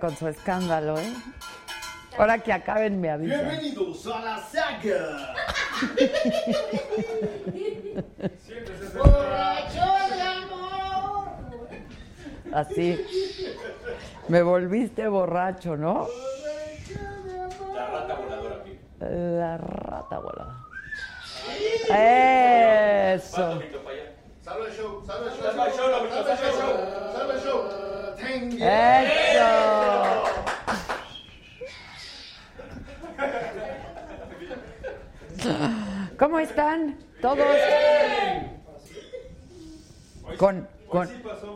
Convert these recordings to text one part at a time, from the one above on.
Con su escándalo, ¿eh? Ahora que acaben me avisan. Bienvenidos a la saga. Así. Me volviste borracho, ¿no? La rata voladora, Pi. La rata volada. Eso. Salve el show, salve el show. Salve el show, salve el show. You. Eso. ¿Cómo están todos? Con, con,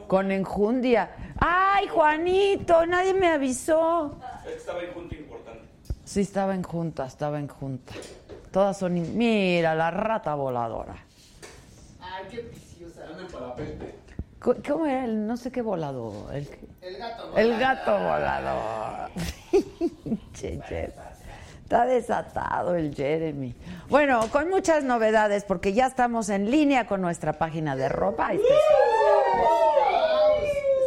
con enjundia. ¡Ay, Juanito! Nadie me avisó. Estaba en junta importante. Sí, estaba en junta, estaba en junta. Todas son... in- Mira, la rata voladora. Ay, qué preciosa. Anda en parapente. ¿Cómo era el no sé qué volado? El, El gato. el gato volador. Che, che. Está desatado el Jeremy. Bueno, con muchas novedades porque ya estamos en línea con nuestra página de ropa. Está.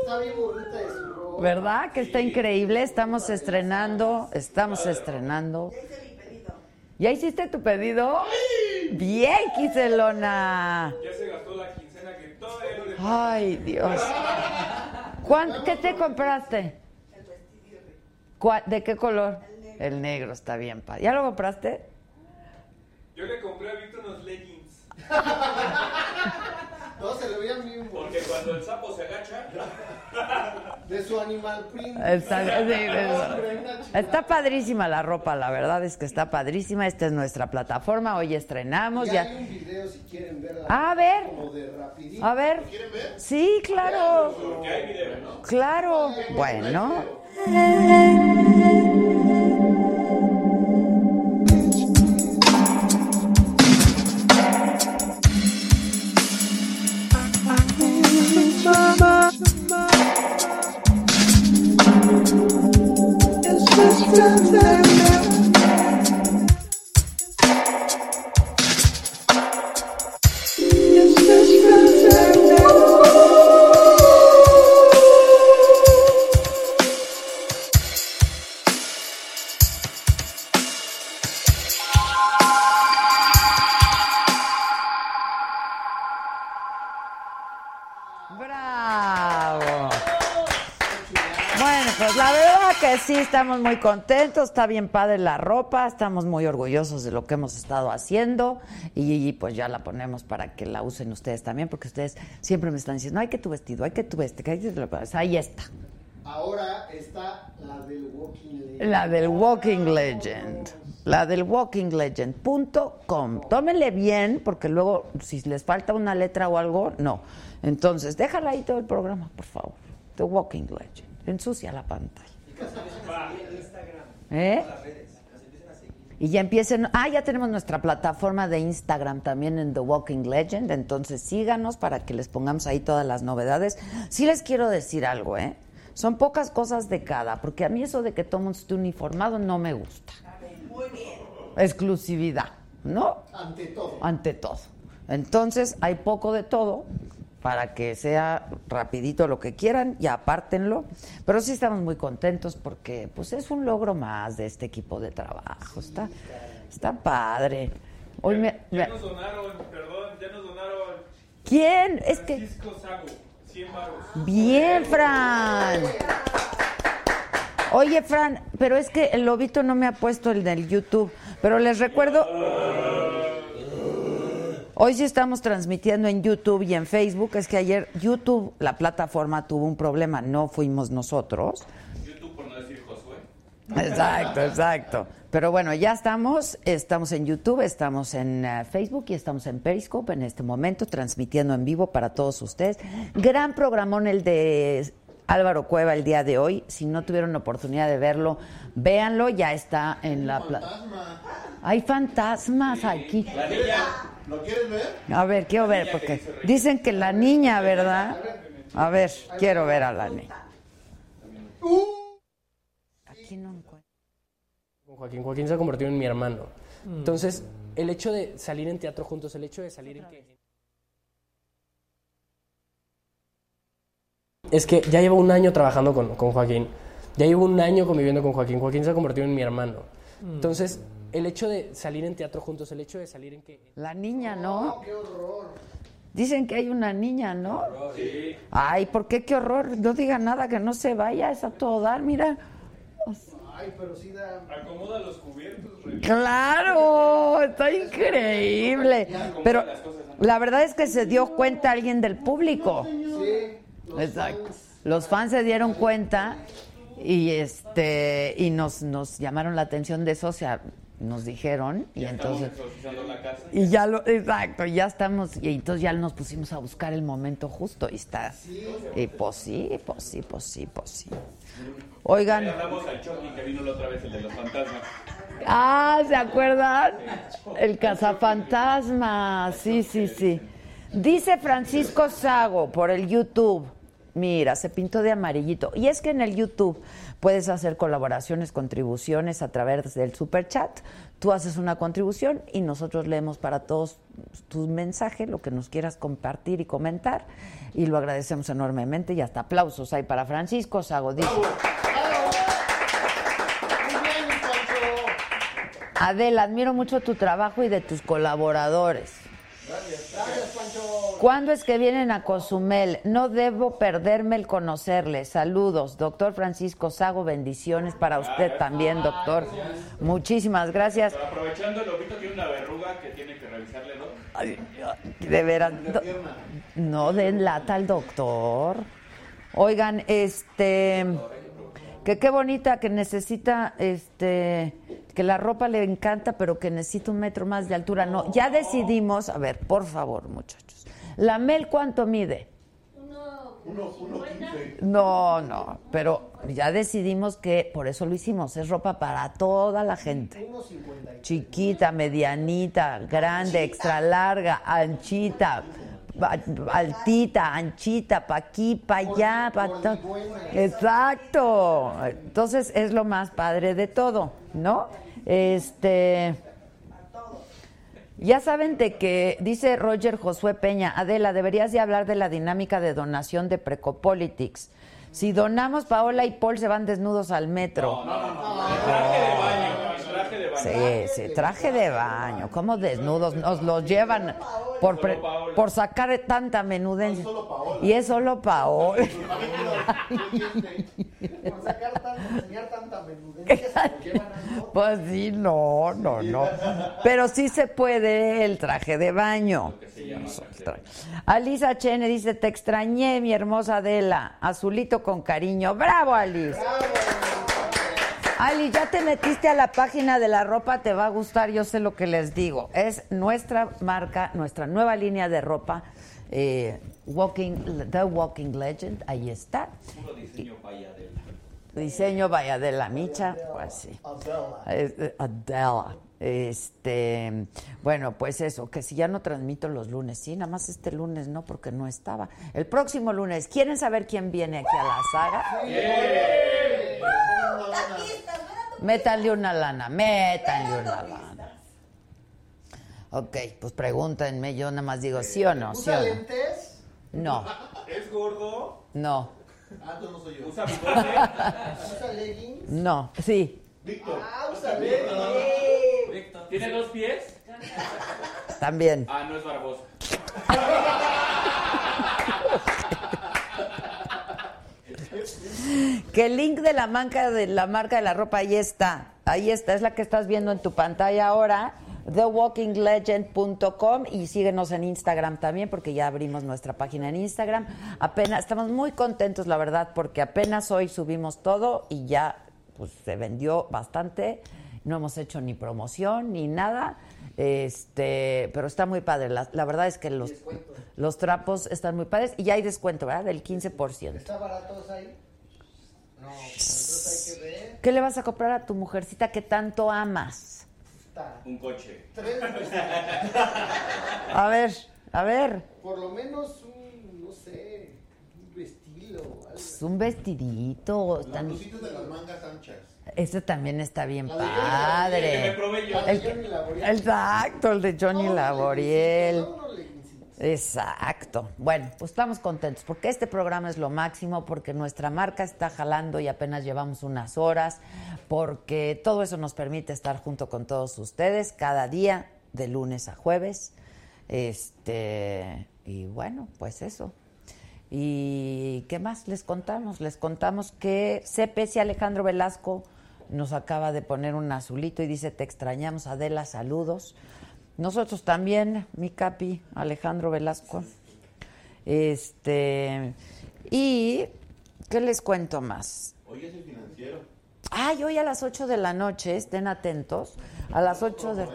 Está bien bonita su ropa. ¿Verdad? Que está increíble. Estamos estrenando, estamos estrenando. ¿Ya hiciste tu pedido? Bien, Quiselona. Ya se gastó la Ay, Dios. ¿Cuán- ¿Qué te compraste? ¿Cuál- ¿De qué color? El negro está bien, pa. ¿Ya lo compraste? Yo le compré a Víctor unos leggings. No, se le veían bien Porque cuando el sapo se agacha. De su animal print. Está, sí, es- está padrísima la ropa, la verdad es que está padrísima. Esta es nuestra plataforma, hoy estrenamos. Y Ya. hay un video si quieren verla. A ver, Como de rapidito. a ver. ¿Quieren ver? Sí, claro. Porque hay video, ¿no? Claro. Bueno. Estamos muy contentos, está bien padre la ropa, estamos muy orgullosos de lo que hemos estado haciendo y, pues ya la ponemos para que la usen ustedes también, porque ustedes siempre me están diciendo, ay, que tu vestido, ay, que tu vestido, que hay que tu-". Pues ahí está, Ahora está la del Walking Legend. la del Walking Legend, la del walkinglegend.com. Tómenle bien, porque luego si les falta una letra o algo, no. Entonces, déjala ahí todo el programa, por favor. The Walking Legend. Ensucia la pantalla. ¿Eh? Y ya empiecen, ah, ya tenemos nuestra plataforma de Instagram también en The Walking Legend, entonces síganos para que les pongamos ahí todas las novedades. Sí les quiero decir algo, ¿eh? Son pocas cosas de cada, porque a mí eso de que todo mundo esté uniformado no me gusta. Muy bien. Exclusividad, ¿no? Ante todo. Ante todo. Entonces, hay poco de todo para que sea rapidito lo que quieran y apártenlo. Pero sí estamos muy contentos porque pues es un logro más de este equipo de trabajo. Está, está padre. Hoy me, Ya me- nos donaron, perdón, ya nos donaron ¿Quién? Es que... Francisco Sago, 100 baros. Bien, Fran. Oye, Fran, pero es que el lobito no me ha puesto el del YouTube. Pero les recuerdo. Hoy sí estamos transmitiendo en YouTube y en Facebook. Es que ayer YouTube, la plataforma, tuvo un problema. No fuimos nosotros. YouTube por no decir Josué. Exacto, exacto. Pero bueno, ya estamos, estamos en YouTube, estamos en eh, Facebook y estamos en Periscope en este momento, transmitiendo en vivo para todos ustedes. Gran programón el de Álvaro Cueva el día de hoy. Si no tuvieron oportunidad de verlo, véanlo, ya está en la. Fantasma. Hay fantasmas aquí. La niña. ¿Lo quieres ver? A ver, quiero ver, porque dicen que la niña, ¿verdad? A ver, quiero ver a la niña. Aquí no encuentro. Joaquín. Joaquín se ha convertido en mi hermano. Entonces, el hecho de salir en teatro juntos, el hecho de salir en que... Es que ya llevo un año trabajando con, con Joaquín. Ya llevo un año conviviendo con Joaquín. Joaquín se ha convertido en mi hermano. Entonces, el hecho de salir en teatro juntos, el hecho de salir en que... La niña, ¿no? Dicen que hay una niña, ¿no? Ay, ¿por qué qué horror? No diga nada, que no se vaya, es a todo dar, mira. Ay, pero sí da. Acomoda los cubiertos, Rey. Claro, está increíble. Pero la verdad es que se dio cuenta alguien del público. Sí. Exacto. Los fans se dieron cuenta y este y nos nos llamaron la atención de eso, o sea, nos dijeron y entonces la casa. Y ya lo, exacto, ya estamos, y entonces ya nos pusimos a buscar el momento justo y está. Y pues sí, pues sí, pues sí, pues sí. Le Oigan, hablamos al Chucky que vino la otra vez, el de los fantasmas. ah, ¿se acuerdan? El cazafantasma, sí, sí, sí. Dice Francisco Sago por el YouTube, mira, se pintó de amarillito. Y es que en el YouTube puedes hacer colaboraciones, contribuciones a través del super chat. Tú haces una contribución y nosotros leemos para todos tus mensajes, lo que nos quieras compartir y comentar. Y lo agradecemos enormemente y hasta aplausos hay para Francisco Sago. Adela, admiro mucho tu trabajo y de tus colaboradores. Gracias, Pancho. ¿Cuándo es que vienen a Cozumel? No debo perderme el conocerle. Saludos, doctor Francisco Sago. Bendiciones para usted también, doctor. Muchísimas gracias. Pero aprovechando, el lobito tiene una verruga que tiene que revisarle, ¿no? Ay, de veras. No den lata al doctor. Oigan, este. Que qué bonita que necesita, este, que la ropa le encanta, pero que necesita un metro más de altura. No, ya decidimos, a ver, por favor, muchachos. La Mel, ¿cuánto mide? No, no, pero ya decidimos que por eso lo hicimos, es ropa para toda la gente. Chiquita, medianita, grande, extra larga, anchita, altita, anchita, pa' aquí, pa' allá, pa' to- Exacto. Entonces es lo más padre de todo, ¿no? Este ya saben de que, dice Roger Josué Peña, Adela, deberías de hablar de la dinámica de donación de Precopolitics. Si donamos, Paola y Paul se van desnudos al metro. Traje de baño, traje de baño. Sí, sí, traje de baño. ¿Cómo desnudos? Nos los llevan por, pre- por sacar tanta menudencia. Y es solo Paola. Por sacar tanto, enseñar tanta menudencia, se lo llevan. Pues sí, no, no, no. Pero sí se puede el traje de baño. Alisa Chene dice, te extrañé, mi hermosa Adela. Azulito con cariño. ¡Bravo, Alice! Ali, ya te metiste a la página de la ropa, te va a gustar, yo sé lo que les digo. Es nuestra marca, nuestra nueva línea de ropa, eh, Walking, The Walking Legend, ahí está. Diseño vaya de la micha, pues sí. Es, eh, Adela. Este, bueno, pues eso, que si ya no transmito los lunes, sí, nada más este lunes no, porque no estaba. El próximo lunes, ¿quieren saber quién viene aquí a la saga? Métanle una lana, métanle una lana. Ok, pues pregúntenme, yo nada más digo sí o no, sí ¿Usa o no. lentes? No, ¿Es gordo? no, Ah, no soy yo. ¿Usa bigote? ¿Usa leggings? no, sí, Víctor. Ah, usa leggings. ¿Tiene dos pies? también. Ah, no es Barbosa. Que el link de la marca de la marca de la ropa ahí está. Ahí está, es la que estás viendo en tu pantalla ahora. TheWalkingLegend.com y síguenos en Instagram también porque ya abrimos nuestra página en Instagram. Apenas estamos muy contentos, la verdad, porque apenas hoy subimos todo y ya pues se vendió bastante. No hemos hecho ni promoción ni nada. Este, pero está muy padre. La, la verdad es que los, los trapos están muy padres y ya hay descuento, ¿verdad? Del 15%. ¿Está barato ahí? No, entonces hay que ver. ¿Qué le vas a comprar a tu mujercita que tanto amas? Un coche. Tres, A ver, a ver. por lo menos un, no sé, un vestido. Algo. Es un vestidito. Las tan- de las mangas anchas. Ese también está bien La padre. probé yo. La de El- Johnny Laboriel. Exacto, el de Johnny Laboriel. Exacto. Bueno, pues estamos contentos porque este programa es lo máximo, porque nuestra marca está jalando y apenas llevamos unas horas, porque todo eso nos permite estar junto con todos ustedes cada día, de lunes a jueves. Este, y bueno, pues eso. ¿Y qué más les contamos? Les contamos que CPC Alejandro Velasco nos acaba de poner un azulito y dice, te extrañamos, Adela, saludos. Nosotros también, mi capi, Alejandro Velasco. Este, y, ¿qué les cuento más? Hoy es el financiero. Ay, hoy a las 8 de la noche, estén atentos, a las 8 de,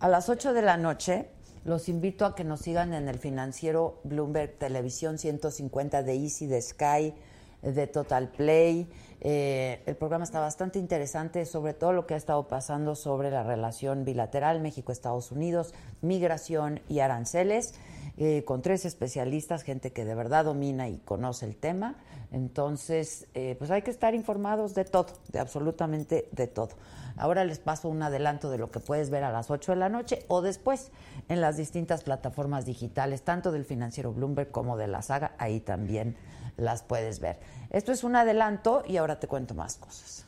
a las 8 de la noche los invito a que nos sigan en el financiero Bloomberg Televisión 150 de Easy, de Sky, de Total Play. Eh, el programa está bastante interesante sobre todo lo que ha estado pasando sobre la relación bilateral México-Estados Unidos, migración y aranceles, eh, con tres especialistas, gente que de verdad domina y conoce el tema. Entonces, eh, pues hay que estar informados de todo, de absolutamente de todo. Ahora les paso un adelanto de lo que puedes ver a las 8 de la noche o después en las distintas plataformas digitales, tanto del financiero Bloomberg como de la saga, ahí también las puedes ver. Esto es un adelanto y ahora te cuento más cosas.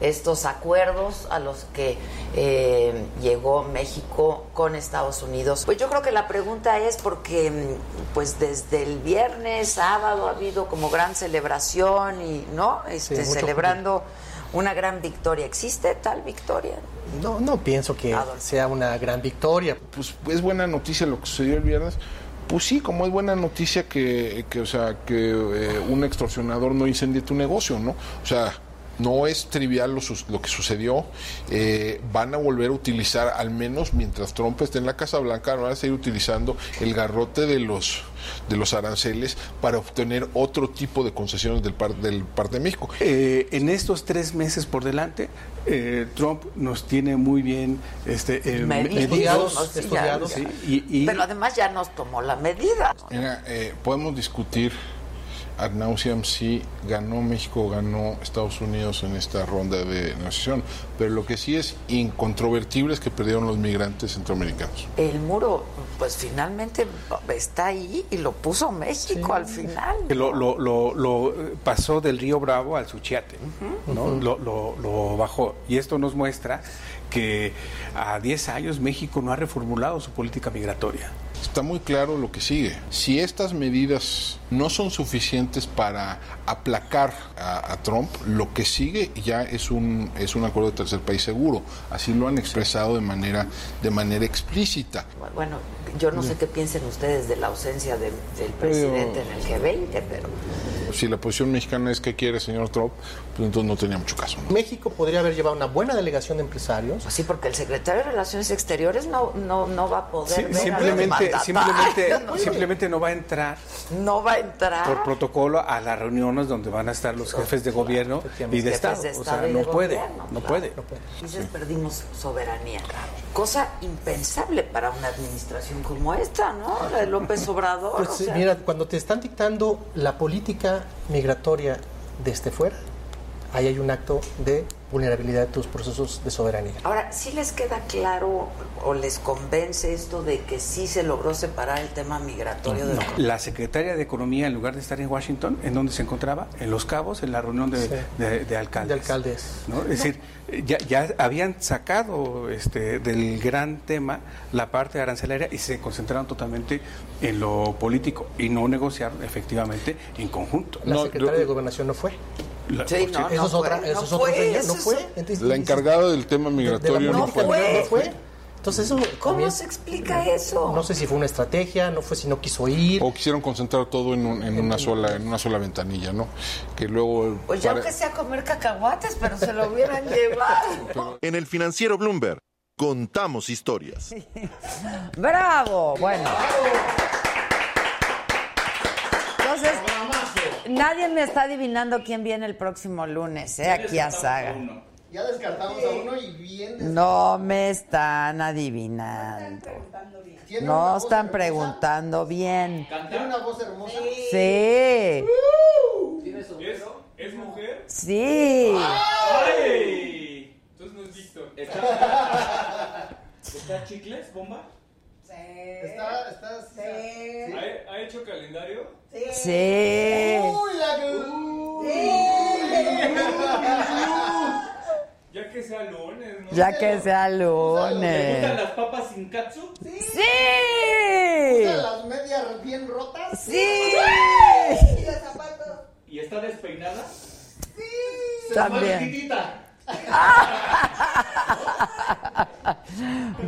Estos acuerdos a los que eh, llegó México con Estados Unidos. Pues yo creo que la pregunta es porque mm, pues desde el viernes, sábado ha habido como gran celebración y no, este, celebrando una gran victoria. ¿Existe tal victoria? No, no pienso que Adolfo. sea una gran victoria. pues es buena noticia lo que sucedió el viernes. Pues sí, como es buena noticia que, que, o sea, que eh, un extorsionador no incendie tu negocio, ¿no? O sea, no es trivial lo, que sucedió. Eh, van a volver a utilizar, al menos mientras Trump esté en la Casa Blanca, van a seguir utilizando el garrote de los de los aranceles para obtener otro tipo de concesiones del, par- del parte de México. Eh, en estos tres meses por delante, eh, Trump nos tiene muy bien este, eh, Medidos, medidos, ¿no? Sí, ya, estudiados, ya. sí, y, y- Pero además ya nos tomó la medida. Mira, eh, podemos discutir ad nauseam si ganó México o ganó Estados Unidos en esta ronda de negociación, pero lo que sí es incontrovertible es que perdieron los migrantes centroamericanos. El muro, pues finalmente está ahí y lo puso México al final. lo, lo- lo- lo, pasó del río Bravo al Suchiate, ¿no? lo, lo- lo bajó. Y esto nos muestra que a 10 años México no ha reformulado su política migratoria. Está muy claro lo que sigue. Si estas medidas no son suficientes para aplacar a, a Trump, lo que sigue ya es un es un acuerdo de tercer país seguro. Así lo han expresado de manera de manera explícita. Bueno, yo no sé qué piensen ustedes de la ausencia de- del presidente en el G20, pero si la posición mexicana es que quiere, señor Trump, pues entonces no tenía mucho caso. ¿no? México podría haber llevado una buena delegación de empresarios. Pues sí, porque el secretario de Relaciones Exteriores no, no, no va a poder Sí, ver a los simplemente, No, simplemente no va a entrar no va a entrar. por protocolo a las reuniones donde van a estar los jefes de gobierno y de Estado. de O sea, no de puede, gobierno, no claro. puede. Dices, perdimos soberanía. Cosa impensable para una administración como esta, ¿no? La de López Obrador. Pues, o sea. mira, cuando te están dictando la política migratoria desde fuera, ahí hay un acto de vulnerabilidad de tus procesos de soberanía. Ahora, ¿sí les queda claro o les convence esto de que sí se logró separar el tema migratorio de La secretaria de Economía, en lugar de estar en Washington, ¿en donde se encontraba? En Los Cabos, en la reunión de, Sí. de- de alcaldes. De alcaldes. ¿no? Es decir, ya, ya habían sacado este, del gran tema la parte arancelaria y se concentraron totalmente en lo político y no negociaron efectivamente en conjunto. La No, secretaria yo- de Gobernación no fue. La- Sí, no, eso no es otra, fue, eso no es otra fue, señal, eso no es fue. otra- Entonces, La encargada del tema de- de la migratorio no fue. no fue. Entonces eso ¿Cómo también- se explica eso? no sé si fue una estrategia, no fue si no quiso ir. O quisieron concentrar todo en, un- en una sola en una sola ventanilla, ¿no? Que luego Pues ya para- aunque sea comer cacahuates, pero se lo hubieran llevado. En el financiero Bloomberg, contamos historias. ¡Bravo! Bueno. Entonces, nadie me está adivinando quién viene el próximo lunes, ¿eh? Aquí a Saga. Ya descartamos a uno y bien. No me están adivinando. Tiene una No voz están hermosa. preguntando bien. Tiene una voz hermosa. Sí, ¿Es, ¿Es mujer? sí. ¡Ay! Entonces no es Víctor. ¿Está, ¿Está chicles, bomba? Está, está. Sí. ¿Ha, ha hecho calendario? Sí. Uy, la que. Ya que sea lunes, ¿no? Ya que sea ¿Te gustan lunes. las papas sin katsu? Sí. Las medias bien rotas. Sí. ¿Y está despeinada? También. Chiquitita.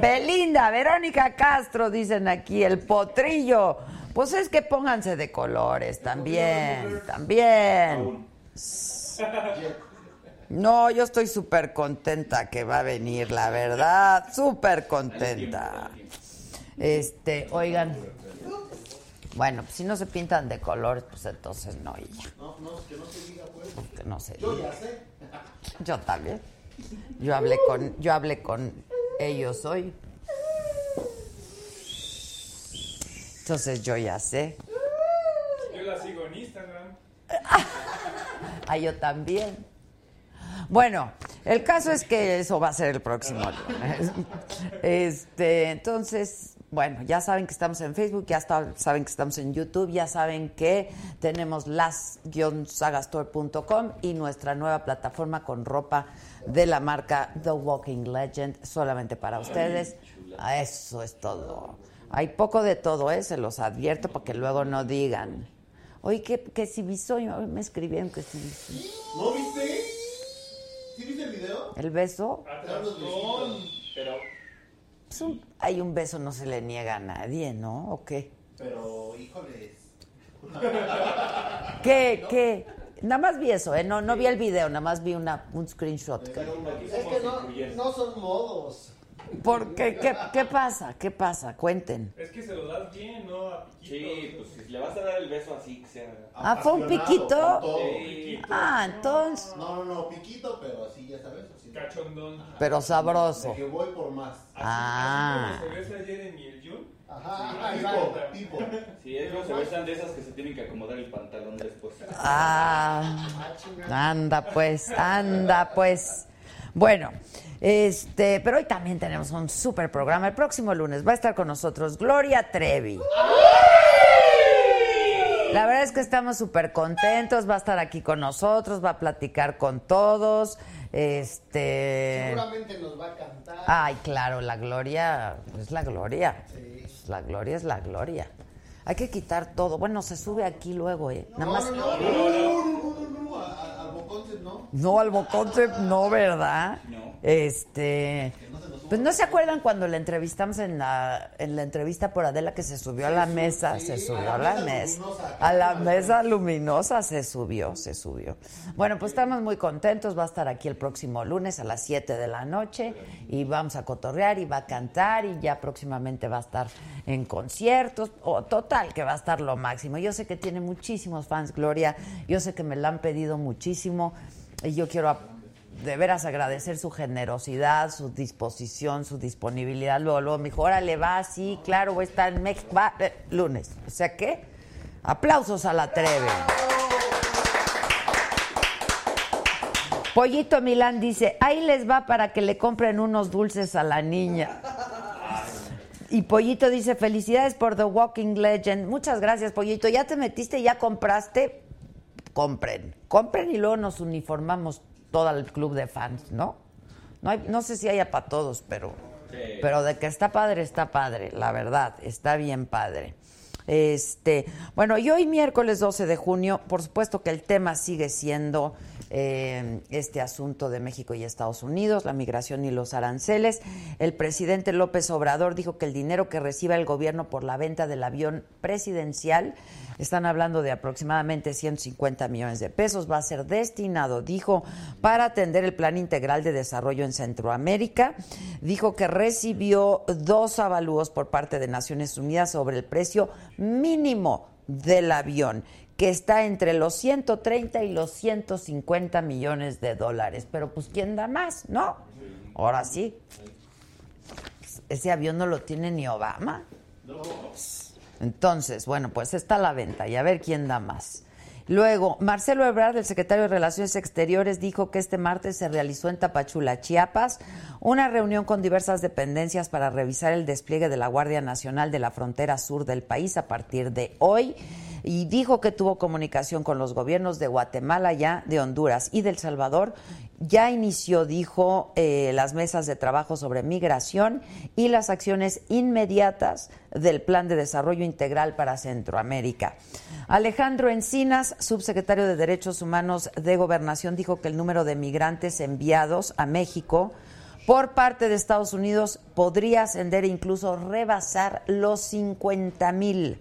Belinda, Verónica Castro, dicen aquí, el potrillo. Pues es que pónganse de colores también, también. No, yo estoy súper contenta que va a venir, la verdad, súper contenta. Este, oigan, bueno, pues si no se pintan de colores, pues entonces no, y ya. No, no, que no se diga, pues. Que no sé. Yo ya sé. Yo también. Yo hablé con, yo hablé con ellos hoy. Entonces yo ya sé. Yo la sigo en Instagram. Ah, yo también. Bueno, el caso es que eso va a ser el próximo lunes. Este, entonces, bueno, ya saben que estamos en Facebook, ya saben que estamos en YouTube, ya saben que tenemos las-sagastore.com y nuestra nueva plataforma con ropa de la marca The Walking Legend, solamente para ustedes. Eso es todo. Hay poco de todo, ¿eh? se los advierto para que luego no digan. Oye, que, que si viso, me escribieron que si. ¿Sí viste el video? ¿El beso? Atrasón. Pero Pues un- hay un beso, no se le niega a nadie, ¿no? ¿O qué? Pero, híjoles. ¿Qué? ¿Qué? Nada más vi eso, ¿eh? No, no vi el video, nada más vi una, un screenshot. Es que no, no son modos. ¿Por qué? ¿Qué, qué pasa? ¿Qué pasa? Cuenten. es que se lo das bien, ¿no? A piquito. Sí, pues si le vas a dar el beso así, que sea. Ah, ¿fue un piquito? con todo. Sí. Ah, entonces. No, no, no, piquito, pero así, ya sabes. Así. Cachondón. Pero sabroso. De que voy por más. Ah. Como se besa Jeremy y el Jun. Ajá, Sí, tipo, tipo. Como se besan de esas que se tienen que acomodar el pantalón después. Ah, anda pues, anda pues. Bueno, este, pero hoy también tenemos un super programa. El próximo lunes va a estar con nosotros Gloria Trevi. La verdad es que estamos súper contentos, va a estar aquí con nosotros, va a platicar con todos. Este. Seguramente nos va a cantar. Ay, claro, la gloria es la gloria. La gloria es la gloria. Hay que quitar todo. Bueno, se sube aquí luego, ¿eh? Nada más. No, no, no, no, no, no, no, al Boconce no. No, al Boconce no, ¿verdad? Este. Pues no se acuerdan cuando la entrevistamos en la, en la entrevista por Adela que se subió a la mesa, se subió a la mesa, a la mesa luminosa se subió, se subió. Bueno, pues estamos muy contentos, va a estar aquí el próximo lunes a las 7 de la noche y vamos a cotorrear y va a cantar y ya próximamente va a estar en conciertos, o total que va a estar lo máximo. Yo sé que tiene muchísimos fans, Gloria, yo sé que me la han pedido muchísimo y yo quiero de veras agradecer su generosidad, su disposición, su disponibilidad. Luego, luego me dijo, va, sí, claro, voy a estar en México, va, eh, lunes. O sea que, aplausos a la Treve. Pollito Milán dice, ahí les va para que le compren unos dulces a la niña. Y Pollito dice, felicidades por The Walking Legend. Muchas gracias, Pollito. ¿Ya te metiste? ¿Ya compraste? Compren. Compren y luego nos uniformamos todo el club de fans, ¿no? No, hay- no sé si haya para todos, pero, pero de que está padre, está padre, la verdad, está bien padre. Este, bueno, y hoy miércoles 12 de junio, por supuesto que el tema sigue siendo eh, este asunto de México y Estados Unidos, la migración y los aranceles. El presidente López Obrador dijo que el dinero que reciba el gobierno por la venta del avión presidencial, están hablando de aproximadamente 150 millones de pesos, va a ser destinado, dijo, para atender el Plan Integral de Desarrollo en Centroamérica. Dijo que recibió dos avalúos por parte de Naciones Unidas sobre el precio mínimo del avión que está entre los 130 y los 150 millones de dólares. Pero pues ¿quién da más? ¿No? Ahora sí. Ese avión no lo tiene ni Obama. Entonces, bueno, pues está a la venta y a ver quién da más. Luego, Marcelo Ebrard, el secretario de Relaciones Exteriores, dijo que este martes se realizó en Tapachula, Chiapas, una reunión con diversas dependencias para revisar el despliegue de la Guardia Nacional de la frontera sur del país a partir de hoy y dijo que tuvo comunicación con los gobiernos de Guatemala, ya de Honduras y del Salvador. Ya inició, dijo, eh, las mesas de trabajo sobre migración y las acciones inmediatas del Plan de Desarrollo Integral para Centroamérica. Alejandro Encinas, subsecretario de Derechos Humanos de Gobernación, dijo que el número de migrantes enviados a México por parte de Estados Unidos podría ascender e incluso rebasar los 50 mil.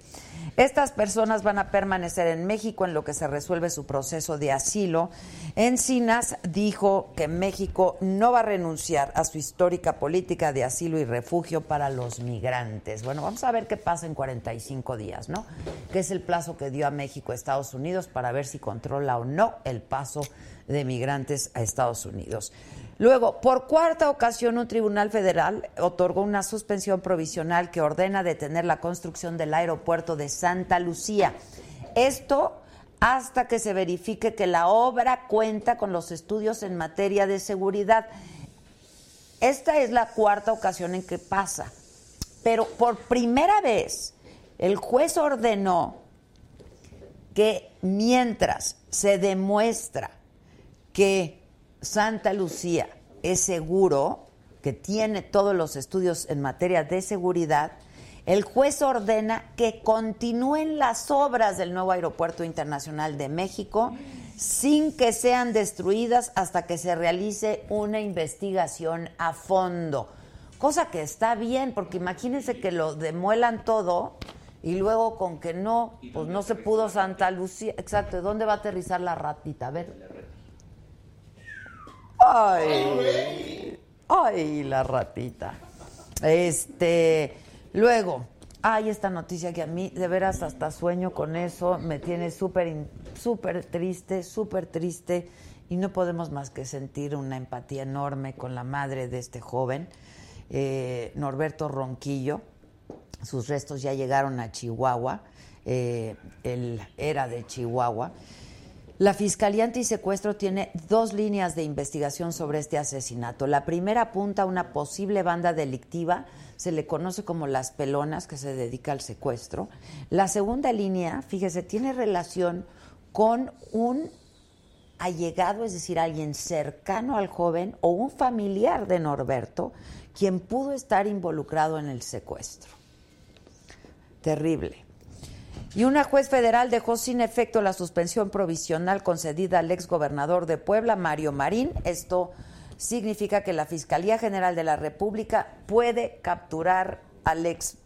Estas personas van a permanecer en México en lo que se resuelve su proceso de asilo. Encinas dijo que México no va a renunciar a su histórica política de asilo y refugio para los migrantes. Bueno, vamos a ver qué pasa en 45 días, ¿no? Que es el plazo que dio a México Estados Unidos para ver si controla o no el paso de migrantes a Estados Unidos. Luego, por cuarta ocasión, un tribunal federal otorgó una suspensión provisional que ordena detener la construcción del aeropuerto de Santa Lucía. Esto hasta que se verifique que la obra cuenta con los estudios en materia de seguridad. Esta es la cuarta ocasión en que pasa. Pero por primera vez, el juez ordenó que mientras se demuestra que Santa Lucía es seguro, que tiene todos los estudios en materia de seguridad, el juez ordena que continúen las obras del nuevo Aeropuerto Internacional de México sin que sean destruidas hasta que se realice una investigación a fondo. Cosa que está bien, porque imagínense que lo demuelan todo y luego con que no, pues no se pudo Santa Lucía. Exacto, ¿dónde va a aterrizar la ratita? A ver. Ay, ay, la ratita. Este, luego, hay esta noticia que a mí, de veras, hasta sueño con eso, me tiene súper, súper triste, súper triste, y no podemos más que sentir una empatía enorme con la madre de este joven, eh, Norberto Ronquillo. Sus restos ya llegaron a Chihuahua, eh, él era de Chihuahua. La Fiscalía Antisecuestro tiene dos líneas de investigación sobre este asesinato. La primera apunta a una posible banda delictiva, se le conoce como las pelonas, que se dedica al secuestro. La segunda línea, fíjese, tiene relación con un allegado, es decir, alguien cercano al joven o un familiar de Norberto, quien pudo estar involucrado en el secuestro. Terrible. Y una juez federal dejó sin efecto la suspensión provisional concedida al exgobernador de Puebla, Mario Marín. Esto significa que la Fiscalía General de la República puede capturar al ex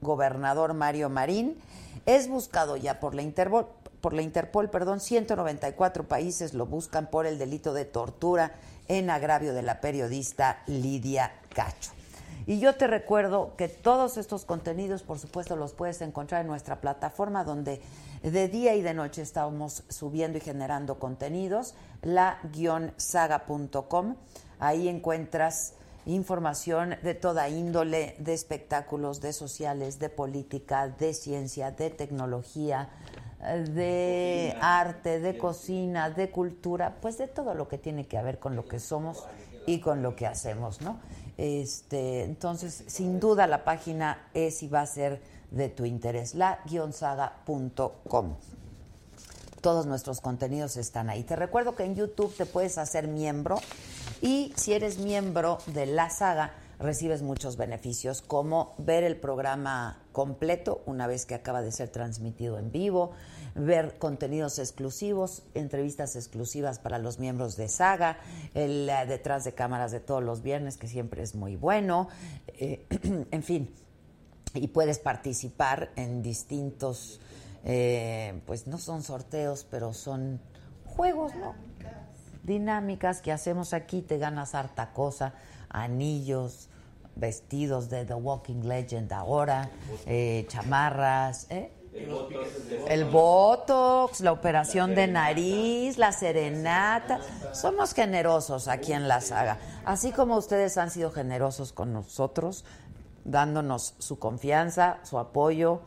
gobernador Mario Marín. Es buscado ya por la Interpol, por la Interpol, perdón, 194 países lo buscan por el delito de tortura en agravio de la periodista Lidia Cacho. Y yo te recuerdo que todos estos contenidos, por supuesto, los puedes encontrar en nuestra plataforma donde de día y de noche estamos subiendo y generando contenidos, la-saga.com. Ahí encuentras información de toda índole, de espectáculos, de sociales, de política, de ciencia, de tecnología, de arte, de cocina, de cultura, pues de todo lo que tiene que ver con lo que somos y con lo que hacemos, ¿no? Este, entonces, sin duda la página es y va a ser de tu interés, la-saga.com. Todos nuestros contenidos están ahí. Te recuerdo que en YouTube te puedes hacer miembro y si eres miembro de la saga, recibes muchos beneficios, como ver el programa completo una vez que acaba de ser transmitido en vivo, ver contenidos exclusivos, entrevistas exclusivas para los miembros de Saga, el eh, detrás de cámaras de todos los viernes, que siempre es muy bueno, eh, en fin, y puedes participar en distintos, eh, pues no son sorteos, pero son juegos, ¿no? Dinámicas que hacemos aquí, te ganas harta cosa, anillos, vestidos de The Walking Legend ahora, eh, chamarras, ¿eh? El botox, la operación de nariz, la serenata. Somos generosos aquí en la saga. Así como ustedes han sido generosos con nosotros, dándonos su confianza, su apoyo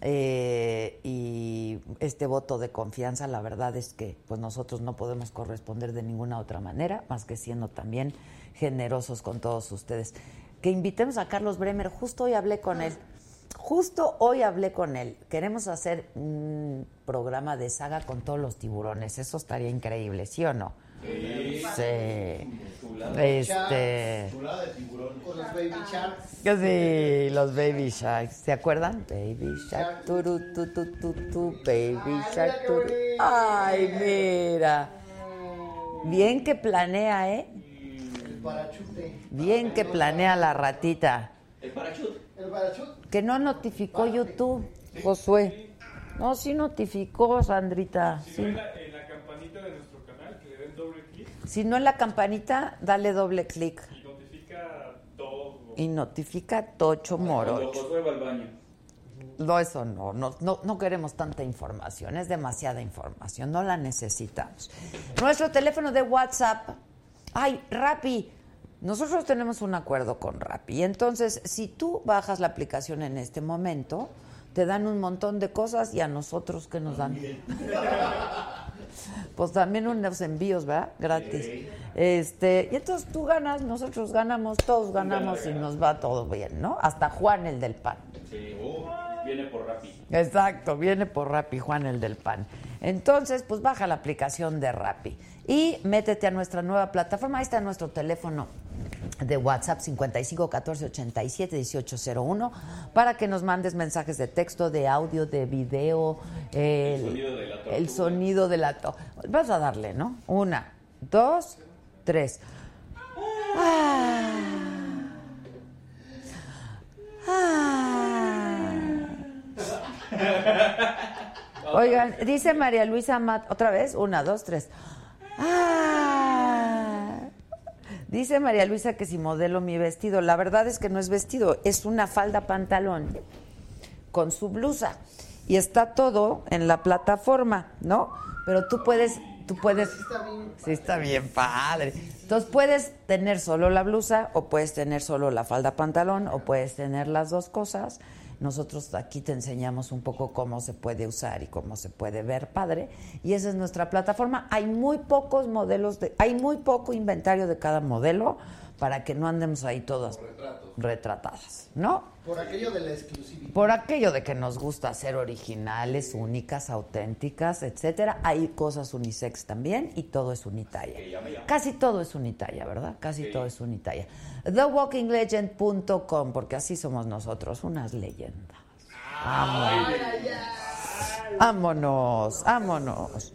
eh, y este voto de confianza, la verdad es que pues nosotros no podemos corresponder de ninguna otra manera, más que siendo también generosos con todos ustedes. Que invitemos a Carlos Bremer, justo hoy hablé con él. Justo hoy hablé con él. Queremos hacer un programa de saga con todos los tiburones. Eso estaría increíble, ¿sí o no? Sí. Sí. Este. Sí, los baby sharks. ¿Se acuerdan? Baby shark, turu, tu, tu, tu, tu, baby shark, turu. Ay, mira. Bien que planea, ¿eh? El parachute. Bien que planea la ratita. El parachute. Que no notificó YouTube, Josué. No, sí notificó, Sandrita. Si sí. no en la, en la campanita de nuestro canal, que le den doble clic Si no en la campanita, dale doble clic. y notifica todo. Y notifica Tocho baño. No, eso no, no, no, no queremos tanta información, es demasiada información, no la necesitamos. Nuestro teléfono de WhatsApp, ay, Rappi, nosotros tenemos un acuerdo con Rappi, entonces si tú bajas la aplicación en este momento, te dan un montón de cosas y a nosotros que nos dan. Pues también unos envíos, ¿verdad? Gratis. Este, y entonces tú ganas, nosotros ganamos, todos ganamos y nos va todo bien, ¿no? Hasta Juan el del pan. Sí. Uh, viene por Rappi. Exacto, viene por Rappi, Juan el del pan. Entonces, pues baja la aplicación de Rappi y métete a nuestra nueva plataforma. Ahí está nuestro teléfono de WhatsApp 55 14 87 1801 para que nos mandes mensajes de texto, de audio, de video, el, sonido de la tortuga. el sonido de la Vas a darle, ¿no? Una, dos, tres. Ah. Ah. Oigan, dice María Luisa Mat, otra vez, una, dos, tres. Ah. Dice María Luisa que si modelo mi vestido, la verdad es que no es vestido, es una falda pantalón con su blusa y está todo en la plataforma, ¿no? Pero tú puedes, tú puedes, sí está bien padre. Entonces puedes tener solo la blusa o puedes tener solo la falda pantalón o puedes tener las dos cosas. Nosotros aquí te enseñamos un poco cómo se puede usar y cómo se puede ver padre. Y esa es nuestra plataforma. Hay muy pocos modelos, de, hay muy poco inventario de cada modelo para que no andemos ahí todas retratadas, ¿no? Por aquello de la exclusividad. Por aquello de que nos gusta ser originales, únicas, auténticas, etcétera. Hay cosas unisex también y todo es unitalla. Casi todo es unitalla, ¿verdad? Casi todo es unitalla. TheWalkingLegend.com, porque así somos nosotros, unas leyendas. Vámonos. Vámonos, vámonos.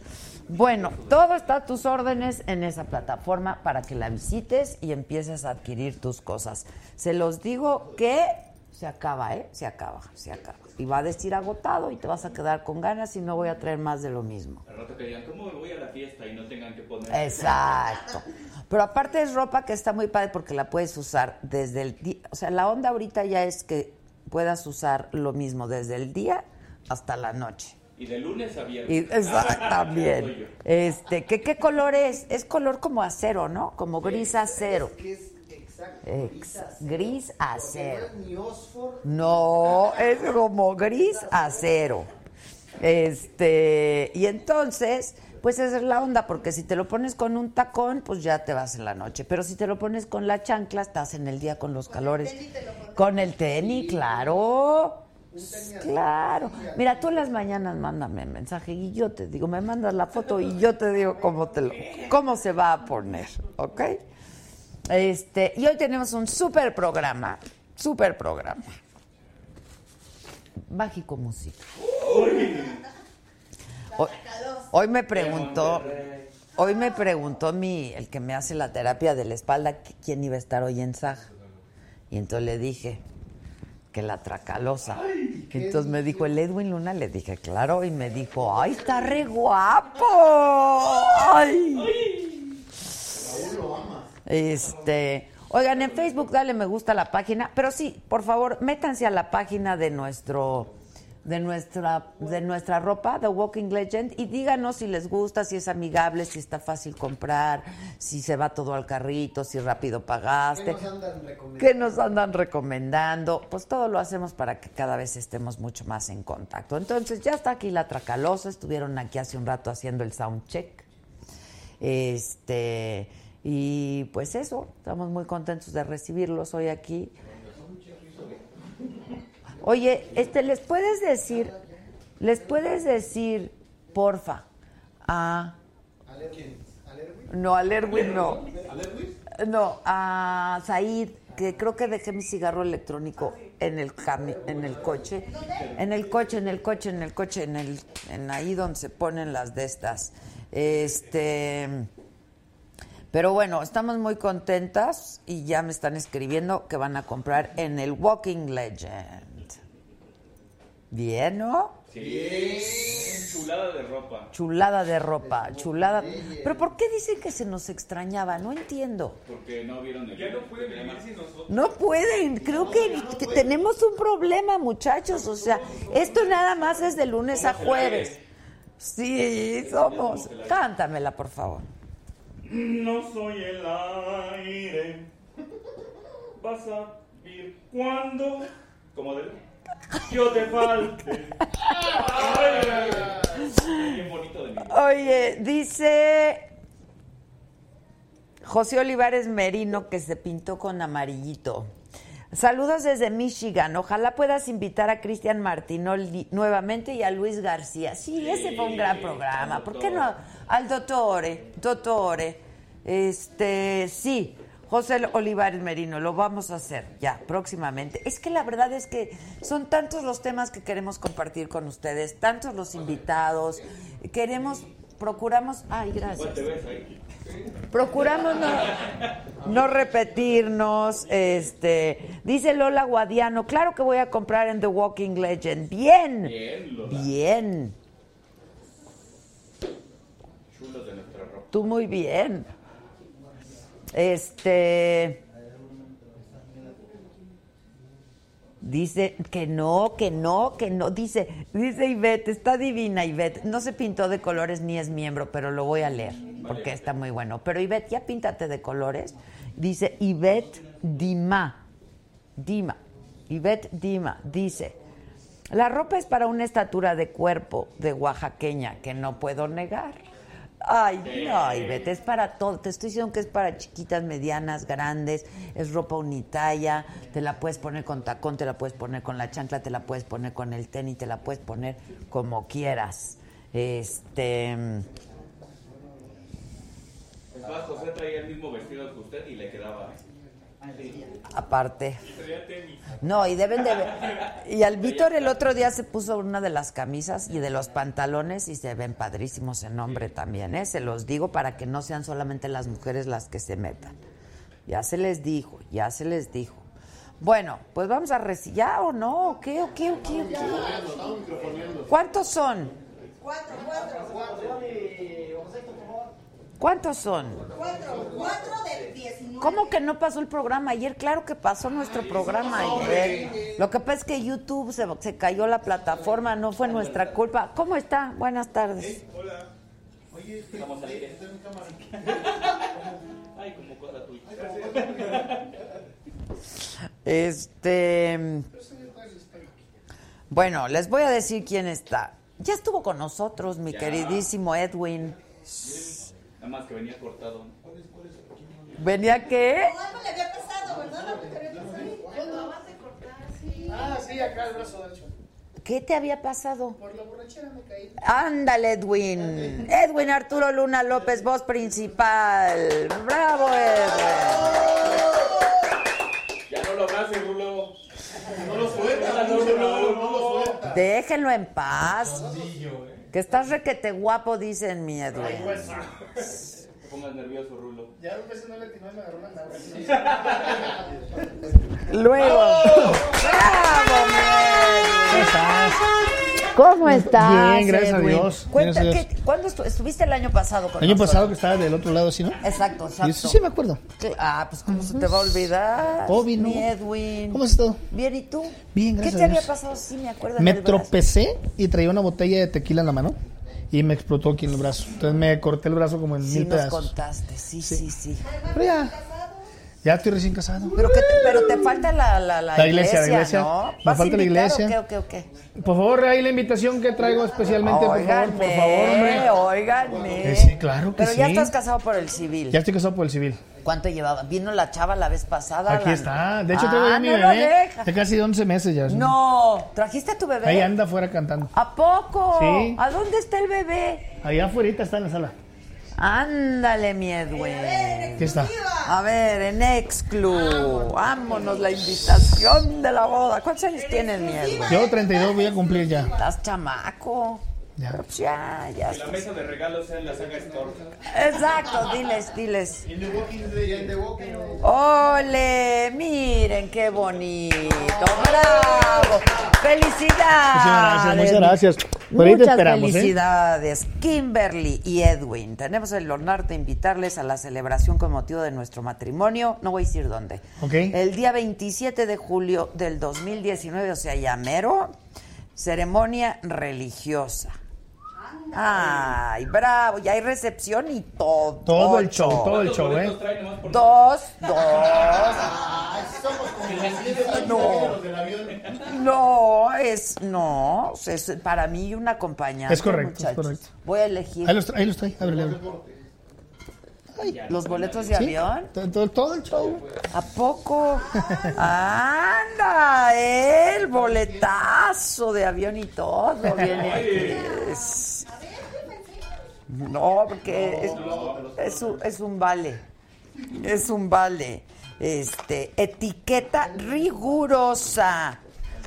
Bueno, todo está a tus órdenes en esa plataforma para que la visites y empieces a adquirir tus cosas. Se los digo que se acaba, ¿eh? Se acaba, se acaba. Y va a decir agotado y te vas a quedar con ganas y no voy a traer más de lo mismo. Al rato que digan, ¿cómo me voy a la fiesta y no tengan que poner? Exacto. Pero aparte es ropa que está muy padre porque la puedes usar desde el día. O sea, la onda ahorita ya es que puedas usar lo mismo desde el día hasta la noche. Y de lunes a viernes. Y, exacto, también. Este, ¿qué, ¿Qué color es? Es color como acero, ¿no? Como gris acero. Ex- gris acero. No, es como gris acero. Este, y entonces, pues esa es la onda, porque si te lo pones con un tacón, pues ya te vas en la noche. Pero si te lo pones con la chancla, estás en el día con los calores. Con el tenis, claro. Claro. Mira, tú las mañanas mándame mensaje y yo te digo, me mandas la foto y yo te digo cómo, te lo, cómo se va a poner, ¿ok? Este, y hoy tenemos un super programa, super programa. Mágico Música. Hoy, hoy me preguntó, hoy me preguntó mi, el que me hace la terapia de la espalda, quién iba a estar hoy en Saja. Y entonces le dije que la tracalosa. Entonces me dijo el Edwin Luna, le dije, claro, y me dijo, ay, está re guapo. Ay. Este, oigan, en Facebook dale me gusta a la página, pero sí, por favor, métanse a la página de nuestro de nuestra de nuestra ropa, The Walking Legend, y díganos si les gusta, si es amigable, si está fácil comprar, si se va todo al carrito, si rápido pagaste. ¿Qué nos andan recomendando? Pues todo lo hacemos para que cada vez estemos mucho más en contacto. Entonces, ya está aquí la Tracalosa, estuvieron aquí hace un rato haciendo el sound check. Este, y pues eso, estamos muy contentos de recibirlos hoy aquí. Oye, este, ¿les puedes decir, les puedes decir, porfa, a... No, al Erwin no. No, a Said, que creo que dejé mi cigarro electrónico en el cami en el coche. En el coche, en el coche, en el coche, en el en ahí donde se ponen las de estas. Este pero bueno, estamos muy contentas y ya me están escribiendo que van a comprar en el Walking Legend. Bien, ¿no? Sí. Chulada de ropa. Chulada de ropa, chulada. Pero ¿por qué dicen que se nos extrañaba? No entiendo. Porque no vieron el. Ya no pueden vivir sin nosotros. No pueden, creo que, que tenemos un problema, muchachos. O sea, esto nada más es de lunes a jueves. Sí, somos. Cántamela, por favor. No soy el aire. Vas a vivir cuando. Como de. Yo te falte. Ay, Bien bonito de mí. Oye, dice José Olivares Merino que se pintó con amarillito. Saludos desde Michigan. Ojalá puedas invitar a Cristian Martinoli nuevamente y a Luis García. Sí, ese fue un gran programa. ¿Por qué no? Al dottore, dottore. Este, sí, José Olivares Merino, lo vamos a hacer ya próximamente. Es que la verdad es que son tantos los temas que queremos compartir con ustedes, tantos los invitados. Queremos, procuramos. Ay, gracias. Procuramos no, no repetirnos. Este, dice Lola Guadiano, claro que voy a comprar en The Walking Legend. Bien. Bien, Lola. Bien. Chulos de nuestra ropa. Tú muy bien. Este. Dice que no, que no, que no. Dice, dice Ivette, está divina Ivette. No se pintó de colores ni es miembro, pero lo voy a leer porque está muy bueno. Pero Ivette, ya píntate de colores. Dice Ivette Dima. Dima. Ivette Dima. Dice, la ropa es para una estatura de cuerpo de oaxaqueña que no puedo negar. Ay, no, Ivette, es para todo. Te estoy diciendo que es para chiquitas, medianas, grandes. Es ropa unitalla. Te la puedes poner con tacón, te la puedes poner con la chancla, te la puedes poner con el tenis, te la puedes poner como quieras. Este. Es más, José traía el mismo vestido que usted y le quedaba. Aparte. No, y deben de ver. Y al Víctor el otro día se puso una de las camisas y de los pantalones y se ven padrísimos en hombre también, ¿eh? Se los digo para que no sean solamente las mujeres las que se metan. Ya se les dijo, ya se les dijo. Bueno, pues vamos a recibir. ¿Ya o no? ¿O qué? ¿O qué? ¿O qué? ¿O qué? ¿Cuántos son? Cuatro, cuatro. ¿Cuántos son? Cuatro, cuatro del 19. ¿Cómo que no pasó el programa ayer? Claro que pasó nuestro programa ayer. Lo que pasa es que YouTube se, se cayó la plataforma, no fue nuestra culpa. ¿Cómo está? Buenas tardes. Hola. Oye, estamos al aire. Ay, como cosa tuya. Este. Bueno, les voy a decir quién está. Ya estuvo con nosotros, mi Ya. queridísimo Edwin. Nada más que venía cortado. ¿Venía qué? Algo le había pasado, ¿verdad? Algo te había pasado. Acabas de cortar, sí. Ah, sí, acá el brazo derecho. ¿Qué te había pasado? Por la borrachera me caí. Ándale, Edwin. Edwin Arturo Luna López, voz principal. ¡Bravo, Edwin! Ya no lo abraces, Rulo. No lo suelta, no, no, no, no lo suelta. Déjenlo en paz. Que estás requete guapo, dicen mi Edwin. Te pongas nervioso, Rulo. Ya un beso no le atinó y me agarró una nalga. Luego. ¡Bravo, mi Edwin! ¿Cómo estás? Bien, gracias a? Dios. Cuenta, Gracias a ¿qué- ¿cuándo estu- estuviste el año pasado con El año nosotros? pasado que estaba del otro lado, ¿sí, no? Exacto, exacto. Y eso sí me acuerdo. ¿Qué? Ah, pues ¿cómo se te va a olvidar? Obvio, ¿no? Mi Edwin. ¿Cómo has estado? Bien, ¿y tú? Bien, ¿Qué gracias te a había pasado? Sí, me acuerdo. Me tropecé y traía una botella de tequila en la mano y me explotó aquí en el brazo. Entonces me corté el brazo como en Sí, mil pedazos. contaste, sí, sí, sí. Pero ya, ya estoy recién casado. Pero, que te, pero te falta la, la, la, La iglesia, la iglesia. ¿no? Me ¿Vas a falta la iglesia. ¿O qué, o qué, o qué? Por favor, ahí la invitación que traigo especialmente, por favor, por favor, hombre. Óiganme. Eh, sí, claro que Pero ya sí. estás casado por el civil. Ya estoy casado por el civil. ¿Cuánto llevaba? Vino la chava la vez pasada. Aquí la- está. De hecho, Ah, tengo ya mi no lo bebé de casi 11 meses ya. No, ¿trajiste a tu bebé? Ahí anda afuera cantando. ¿A poco? Sí. ¿A dónde está el bebé? Allá afuera está en la sala. Ándale, mi Edwin. Aquí está. A ver, en Exclu. Vámonos, la invitación de la boda. ¿Cuántos años tienes, mi Edwin? Yo 32 voy a cumplir ya. Estás chamaco. Ya. Pues ya, ya. Que la mesa de regalos sea en la saga Store. Exacto, diles, diles. In the walking dead, in the walking dead. ¡Ole! Miren qué bonito. ¡Bravo! ¡Felicidades! Muchas gracias, muchas gracias. Por ahí te Muchas esperamos, ¿eh? felicidades, Kimberly y Edwin. Tenemos el honor de invitarles a la celebración con motivo de nuestro matrimonio. No voy a decir dónde. Ok. El día 27 de julio del 2019, o sea, ya mero, ceremonia religiosa. Ay, bravo, ya hay recepción y todo. Todo el show, todo el show, ¿eh? Dos, dos. No. No, es no, es para mí un acompañante. Es correcto, es muchachos. correcto. Voy a elegir Ahí los, tra- ahí los trae. Ábrele, ábrele. los boletos de Sí, avión. Todo, el show. ¿A poco? Anda, el boletazo de avión y todo viene aquí. Es- No, porque es, un, es un vale. Es un vale. Este, etiqueta rigurosa.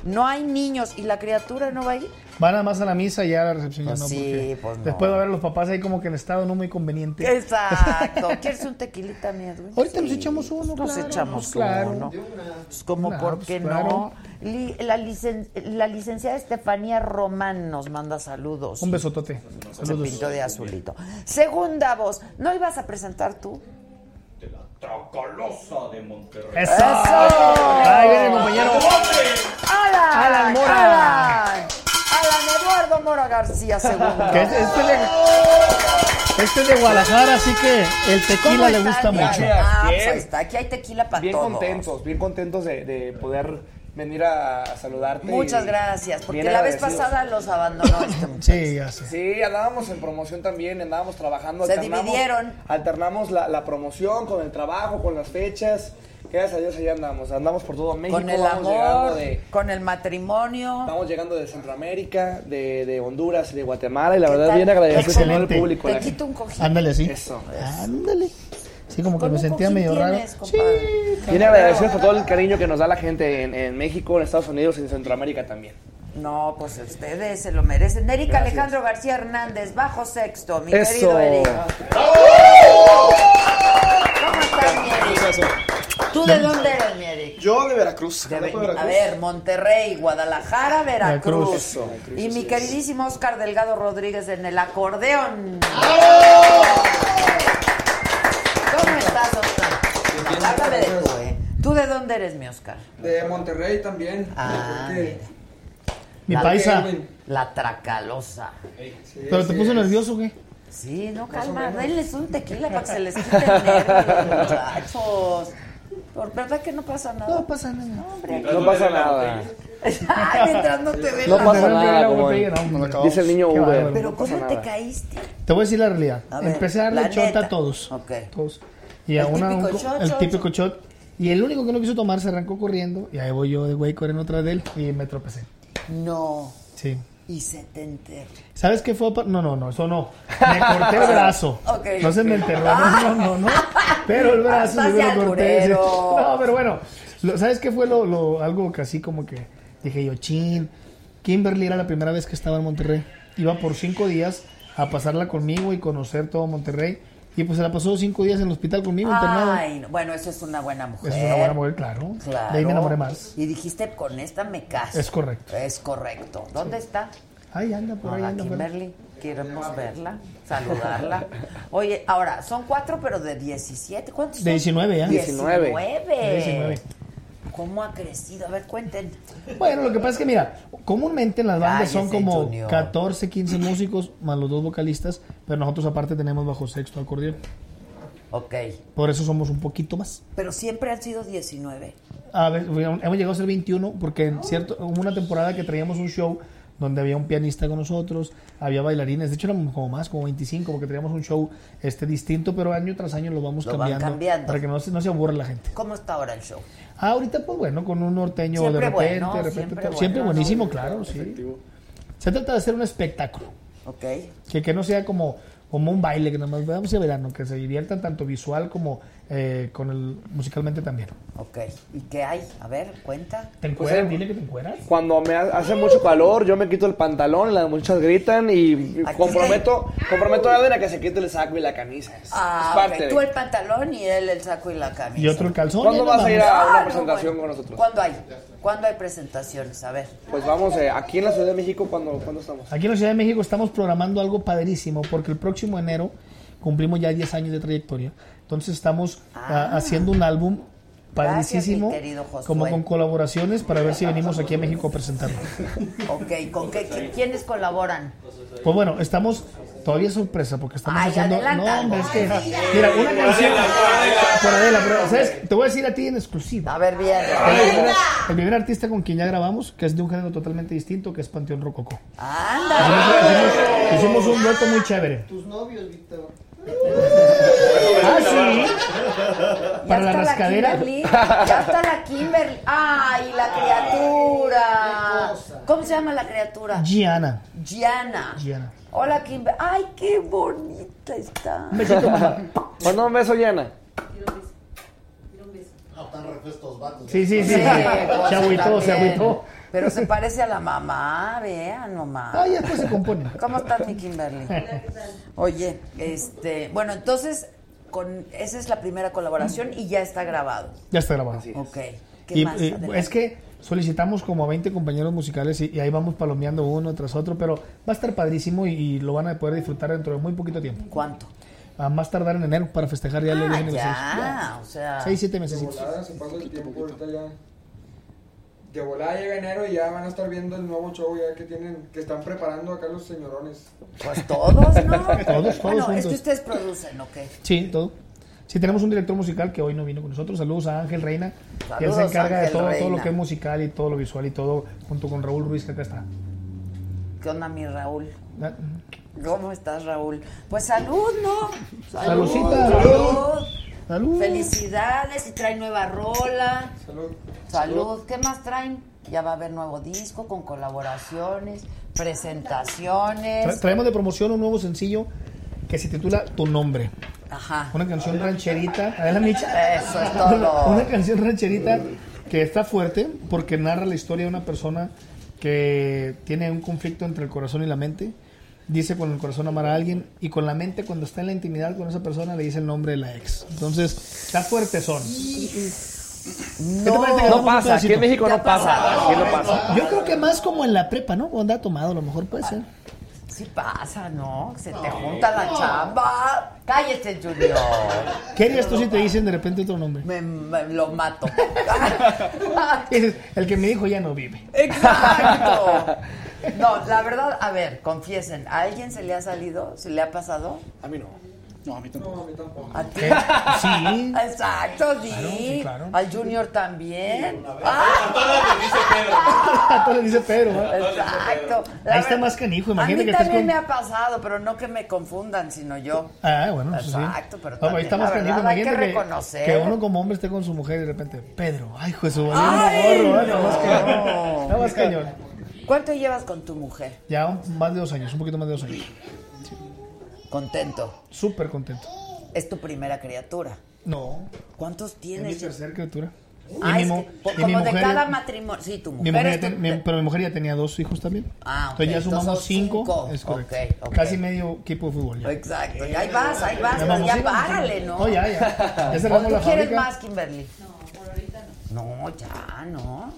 No hay niños y la criatura no va a ir. Va nada más a la misa y ya a la recepción Pues ya no. sí, pues no. Después va a ver a los papás ahí como que en estado no muy conveniente. Exacto. ¿Quieres un tequilita, mi Edwin? Ahorita nos echamos uno, Nos claro, echamos pues, claro. uno. Pues como, Una, ¿por pues, qué claro. no? Li- la, licen- la licenciada Estefanía Román nos manda saludos. Un besotote. Se Saludos. pintó de azulito. Segunda voz. ¿No ibas a presentar tú? De la Tracalosa de Monterrey. ¡Eso! ¡Eso! Ahí viene el compañero. ¡Alan! Alan Mora. ¡Alan! Eduardo Mora García. Que este, este de, este es de Guadalajara, así que el ¿Cómo tequila le gusta mucho. Ah, pues ahí está. Aquí hay tequila para Bien todos. contentos, bien contentos de, de poder venir a, a saludarte. Muchas y gracias, porque bien la vez agradecidos. pasada los abandonó este muchacho. Sí, ya sé. Sí, andábamos en promoción también, andábamos trabajando. Se alternamos- dividieron. Alternamos la, la promoción con el trabajo, con las fechas. Gracias a Dios allá andamos, andamos por todo México. Con el vamos amor, de, con el matrimonio. Vamos llegando de Centroamérica, de, de Honduras y de Guatemala y la ¿Qué verdad tal? bien agradecido con todo el Excelente. público. Te la quito un cojín. Ándale así. Eso. Ándale. Sí, como que ¿Cómo me sentía medio raro. compadre? Viene agradecidos por todo el cariño que nos da la gente en, en México, en Estados Unidos y en Centroamérica también. No, pues ustedes se lo merecen. Eric Gracias. Alejandro García Hernández, bajo sexto, mi Eso. querido Eric. ¿Cómo estás, mi Eric? ¿Tú de dónde eres, mi Eric? Yo de Veracruz. De Veracruz. A ver, Monterrey, Guadalajara, Veracruz. Veracruz. Eso, Veracruz, y mi queridísimo Oscar Delgado Rodríguez en el acordeón. ¿Cómo estás, Oscar? Háblame de tú, ¿eh? ¿Tú de dónde eres, mi Oscar? De Monterrey también. Ah, Porque- Mi La- paisa. La tracalosa. ¿Pero te puso nervioso o qué? Sí, no, calma, denles un tequila para que se les quite el nervio, muchachos. Por verdad que no pasa nada. No pasa nada. hombre, No pasa nada. Ay, mientras no te ve No la pasa nada, como no, dice el niño Uber. Pero no ¿cómo te caíste? Te voy a decir la realidad. A ver, Empecé a darle shot a todos. Ok. Todos. Y a una, típico un shot, el shot, típico shot. Y el único que no quiso tomar se arrancó corriendo. Y ahí voy yo de güey corriendo atrás de él y me tropecé. No. Sí. Y se te enterró. ¿Sabes qué fue? No, no, no, eso no. Me corté el brazo. No se me enterró, no, no, no, no. Pero el brazo sí me lo corté. No, pero bueno. lo- ¿Sabes qué fue lo, lo- algo que así como que dije yo, chin? Kimberly era la primera vez que estaba en Monterrey. Iba por cinco días a pasarla conmigo y conocer todo Monterrey. Y pues se la pasó cinco días en el hospital conmigo, internado. Ay, no. bueno, eso es una buena mujer. Es una buena mujer, claro. Claro. De ahí me enamoré más. Y dijiste, con esta me caso. Es correcto. Es correcto. ¿Dónde está? Ahí anda, por ahí Hola, anda. fuera. Kimberly. Queremos verla, saludarla. Oye, ahora, son cuatro, pero de 17. ¿Cuántos son? De 19 ya. 19. 19. ¿Cómo ha crecido? A ver, cuenten. Bueno, lo que pasa es que, mira, comúnmente en las bandas son como Junior. 14, 15 músicos, más los dos vocalistas, pero nosotros aparte tenemos bajo sexto acordeón. Ok. Por eso somos un poquito más. Pero siempre han sido 19. A ver, hemos llegado a ser 21 porque en cierto, hubo una temporada que traíamos un show donde había un pianista con nosotros, había bailarines, de hecho éramos como más, como 25, porque traíamos un show este distinto, pero año tras año lo vamos Lo van cambiando, cambiando. para que no se, no se aburra la gente. ¿Cómo está ahora el show? Ah, ahorita pues bueno, con un norteño Siempre de repente, bueno, de repente, siempre siempre buenísimo, ¿no? claro, sí. Se trata de hacer un espectáculo. Ok. Que, que no sea como, como un baile, que nada más veamos a verano, que se diviertan tanto visual como eh, con el musicalmente también. Ok. ¿Y qué hay? A ver, cuenta. ¿Te Pues, encueras? eh, Dile que te encueras. Cuando me ha- hace mucho calor, yo me quito el pantalón, las muchachas gritan y comprometo, comprometo a Eden a que se quite el saco y la camisa. Es, Ah, es parte ok. de- Tú el pantalón y él el saco y la camisa. Y otro el calzón. ¿Cuándo vas a ir a una Ah, no, presentación bueno. con nosotros? ¿Cuándo hay? ¿Cuándo hay presentaciones? A ver. Pues vamos, eh, aquí en la Ciudad de México, ¿cuándo, ¿cuándo estamos? Aquí en la Ciudad de México estamos programando algo padrísimo porque el próximo enero cumplimos ya 10 años de trayectoria. Entonces estamos ah, haciendo un álbum padricísimo, Gracias, como con colaboraciones para ver si venimos aquí a México a presentarlo. Ok, ¿con qué? qui- ¿Quiénes colaboran? Pues bueno, estamos todavía sorpresa porque estamos Ay, haciendo. adelanta No, hombre, es que. Mira, una canción. Por Adela, pero, ¿sabes? Te voy a decir a ti en exclusiva. A ver, bien. El primer, el primer artista con quien ya grabamos, que es de un género totalmente distinto, que es Panteón Rococó. ¡Anda! Hicimos, hicimos un dueto muy chévere. Tus novios, Víctor. Ah, sí. Ya Para la está rascadera. Ya está la Kimberly. ¡Ay, la criatura! ¿Cómo se llama la criatura? Gianna. Gianna. Gianna. Hola, Kimberly. ¡Ay, qué bonita está! Un besito, mamá. Un beso, Yana. No, están refrescos estos vatos. Sí, sí, sí. Sí, Se agüitó, se agüitó. Pero se parece a la mamá, vean nomás. Ah, ya después se compone. ¿Cómo estás, mi Kimberly? Oye, este, bueno, entonces, con esa es la primera colaboración y ya está grabado. Ya está grabado. Ok. ¿Qué Y, más? eh, es que solicitamos como a 20 compañeros musicales y, y ahí vamos palomeando uno tras otro, pero va a estar padrísimo y, y lo van a poder disfrutar dentro de muy poquito tiempo. ¿Cuánto? A más tardar en enero para festejar ya el Ah, 10 aniversario. ya, o sea. 6, 7 De meses. se pasa el tiempo ahorita ya. De volada llega enero y ya van a estar viendo el nuevo show ya que tienen, que están preparando acá los señorones. Pues todos, ¿no? Todos, todos Bueno, es juntos. que ustedes producen, ¿ok? Sí, todo. Sí, tenemos un director musical que hoy no vino con nosotros. Saludos a Ángel Reina, que él se Saludos, encarga de Ángel todo, todo Reina. lo que es musical y todo lo visual y todo, junto con Raúl Ruiz, que acá está. ¿Qué onda, mi Raúl? Ah, ¿Cómo estás, Raúl? Pues salud, ¿no? Saludcita. Salud. Salud. Felicidades y traen nueva rola. Salud. Salud. ¿Qué más traen? Ya va a haber nuevo disco con colaboraciones, presentaciones. Tra- traemos de promoción un nuevo sencillo que se titula Tu Nombre. Ajá. Una canción rancherita. Adela Micha. Eso es todo. Una canción rancherita que está fuerte porque narra la historia de una persona que tiene un conflicto entre el corazón y la mente. Dice con el corazón amar a alguien y con la mente cuando está en la intimidad con esa persona le dice el nombre de la ex. Entonces, está fuerte son. ¿Qué te parece que No un pasa, aquí en México no pasa. Aquí no pasa. Yo creo que más como en la prepa, ¿no? Cuando anda tomado, a lo mejor puede ser. Sí pasa, ¿no? Se te junta la chamba. Cállate, Junior. ¿Qué harías tú si te dicen de repente otro nombre? Me, me lo mato. Dices, el que me dijo ya no vive. Exacto. No, la verdad, a ver, confiesen, ¿a alguien se le ha salido? ¿Se le ha pasado? A mí no. No, a mí tampoco. ¿A ti? ¿Qué? Sí. Exacto, sí. Claro, sí, claro. Al Junior también. A todas le dice Pedro. A todos le dice Pedro. ¿eh? Exacto. La Ahí está más canijo. A Imagínate mí que también con. me ha pasado, pero no que me confundan, sino yo. Ah, bueno, eso sí. Exacto, pero ahí también, está más canijo. verdad, hay que Imagínate que, reconocer. que uno como hombre esté con su mujer y de repente, Pedro, ay, hijo de su gorro, no. Está más cañón. Está más cañón. ¿Cuánto llevas con tu mujer? Ya más de dos años, un poquito más de dos años. Contento. Súper contento. Es tu primera criatura. No, ¿Cuántos es mi tienes? tercera criatura. Ah, es que, como de cada matrimonio. Sí, tu Mi mujer, tu- ten- mi- pero mi mujer ya tenía dos hijos también. Ah, ok. Entonces ya sumamos cinco. cinco. Es correcto. Casi medio equipo de fútbol. Ya. Exacto. Y ahí vas, ahí vas, Ya vamos, sí, párale, ¿no? No, ya, ya. Ya ¿O cerramos tú la quieres fábrica. más, Kimberly? No, por ahorita no. No, ya, no.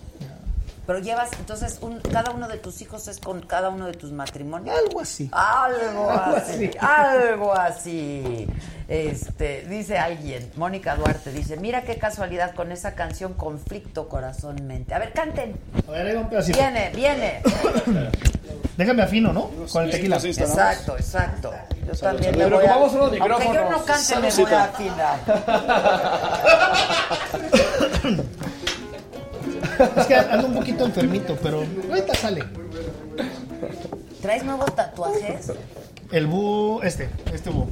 Pero llevas, entonces, un- cada uno de tus hijos es con cada uno de tus matrimonios. Algo así. Algo Algo así, así. algo así. Este, dice alguien, Mónica Duarte dice, mira qué casualidad con esa canción Conflicto Corazón Mente. A ver, canten. A ver, ahí va un pedacito. Viene, viene. Déjame afino, ¿no? Con el tequila. Exacto, exacto. Yo también me Pero voy a... unos Aunque yo no micrófonos. cante, me voy a afinar. Es que ando un poquito enfermito, pero ahorita sale. ¿Traes nuevos tatuajes? El búho, este, este búho.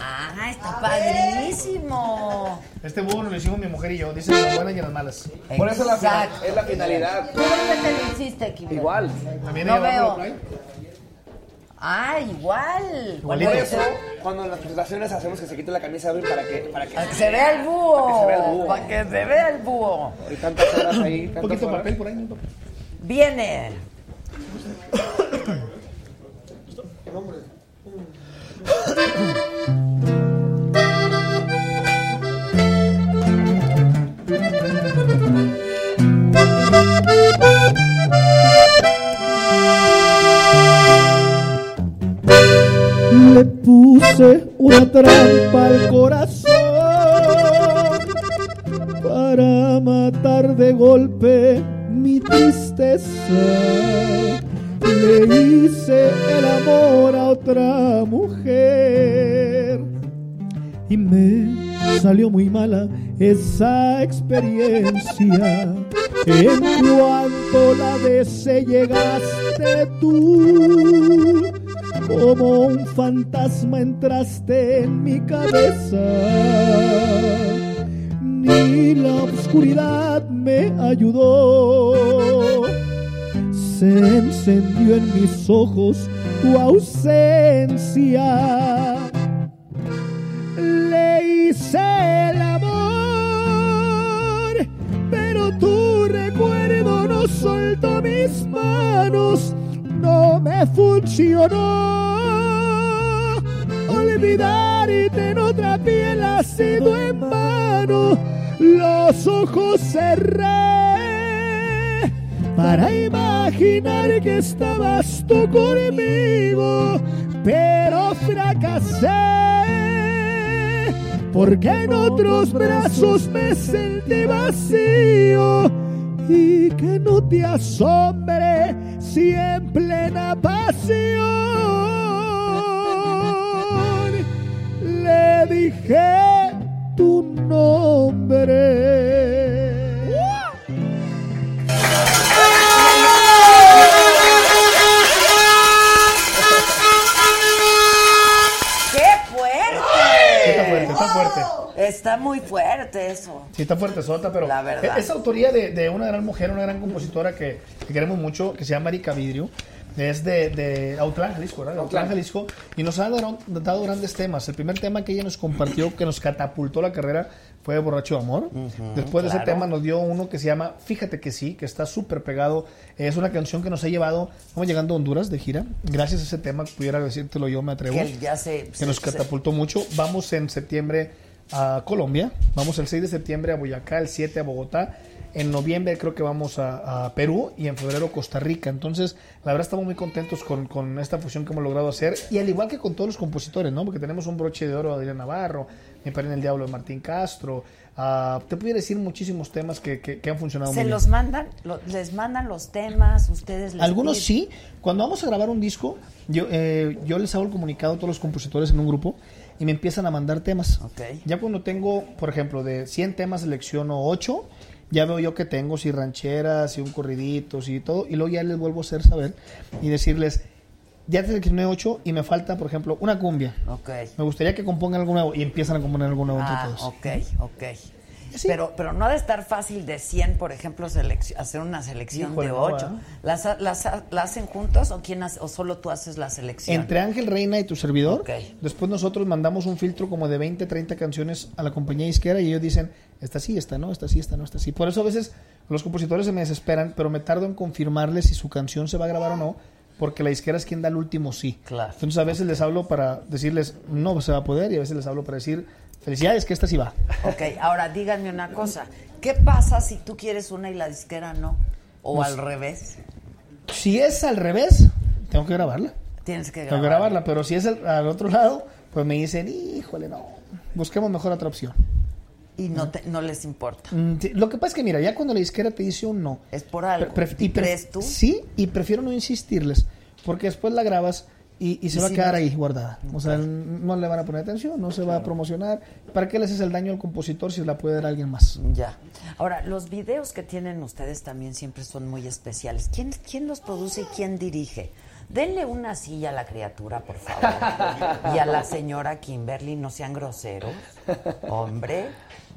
Ah, está padrísimo. Este búho lo hicimos mi mujer y yo, dice las buenas y las malas. Por eso la Exacto. es la finalidad. ¿Tú dónde te lo hiciste, Kimberly? Igual. También No veo. por. Ah, igual. Por eso, cuando en las presentaciones hacemos que se quite la camisa Edwin para que, para que, Para que se vea el búho. Para que se vea el búho. Para que se vea el búho. Hay tantas horas ahí, Un poquito de papel por ahí, ¿no? Viene. Le puse una trampa al corazón para matar de golpe mi tristeza. Le hice el amor a otra mujer y me salió muy mala esa experiencia. En cuanto la besé llegaste tú, como un fantasma entraste en mi cabeza. Ni la oscuridad me ayudó. Se encendió en mis ojos tu ausencia le hice el amor, pero tu recuerdo no soltó mis manos, no me funcionó. Olvidarte en otra piel ha sido en vano, los ojos cerré para imaginar que estabas tú conmigo, pero fracasé. Porque en otros brazos me sentí vacío y que no te asombre si en plena pasión le dije tu nombre. Está fuerte, está fuerte. Está muy fuerte eso. Sí, está fuerte sota, pero La verdad. es autoría de, de una gran mujer, una gran compositora que, que queremos mucho, que se llama Erika Vidrio. Es de, de Autlán, Jalisco, ¿verdad? Autlán, Jalisco. Y nos ha dado, dado grandes temas. El primer tema que ella nos compartió, que nos catapultó la carrera, fue Borracho de Amor. Después de ese claro. tema nos dio uno que se llama Fíjate que sí, que está súper pegado. Es una canción que nos ha llevado, estamos llegando a Honduras de gira. Gracias a ese tema, pudiera decírtelo yo, me atrevo. Que ya se- que nos se- catapultó mucho. Vamos en septiembre a Colombia, vamos el 6 de septiembre a Boyacá, el 7 a Bogotá. En noviembre creo que vamos a, a Perú y en febrero Costa Rica. Entonces, la verdad estamos muy contentos con, con esta fusión que hemos logrado hacer. Y al igual que con todos los compositores, ¿no? Porque tenemos un broche de oro de Adrián Navarro, Mi Padre en el Diablo de Martín Castro. Ah, te pudiera decir muchísimos temas que, que- que han funcionado Se muy bien. los mandan, lo- les mandan los temas, ustedes les Algunos piden- sí. Cuando vamos a grabar un disco, yo, eh, yo les hago el comunicado a todos los compositores en un grupo y me empiezan a mandar temas. Ya cuando tengo, por ejemplo, de 100 temas selecciono 8, ya veo yo que tengo, si rancheras, si un corridito, si todo, y luego ya les vuelvo a hacer saber y decirles, ya te seleccioné 8 y me falta, por ejemplo, una cumbia. Ok. Me gustaría que compongan algo nuevo y empiezan a componer algo nuevo entre Ah, todos. ok, ok. Pero, pero no ha de estar fácil de 100, por ejemplo, hacer una selección Híjole, de no, 8. ¿verdad? ¿Las, ¿La hacen juntos o, quién hace- o solo tú haces la selección? Entre Ángel Reina y tu servidor. Después nosotros mandamos un filtro como de 20, 30 canciones a la compañía disquera y ellos dicen, esta sí, esta no, esta sí, esta no, esta sí. Por eso a veces los compositores se me desesperan, pero me tardo en confirmarles si su canción se va a grabar o no, porque la disquera es quien da el último sí. Claro. Entonces a veces les hablo para decirles, no se va a poder, y a veces les hablo para decir, felicidades, que esta sí va. Ok, ahora díganme una cosa. ¿Qué pasa si tú quieres una y la disquera no? ¿O Pues- al revés? Si es al revés, tengo que grabarla. Tienes que Tengo que grabar. grabarla, pero si es al, al otro lado, pues me dicen, híjole, no, busquemos mejor otra opción. Y no, te- no les importa. Mm, Lo que pasa es que, mira, ya cuando la disquera te dice un no. Es por algo. ¿Y crees tú? Sí, y prefiero no insistirles, porque después la grabas y, y se Y va a quedar no- ahí guardada. O sea, no le van a poner atención, no se va a promocionar. ¿Para qué le haces el daño al compositor si la puede dar alguien más? Ya. Ahora, los videos que tienen ustedes también siempre son muy especiales. ¿Quién, quién los produce y quién dirige? Denle una silla a la criatura, por favor. Y a la señora Kimberly, no sean groseros. Hombre,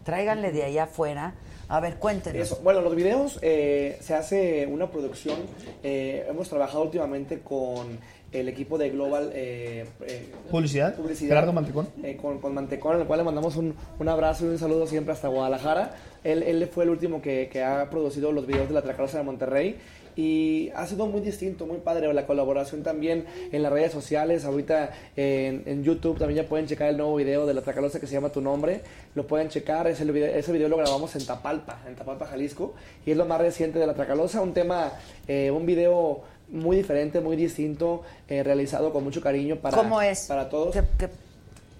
tráiganle de allá afuera. A ver, cuéntenos. Eso. Bueno, los videos eh, se hace una producción. eh, hemos trabajado últimamente con el equipo de Global eh, eh, Publicidad, Gerardo Mantecón. eh, con, con Mantecón, al cual le mandamos un, un abrazo y un saludo siempre hasta Guadalajara. Él, él fue el último que, que ha producido los videos de la Tracarosa de Monterrey. Y ha sido muy distinto, muy padre la colaboración también en las redes sociales. Ahorita en, en YouTube también ya pueden checar el nuevo video de la Tracalosa que se llama Tu Nombre. Lo pueden checar. Ese video, ese video lo grabamos en Tapalpa, en Tapalpa, Jalisco. Y es lo más reciente de la Tracalosa. Un tema, eh, un video muy diferente, muy distinto, eh, realizado con mucho cariño para, ¿Cómo es? para todos. ¿Qué- qué-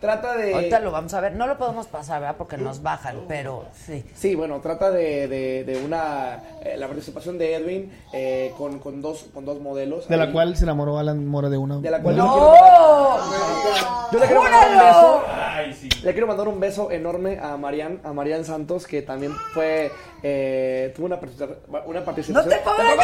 Trata de... Ahorita lo vamos a ver. No lo podemos pasar, ¿verdad? Porque nos bajan, pero sí. Sí, bueno, trata de, de, de una eh, la participación de Edwin eh, con, con dos con dos modelos. De la cual se enamoró Alan Mora de una. De la cual de- yo le quiero mandar un beso. Le quiero mandar un beso enorme a Marian, a Marian Santos, que también fue eh, tuvo una, una participación. ¡No te pongas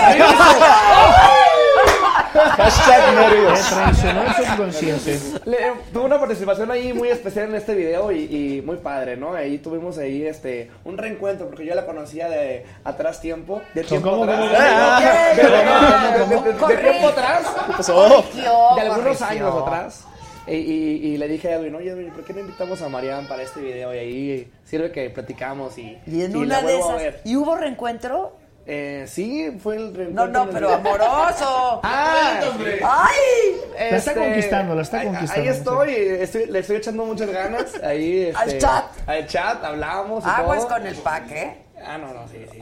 Hashtag nervios. Traicionó el subconsciente. Le- tuvo una participación ahí muy especial en este video y, y muy padre, ¿no? Ahí tuvimos ahí este un reencuentro porque yo la conocía de atrás tiempo, de tiempo ¿Cómo, atrás. cómo, Ah, cómo? de- tiempo atrás. ¿Qué pasó? De algunos Corrigió. años atrás. Y, y- y le dije a Edwin, oye Edwin, ¿por qué no invitamos a Marian para este video? Y ahí sirve que platicamos y, Y en y una la de vuelvo a esas. ver. ¿Y hubo reencuentro? Eh, sí, fue el No, reencuentro. no, pero amoroso. ¡Ah! ¡Ay! La está Este, conquistando, la está conquistando. Ahí estoy, estoy, le estoy echando muchas ganas. Ahí, Al este, chat. Al chat, hablamos y Aguas todo. con el pack, ¿eh? Ah, no, no, sí, sí.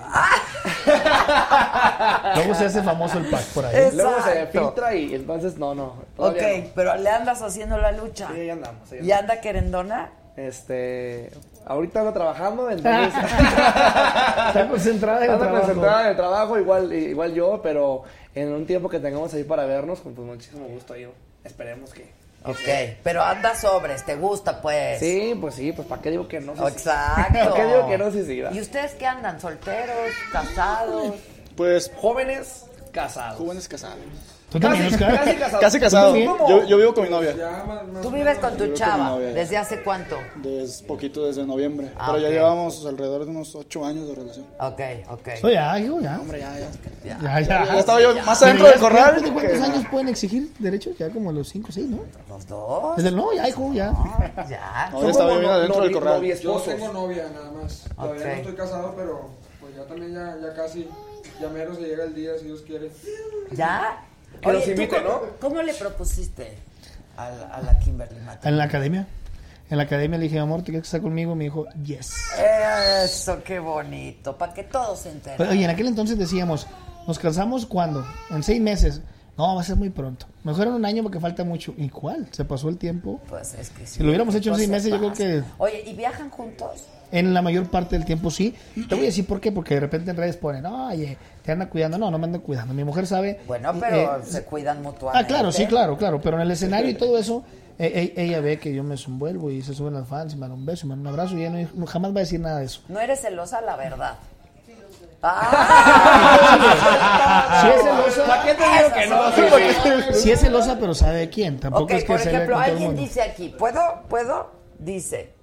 Luego se hace famoso el pack por ahí. Luego se filtra y entonces no, no. Ok, no. pero le andas haciendo la lucha. Sí, ahí andamos. ahí ¿Y anda querendona? Este, ahorita ando trabajando, entonces Está concentrada en el ando trabajo. concentrada en el trabajo, igual, igual yo, pero en un tiempo que tengamos ahí para vernos, con pues, muchísimo gusto ahí, esperemos que. Ok, pero anda sobres, te gusta, pues. Sí, pues sí, pues ¿para qué digo que no? Exacto. ¿Para qué digo que no? Sí, sí. ¿Y ustedes qué andan? ¿Solteros? ¿Casados? Pues jóvenes casados. Jóvenes casados. ¿Tú también, Casi- Oscar? casi casado. Casi casado. ¿Tú también? Yo, yo vivo con mi novia. Tú vives con tu con chava. ya. ¿Desde hace cuánto? Desde poquito, desde noviembre. Ah, pero ya ok. llevamos alrededor de unos ocho años de relación. Ok, ok. Oh, ya, hijo, ya. Hombre, ya, ya. Ya, ya. Ya estaba yo más adentro ya- del corral. ¿De cuántos años pueden exigir derechos? Ya como los 5 o 6, ¿no? Los dos. Desde el no, ya, hijo, ya. Ya. No, ya estaba yo bien adentro del corral. Yo tengo novia nada más. Todavía no estoy casado, pero pues ya también ya, ya casi, ya mero se llega el día si Dios quiere. ¿Ya? Que los ¿tú invite, cómo, ¿no? ¿Cómo le propusiste a la, a la Kimberly Mateo? En la academia. En la academia le dije, amor, ¿te quieres casar conmigo? Me dijo, yes. Eso, qué bonito, para que todos se enteren. Oye, en aquel entonces decíamos, ¿nos casamos cuándo? En seis meses. No, va a ser muy pronto. Mejor en un año porque falta mucho. ¿Y cuál? Se pasó el tiempo. Pues es que sí. Si lo hubiéramos hecho en Pues seis se meses, yo creo que Oye, ¿y viajan juntos? en la mayor parte del tiempo sí. Te voy a decir por qué. Porque de repente en redes ponen, oye, te anda cuidando. No, no me ando cuidando. Mi mujer sabe. Bueno, pero eh, se cuidan mutuamente. Ah, claro, sí, claro, claro. Pero en el escenario y todo eso, eh, ella ve que yo me envuelvo y se suben las fans y me dan un beso y me dan un abrazo y ella no- jamás va a decir nada de eso. No eres celosa, la verdad. Si es celosa, ¿Para qué te digo que no? Si es celosa, pero sabe de quién. Tampoco Ok, es que por se ejemplo, alguien dice aquí, ¿puedo? ¿Puedo? Dice,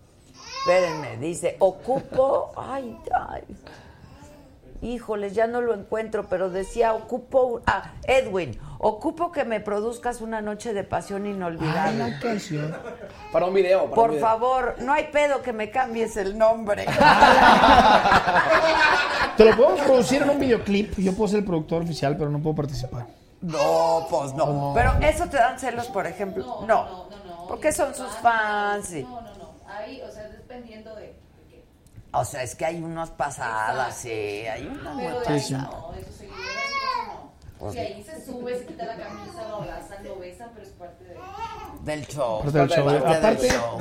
espérenme, dice, ocupo, ay, ay, híjoles, ya no lo encuentro, pero decía, ocupo, ah, Edwin, ocupo que me produzcas una noche de pasión inolvidable. Ay, canción. Para un video. para un Por video. favor, no hay pedo que me cambies el nombre. Te lo podemos producir en un videoclip. Yo puedo ser el productor oficial, pero no puedo participar. No, pues no. No. Pero eso te dan celos, por ejemplo. No. Porque son sus fans. y- No, no, no. Ahí, o sea, dependiendo de. O sea, es que hay unas pasadas, sí. Hay unas muy sí. no, de sus seguidores no. Pues si ahí se sube, se quita la camisa, lo abrazan, lo besan, pero es parte de. Del show. Parte del show. Parte del Aparte- show.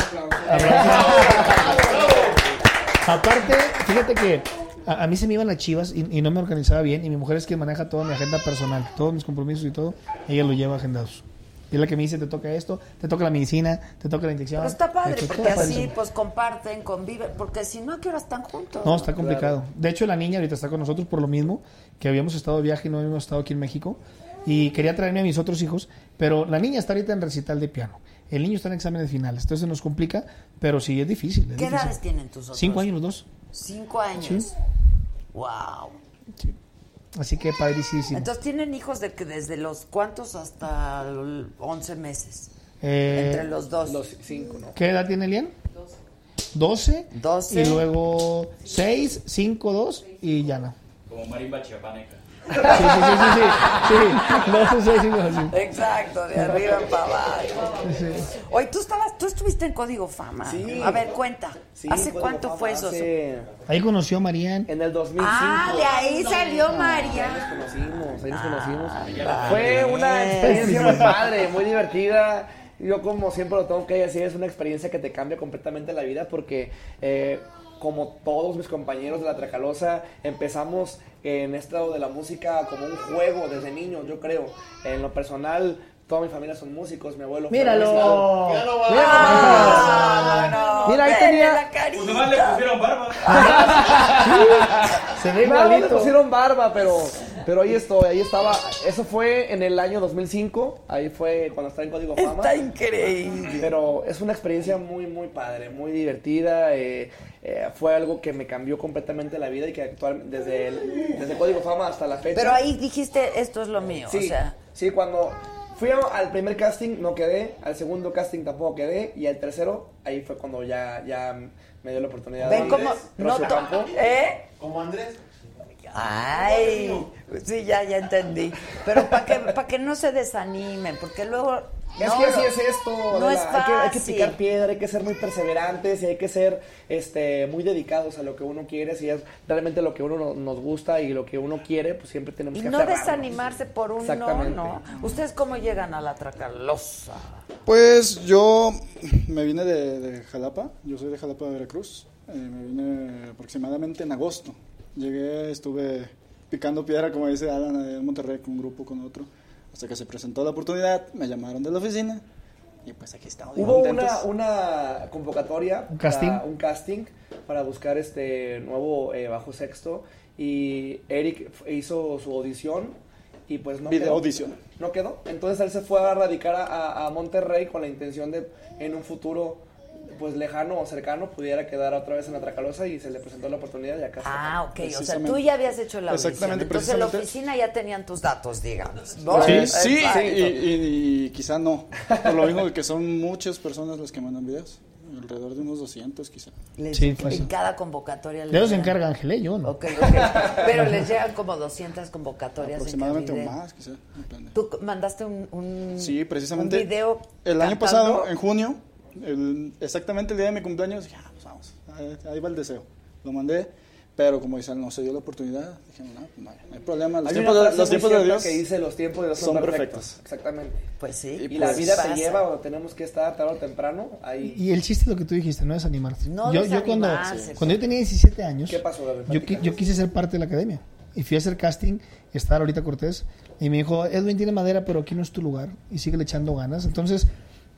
Aparte, fíjate que a, a mí se me iban las chivas y, y no me organizaba bien. Y mi mujer es quien maneja toda mi agenda personal, todos mis compromisos y todo. Ella lo lleva agendados. Y es la que me dice: te toca esto, te toca la medicina, te toca la inyección. Pero está padre, porque así pues comparten, conviven. Porque si no, ¿a qué hora están juntos? No, está complicado. De hecho, la niña ahorita está con nosotros por lo mismo, que habíamos estado de viaje y no habíamos estado aquí en México. Y quería traerme a mis otros hijos, pero la niña está ahorita en recital de piano. El niño está en exámenes finales, entonces nos complica, pero sí es difícil. es ¿Qué difícil. edades tienen tus otros? Cinco años los dos. Cinco años. Sí. Wow. Así que padrísimo. Entonces tienen hijos de que desde los cuántos hasta el 11 meses. Eh, Entre los dos. Los cinco, ¿no? ¿Qué edad tiene Elian? 12. 12. Y luego 6, 5, 2 y Yana. Como marimba chiapaneca. Sí, sí, sí, sí. sí, sí. 12, 6, 5, sí. Exacto, de arriba para abajo. Sí. Oye, tú estabas, tú estuviste en Código Fama. Sí. A ver, cuenta. Sí, ¿Hace Código cuánto Fama, fue eso? hace- Ahí conoció a Marian. En el 2005. Ah, de ahí salió Ahí María. nos conocimos, ahí nos conocimos. Ah, Fue una experiencia muy padre, muy divertida. Yo como siempre lo tengo que decir, es una experiencia que te cambia completamente la vida porque eh, como todos mis compañeros de la Tracalosa empezamos en esto de la música como un juego desde niños, yo creo. En lo personal, toda mi familia son músicos, mi abuelo fue Míralo. músico. Míralo, Mira Ah, nomás. no, Mira, ahí tenía... la. Pues nomás le pusieron barba. Se ve No, le igualito. pusieron barba, pero, pero ahí estoy, ahí estaba. Eso fue en el año 2005, ahí fue cuando estaba en Código Fama. Está increíble. Pero es una experiencia muy, muy padre, muy divertida. eh, eh, fue algo que me cambió completamente la vida y que actual, desde, el- desde Código Fama hasta la fecha. Pero ahí dijiste, esto es lo mío. Sí, O sea, sí, cuando fui al primer casting no quedé, al segundo casting tampoco quedé y al tercero ahí fue cuando ya, ya me dio la oportunidad. ven de cómo. No Campo. ¿Eh? Como Andrés. Ay, sí, ya, ya entendí. Pero para que, pa' que no se desanimen, porque luego. Es no, que así es esto. No es hay, que, hay que picar piedra, hay que ser muy perseverantes y hay que ser este, muy dedicados a lo que uno quiere. Si es realmente lo que uno no- nos gusta y lo que uno quiere, pues siempre tenemos Y que no aferrarnos. desanimarse por un no. ¿no? ¿Ustedes cómo llegan a la Tracalosa? Pues yo me vine de, de Jalapa, yo soy de Jalapa, Veracruz. Eh, me vine aproximadamente en agosto. Llegué, estuve picando piedra, como dice Alan, en Monterrey, con un grupo, con otro. Hasta que se presentó la oportunidad, me llamaron de la oficina y pues aquí estamos. Hubo una, una convocatoria, ¿Un casting? para- un casting para buscar este nuevo eh, bajo sexto y Eric hizo su audición y pues no Video quedó. audición. No quedó. Entonces él se fue a radicar a, a- a Monterrey con la intención de en un futuro pues lejano o cercano pudiera quedar otra vez en la Tracalosa y se le presentó la oportunidad y acá está. Ah, ok. O sea, tú ya habías hecho la audición. Exactamente, Entonces en la oficina ya tenían tus datos, digamos. ¿no? Sí, sí, y, y- y quizá no. Por lo mismo que son muchas personas las que mandan videos. Alrededor de unos 200 quizá. Les- Sí, en cada convocatoria les se llegan- encarga Ángel, ¿eh? yo no. Pero les llegan como 200 convocatorias Aproximadamente en más, quizá. depende. Tú mandaste un, un, Sí, precisamente. un video El año pasado, en junio, el- exactamente el día de mi cumpleaños, dije, ah, pues vamos, ahí, ahí va el deseo. Lo mandé, pero como dicen, no se dio la oportunidad, dije, no, no, hay- no hay problema. Los Hay tiempos, de, los tiempos de Dios que dice los tiempos de Dios son, son perfectos. perfectos. Exactamente. Pues sí. Y, Y la pues vida pasa. te lleva o tenemos que estar tarde o temprano ahí. Y el chiste es lo que tú dijiste, no desanimarte. No yo, yo cuando, desanimarse, cuando yo tenía 17 años, ¿Qué pasó, Gabriel? yo, qui- yo quise ser parte de la academia. Y fui a hacer casting, estaba ahorita Cortés, y me dijo, Edwin tiene madera, pero aquí no es tu lugar, y sigue echando ganas. Entonces,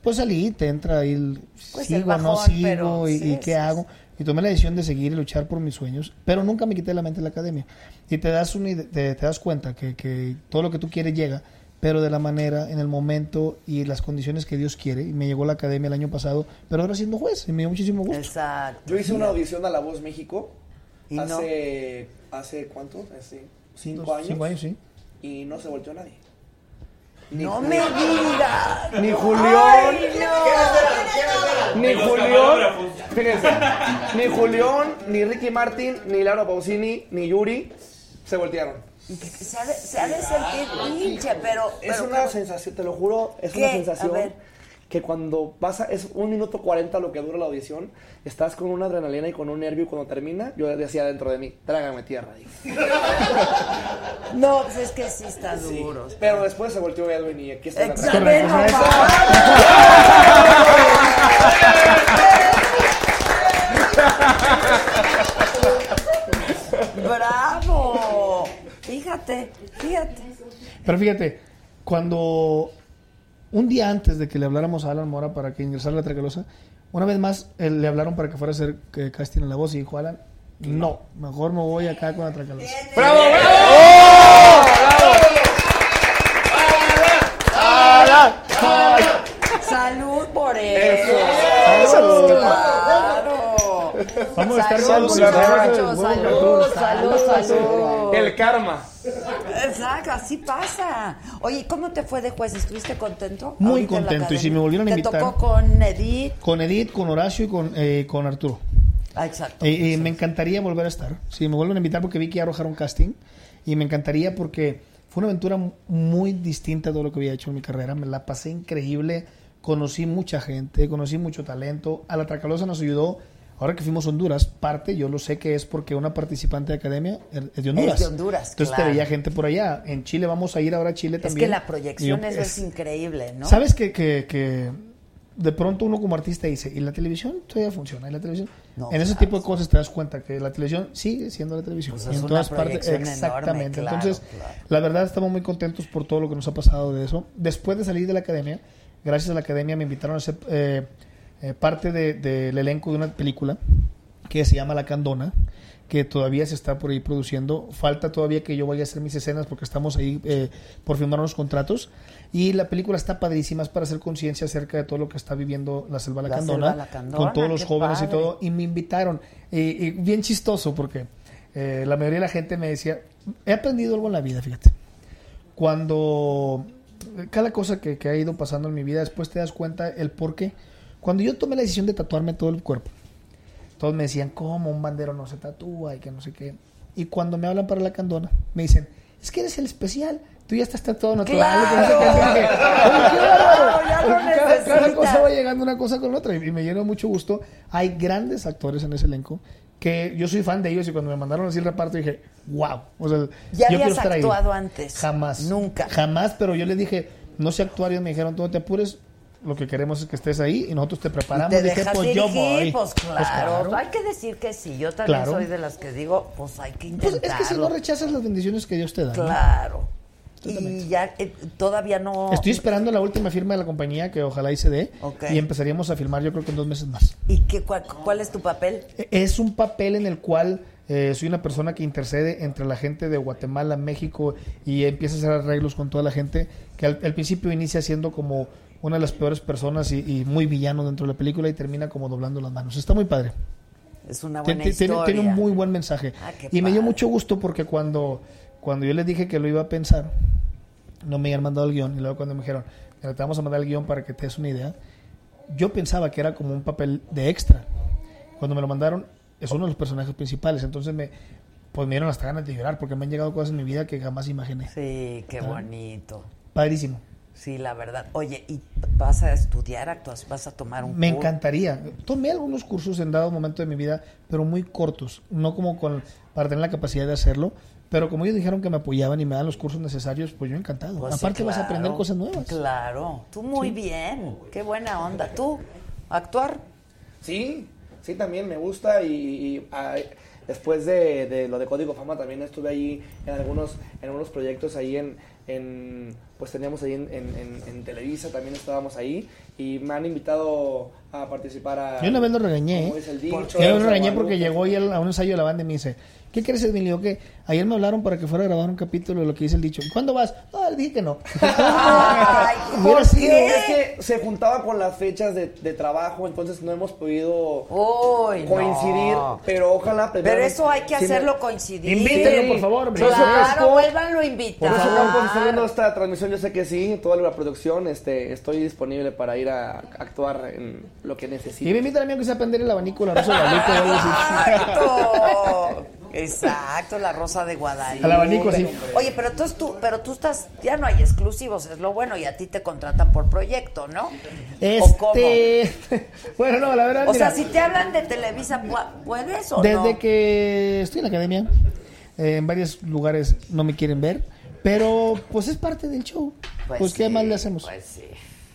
pues salí, te entra ahí el Pues el sigo, no bajón, sigo, pero y, sí, y qué sí, hago. Y tomé la decisión de seguir y luchar por mis sueños, pero nunca me quité de la mente de la academia. Y te das, una ide- te, te das cuenta que, que todo lo que tú quieres llega, pero de la manera, en el momento y las condiciones que Dios quiere. Y me llegó la academia el año pasado, pero ahora siendo juez, y me dio muchísimo gusto. Exacto. Yo hice una audición a La Voz México ¿Y no? hace, hace ¿cuánto? Hace cinco Dos- años. Cinco años, sí. Y no se volteó nadie. No me digas. Ni Julián. No. Ni Julián. Fíjense. Ni Julián, ni Ricky Martin, ni Laura Pausini, ni Yuri se voltearon. Se ha de, sentir pinche, pero... Es pero una sensación, te lo juro, es ¿Qué? una A sensación ver. Que cuando pasa, es un minuto 40 lo que dura la audición, estás con una adrenalina y con un nervio y cuando termina, yo decía dentro de mí, trágame tierra. dije. No, pues es que sí está duro. Pero después se volteó Edwin y aquí está. ¡Bravo! Fíjate, fíjate. Pero fíjate, cuando un día antes de que le habláramos a Alan Mora para que ingresara a la Tracalosa, una vez más eh, le hablaron para que fuera a hacer eh, casting en la voz y dijo Alan, no, mejor me voy acá con la Tracalosa. ¡Bravo, Salud por eso. Salud. Claro. Vamos a estar Salud. Salud, salud, salud. El karma. Exacto, así pasa. Oye, ¿cómo te fue de juez? ¿Estuviste contento? Muy contento, y si me volvieran a Te invitar- tocó con Edith. Con Edith, con Horacio y con, eh, con Arturo. Ah, exacto. Eh, eh, me encantaría volver a estar. Si me vuelven a invitar porque vi que ya arrojaron casting. Y me encantaría porque fue una aventura muy distinta a todo lo que había hecho en mi carrera. Me la pasé increíble. Conocí mucha gente, conocí mucho talento. A la Tracalosa nos ayudó. Ahora que fuimos a Honduras, parte, yo lo sé que es porque una participante de academia es de Honduras. Es de Honduras, Entonces claro. te veía gente por allá. En Chile vamos a ir ahora a Chile Es también. que la proyección yo- es, es increíble, ¿no? ¿Sabes que, que, que de pronto uno como artista dice, ¿y la televisión todavía funciona? ¿Y la televisión? No, en ese tipo de cosas te das cuenta que la televisión sigue siendo la televisión. Pues es en una todas partes. proyección enorme, Exactamente. claro, Entonces, la verdad estamos muy contentos por todo lo que nos ha pasado de eso. Después de salir de la academia, gracias a la academia me invitaron a ser eh, eh, parte de- del elenco de una película que se llama La Candona que todavía se está por ahí produciendo. Falta todavía que yo vaya a hacer mis escenas porque estamos ahí eh, por firmar unos contratos. Y la película está padrísima, es para hacer conciencia acerca de todo lo que está viviendo la Selva La Selva Lacandona, con todos los jóvenes y todo. Y me invitaron. Y, y bien chistoso porque eh, la mayoría de la gente me decía, he aprendido algo en la vida, fíjate. Cuando cada cosa que, que ha ido pasando en mi vida, después te das cuenta el por qué. Cuando yo tomé la decisión de tatuarme todo el cuerpo, todos me decían, ¿cómo un bandero no se tatúa y que no sé qué? Y cuando me hablan para la candona, me dicen, es que eres el especial, tú ya estás tatuado natural. que no sé qué". ¡Claro! Porque cada, cada cosa va llegando una cosa con la otra y, y me llenó mucho gusto. Hay grandes actores en ese elenco que yo soy fan de ellos y cuando me mandaron así el reparto dije, wow. O sea, ¿Ya yo habías actuado antes? Jamás. Nunca. Jamás, pero yo les dije, no sé actuar. Y me dijeron, tú no te apures, lo que queremos es que estés ahí y nosotros te preparamos. te Dije, dejas pues yo dirigir, voy. pues claro. Hay que decir que sí. Yo también Claro. soy de las que digo, pues hay que Pues intentarlo. es que si no rechazas las bendiciones que Dios te da. ¿no? Claro. Y ya eh, todavía no... Estoy esperando la última firma de la compañía, que ojalá y se dé. Y empezaríamos a filmar yo creo que en dos meses más. ¿Y qué, cuál, cuál es tu papel? Es un papel en el cual eh, soy una persona que intercede entre la gente de Guatemala, México y empieza a hacer arreglos con toda la gente, que al, al principio inicia siendo como una de las peores personas y, y muy villano dentro de la película y termina como doblando las manos. Está muy padre. Es una buena tien- tiene, historia. tiene un muy buen mensaje. Ah, y me dio mucho gusto porque cuando, cuando yo les dije que lo iba a pensar, no me habían mandado el guion. Y luego cuando me dijeron, "Mira, te vamos a mandar el guion para que te des una idea, yo pensaba que era como un papel de extra. Cuando me lo mandaron, es uno de los personajes principales. Entonces me, pues me dieron hasta ganas de llorar porque me han llegado cosas en mi vida que jamás imaginé. Sí, qué bonito. Padrísimo. Sí, la verdad. Oye, ¿y vas a estudiar actuación? ¿Vas a tomar un Me curso? encantaría. Tomé algunos cursos en dado momento de mi vida, pero muy cortos, no como con para tener la capacidad de hacerlo. Pero como ellos dijeron que me apoyaban y me dan los cursos necesarios, pues yo encantado. Pues sí, Aparte vas a aprender cosas nuevas. Claro. Tú muy Sí. bien. Qué buena onda. ¿Tú? ¿Actuar? Sí, sí, también me gusta y, y, ah, después de, de lo de Código Fama también estuve ahí en algunos, en algunos proyectos ahí en, en pues teníamos ahí en, en- en- Televisa, también estábamos ahí y me han invitado a participar a... Yo una vez lo regañé. ¿eh? Yo lo regañé porque llegó y él a un ensayo de la banda y me dice, ¿qué quieres Edmilio? ¿Qué? Ayer me hablaron para que fuera a grabar un capítulo de lo que dice el dicho. ¿Y ¿Cuándo vas? No, le dije que no. Ay, ¿por qué? Es que se juntaba con las fechas de, de trabajo, entonces no hemos podido coincidir, no. pero ojalá... Pero eso hay que me- hacerlo coincidir. Invítenlo, por favor, hombre. Claro, vuélvanlo a invitar. Por eso Campos está viendo esta transmisión, yo sé que sí, toda la producción, este, estoy disponible para ir a actuar en lo que necesite. Y me invitan a mí aunque sea a prender el abanico, la rosa de Guadalupe o algo así. Exacto. La rosa de Guadalupe. Al abanico, sí. Oye, pero tú, tú, pero tú estás, ya no hay exclusivos, es lo bueno, y a ti te contratan por proyecto, ¿no? ¿O cómo? Este. bueno, no, la verdad. O sea, si te hablan de Televisa, ¿pu- ¿puedes o Desde no? que estoy en la academia, eh, en varios lugares no me quieren ver, pero pues es parte del show. Pues, qué sí, más le hacemos. Pues sí.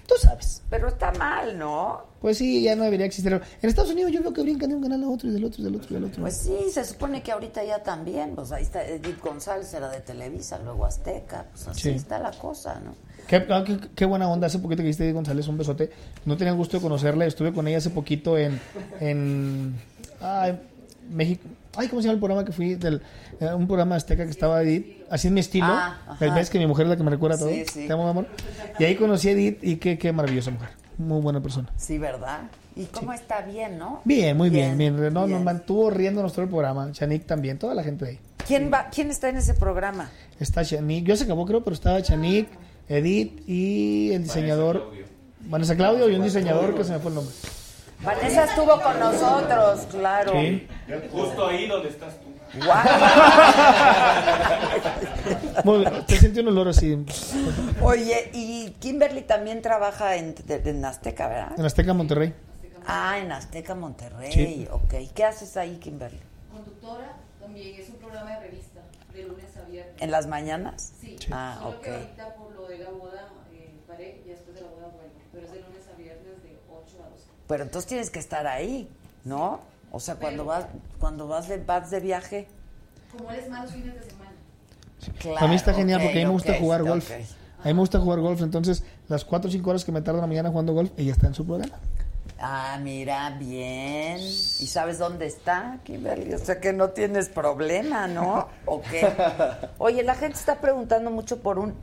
Tú sabes. Pero está mal, ¿no? Pues sí, ya no debería existir. En Estados Unidos yo veo que brincan de un canal a otro y del otro y del otro y del otro. Pues sí, se supone que ahorita ya también, pues ahí está Edith González, era de Televisa, luego Azteca, pues así Sí. está la cosa, ¿no? Qué, ah, qué- qué buena onda. Hace poquito que viste Edith González, un besote. No tenía el gusto de conocerla. Estuve con ella hace poquito en, en México. Ay, ¿cómo se llama el programa que fui? Del, eh, un programa azteca que estaba Edith. Así es mi estilo. Ah, ves que mi mujer es la que me recuerda todo. Sí, sí. Te amo, mi amor. Y ahí conocí a Edith y qué, qué maravillosa mujer. Muy buena persona. Sí, ¿verdad? ¿Y cómo está bien, no? Bien, muy bien. Bien, bien. No, Nos mantuvo riéndonos todo el programa. Chanik también, toda la gente de ahí. ¿Quién va, quién está en ese programa? Está Chanik, yo se acabó creo, pero estaba Chanik, Edith y el diseñador. Vanessa Claudio y un diseñador que se me fue el nombre. Vanessa estuvo con nosotros, claro. Sí. Justo ahí donde estás tú. Muy bien, Te siente un olor así Oye, y Kimberly también trabaja en, de- en Azteca, ¿verdad? en Azteca, Monterrey. Ah, en Azteca Monterrey, Sí. ok. ¿Qué haces ahí, Kimberly? Conductora también es un programa de revista, de lunes a viernes. ¿En las mañanas? Sí. Ah, Solo ok. que ahorita por lo de la boda eh, paré y después de la boda vuelvo. Pero es de lunes a viernes de 8 a 12. Pero entonces tienes que estar ahí, ¿no? O sea, cuando vas, cuando vas de, vas de viaje. Como él es más los fines de semana. Claro, a mí está genial porque a mí me gusta jugar golf. A mí me gusta jugar golf, entonces las 4 o 5 horas que me tardo en la mañana jugando golf, ella está en su programa. Ah, mira, bien. ¿Y sabes dónde está, Kimberly? O sea que no tienes problema, ¿no? ¿O qué? Oye, la gente está preguntando mucho por un,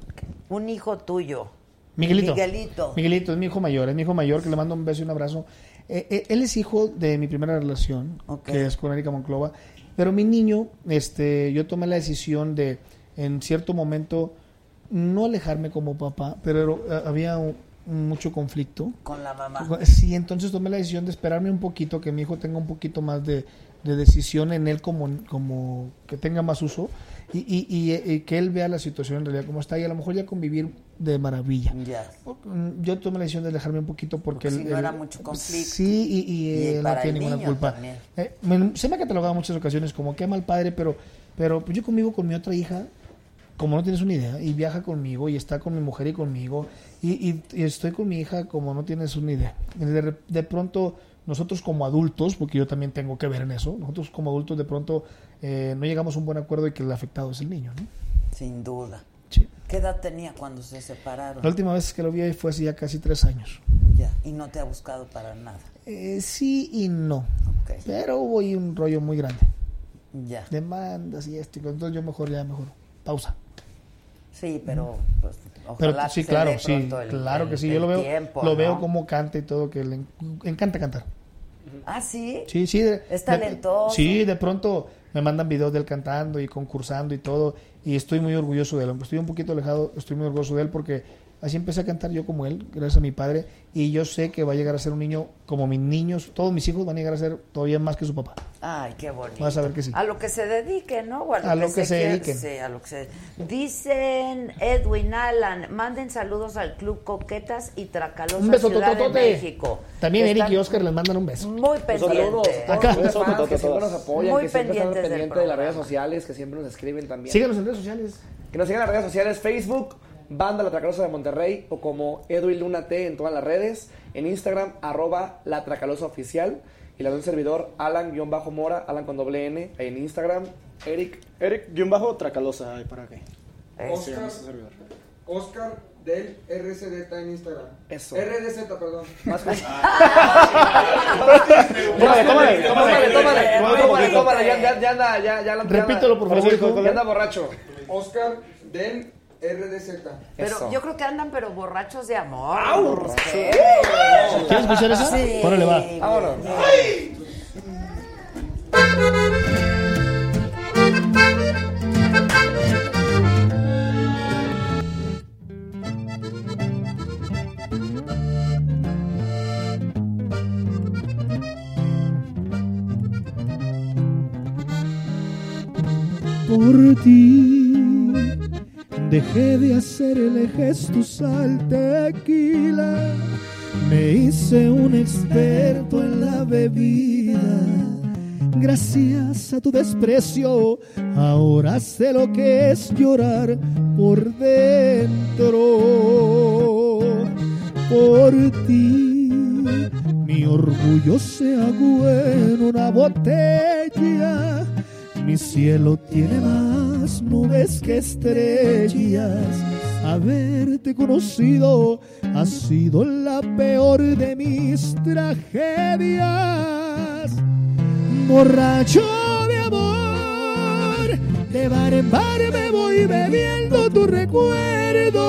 un hijo tuyo. Miguelito. Miguelito. Miguelito es mi hijo mayor, es mi hijo mayor que le mando un beso y un abrazo. Eh, eh, él es hijo de mi primera relación, que es con Erika Monclova. Pero mi niño, este, yo tomé la decisión de, en cierto momento, no alejarme como papá, pero eh, había mucho conflicto. Con la mamá. Sí, entonces tomé la decisión de esperarme un poquito, que mi hijo tenga un poquito más de, de decisión en él, como, como que tenga más uso, y, y- y, eh, y que él vea la situación en realidad como está, y a lo mejor ya convivir de maravilla. Ya. Mm, Yo tomé la decisión de alejarme un poquito porque, Porque si no era mucho conflicto. Sí, y, y Y él no para el tiene ninguna culpa. Eh, me- se me ha catalogado en muchas ocasiones como que mal padre, pero, pero yo convivo con mi otra hija, como no tienes una idea, y viaja conmigo, y está con mi mujer y conmigo, y, y- y estoy con mi hija como no tienes una idea. De, de pronto, nosotros como adultos, porque yo también tengo que ver en eso, nosotros como adultos de pronto eh, no llegamos a un buen acuerdo y que el afectado es el niño, ¿no? Sin duda. Sí. ¿Qué edad tenía cuando se separaron? La última vez que lo vi fue hace ya casi tres años. Ya, y no te ha buscado para nada. Eh, sí y no. Pero hubo ahí un rollo muy grande. Ya. Demandas y esto. y Entonces yo mejor ya, mejor. Pausa. Sí, pero pues Pero ojalá sí, se claro, sí. el- claro el- que sí. Yo lo veo, tiempo, lo ¿no? veo como canta y todo, que le en- encanta cantar. Ah, sí. Sí, sí. de- Es de- talentoso. sí, de pronto me mandan videos de él cantando y concursando y todo. Y estoy muy orgulloso de él. Aunque estoy un poquito alejado, estoy muy orgulloso de él porque así empecé a cantar yo como él, gracias a mi padre. Y yo sé que va a llegar a ser un niño como mis niños. Todos mis hijos van a llegar a ser todavía más que su papá. Ay, qué bonito. Vas a ver que sí. A lo que se dedique, ¿no? O A lo que se dediquen. Sí, a lo que se Dicen Edwin Alan, manden saludos al Club Coquetas y Tracalosa Un beso, Ciudad de tototote. México. También Eric y Oscar les mandan un beso. Muy pendientes. Acá. Que siempre nos apoyan, Muy que siempre están pendientes de las redes sociales, que siempre nos escriben también. Síganos en redes sociales. Que nos sigan en las redes sociales, Facebook, Banda La Tracalosa de Monterrey, o como Edwin Luna T en todas las redes, en Instagram, arroba La Tracalosa Oficial, y la de un servidor, Alan-Mora, Alan con doble N, ahí en Instagram, Eric. Eric-Tracalosa, ahí para qué. Oscar, Oscar del RCD en Instagram. Eso. RDZ, perdón. Más que- Tómale, tómale, tómale, tómale, Tómale, tómale, tómale, ya, anda, ya, Repítelo, por favor. Ya anda borracho. Oscar del RDZ. Pero yo creo que andan pero borrachos de amor. ¿Quieres escuchar esa? Sí. Órale, va. Vámonos. Por ti dejé de hacerle gestos al tequila. Me hice un experto en la bebida. Gracias a tu desprecio, ahora sé lo que es llorar por dentro. Por ti, mi orgullo se aguó en una botella. Mi cielo tiene más nubes que estrellas. Haberte conocido ha sido la peor de mis tragedias. Borracho de amor, de bar en bar me voy bebiendo tu recuerdo.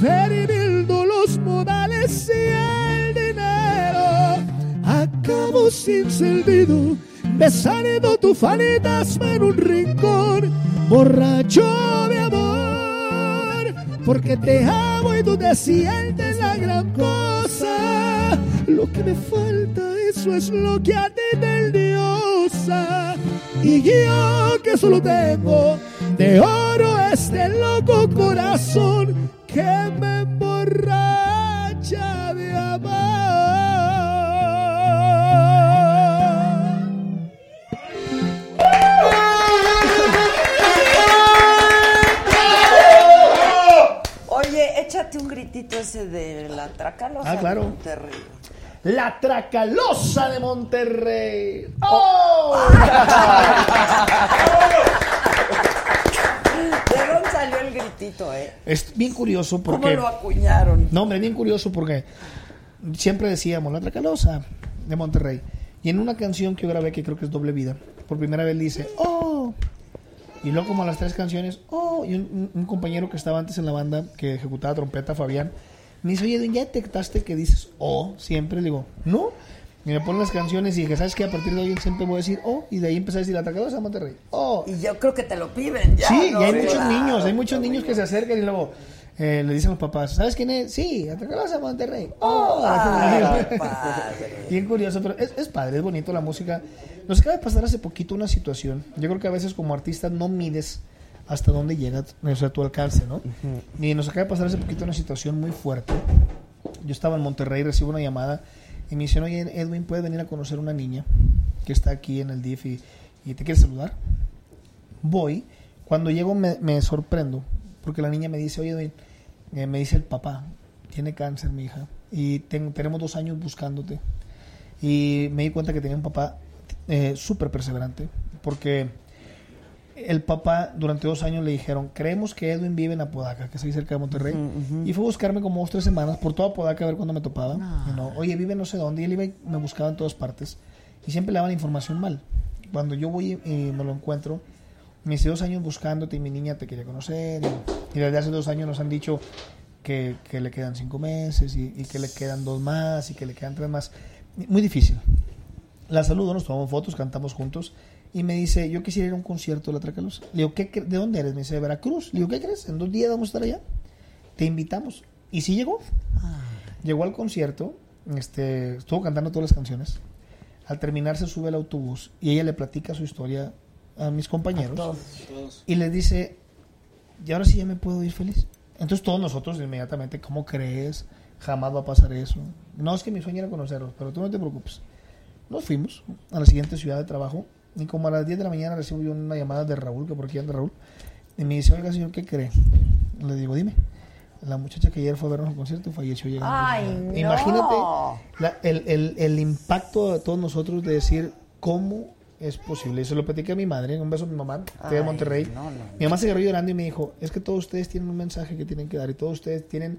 Perdiendo los modales y el dinero. Acabo sin sentido besando tu fantasma en un rincón, borracho de amor, porque te amo y tú te sientes la gran cosa. Lo que me falta, eso es lo que a ti te endiosa. Y yo que solo tengo de oro este loco corazón que me emborracha de amor. Échate un gritito ese de la Tracalosa. Ah, claro. de Monterrey. La Tracalosa de Monterrey. ¡Oh! ¿De dónde salió el gritito, eh? Es bien curioso porque... ¿Cómo lo acuñaron? No, hombre, bien curioso porque siempre decíamos La Tracalosa de Monterrey. Y en una canción que yo grabé, que creo que es Doble Vida, por primera vez dice, ¡Oh! Y luego como a las tres canciones, ¡Oh! Y un, un compañero que estaba antes en la banda, que ejecutaba trompeta, Fabián, me dice, oye, Edwin, ¿ya detectaste que dices oh siempre? Le digo, ¿no? Y me ponen las canciones y dije, ¿sabes qué? A partir de hoy siempre voy a decir oh. Y de ahí empecé a decir la Tracalosa de Monterrey. Oh. Y yo creo que te lo piden ya. sí, ¿no? y hay muchos Claro. niños, hay muchos niños que se acercan y luego eh, le dicen a los papás, ¿sabes quién es? Sí, la Tracalosa de Monterrey. Oh. Ay, padre. Bien curioso, pero es, es padre, es bonito la música. Nos acaba de pasar hace poquito una situación. Yo creo que a veces como artista no mides hasta dónde llega o sea, tu alcance, ¿no? Y nos acaba de pasar hace poquito una situación muy fuerte. Yo estaba en Monterrey, recibo una llamada y me dicen, oye, Edwin, ¿puedes venir a conocer una niña que está aquí en el DIF y, y te quiere saludar? Voy. Cuando llego me, me sorprendo porque la niña me dice, oye, Edwin, eh, me dice el papá, tiene cáncer mi hija y ten- tenemos dos años buscándote. Y me di cuenta que tenía un papá eh, súper perseverante porque el papá durante dos años le dijeron, creemos que Edwin vive en Apodaca, que es ahí cerca de Monterrey. Y fue a buscarme como dos, tres semanas por toda Apodaca a ver cuándo me topaba. Ah. Y no, Oye, vive no sé dónde. Y él iba y me buscaba en todas partes. Y siempre le daban información mal. Cuando yo voy y, y me lo encuentro, me hice dos años buscándote y mi niña te quería conocer. Y, y desde hace dos años nos han dicho que, que le quedan cinco meses y, y que le quedan dos más y que le quedan tres más. Muy difícil. La saludo, nos tomamos fotos, cantamos juntos. Y me dice, yo quisiera ir a un concierto de la Tracalosa. Le digo, ¿qué, ¿de dónde eres? Me dice, de Veracruz. Le digo, ¿qué crees? En dos días vamos a estar allá. Te invitamos. Y sí llegó. Llegó al concierto, este, estuvo cantando todas las canciones. Al terminar se sube al autobús y ella le platica su historia a mis compañeros. Todos. Y les dice, y ahora sí ya me puedo ir feliz. Entonces todos nosotros inmediatamente, ¿cómo crees? Jamás va a pasar eso. No es que mi sueño era conocerlos, pero tú no te preocupes. Nos fuimos a la siguiente ciudad de trabajo y como a las 10 de la mañana recibo yo una llamada de Raúl, que por aquí anda Raúl, y me dice, oiga señor, ¿qué cree? Le digo, dime. La muchacha que ayer fue a vernos al concierto falleció llegando. Ay, no. Imagínate la- el, el- el impacto de todos nosotros de decir cómo es posible. Y se lo platiqué a mi madre, un beso a mi mamá, es de Ay, Monterrey. no, no. Mi mamá se agarró llorando y me dijo, es que todos ustedes tienen un mensaje que tienen que dar y todos ustedes tienen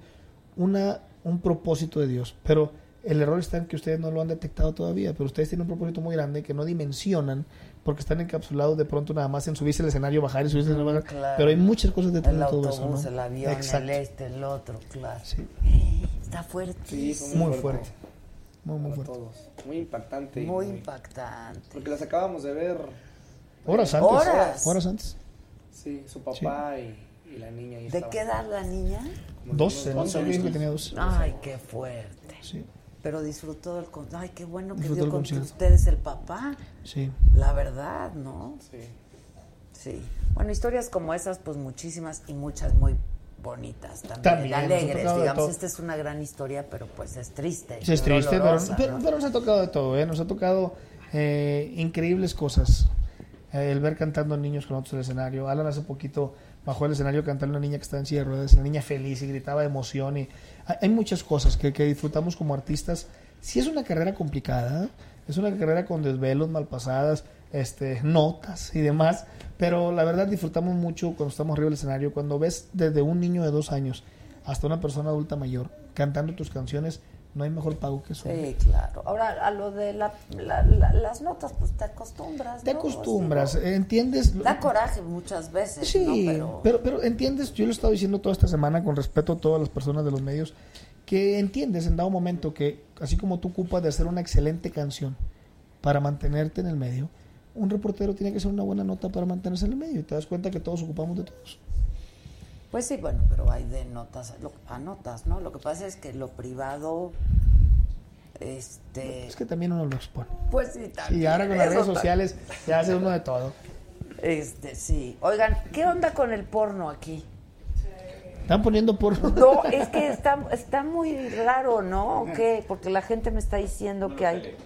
una, un propósito de Dios. Pero el error está en que ustedes no lo han detectado todavía, pero ustedes tienen un propósito muy grande que no dimensionan porque están encapsulados de pronto nada más en subirse al escenario, bajar y subirse al escenario, bajar. Claro. Pero hay muchas cosas detrás de todo autobús, eso. el avión, Exacto. el este, el otro, claro. Sí. Está fuerte. Muy fuerte. Muy, muy fuerte. todos. Muy impactante. y Muy impactante. Porque las acabamos de ver. Horas antes. Horas. Horas antes. Sí, su papá y, y la niña. ahí ¿De qué edad la niña? Como Doce, unos ¿no? doce Dijo que tenía doce. Ay, qué fuerte. Sí. Pero disfrutó del concierto. Ay, qué bueno que Disfrutó dio con concierto. ustedes el papá. Sí. La verdad, ¿no? Sí. Sí. Bueno, historias como esas, pues muchísimas y muchas muy bonitas también, También, alegres, digamos. Esta es una gran historia, pero pues es triste. Sí, es triste, pero, dolorosa, pero, ¿no? pero nos ha tocado de todo, ¿eh? Nos ha tocado eh, increíbles cosas. Eh, el ver cantando niños con otros en el escenario. Alan hace poquito bajó el escenario cantando una niña que está en silla de ruedas, una niña feliz y gritaba de emoción. Y hay, hay muchas cosas que, que disfrutamos como artistas. Sí es una carrera complicada, es una carrera con desvelos, malpasadas, este, notas y demás, pero la verdad disfrutamos mucho cuando estamos arriba del escenario, cuando ves desde un niño de dos años hasta una persona adulta mayor cantando tus canciones, no hay mejor pago que eso. Sí, claro. Ahora, a lo de la- la- la- las notas, pues te acostumbras. Te ¿no? acostumbras, entiendes. Da coraje muchas veces, Sí, ¿no? Pero, pero... pero entiendes, yo lo he estado diciendo toda esta semana con respeto a todas las personas de los medios, que entiendes en dado momento que así como tú ocupas de hacer una excelente canción para mantenerte en el medio, un reportero tiene que hacer una buena nota para mantenerse en el medio y te das cuenta que todos ocupamos de todos. Pues sí, bueno, pero hay de notas lo- a notas, ¿no? Lo que pasa es que lo privado, este... Es que también uno lo expone. Pues sí, también. Y ahora con las redes sociales ya hace uno de todo. Este, sí. Oigan, ¿qué onda con el porno aquí? Están poniendo por... No, es que está, está muy raro, ¿no? ¿O qué? Porque la gente me está diciendo que hay...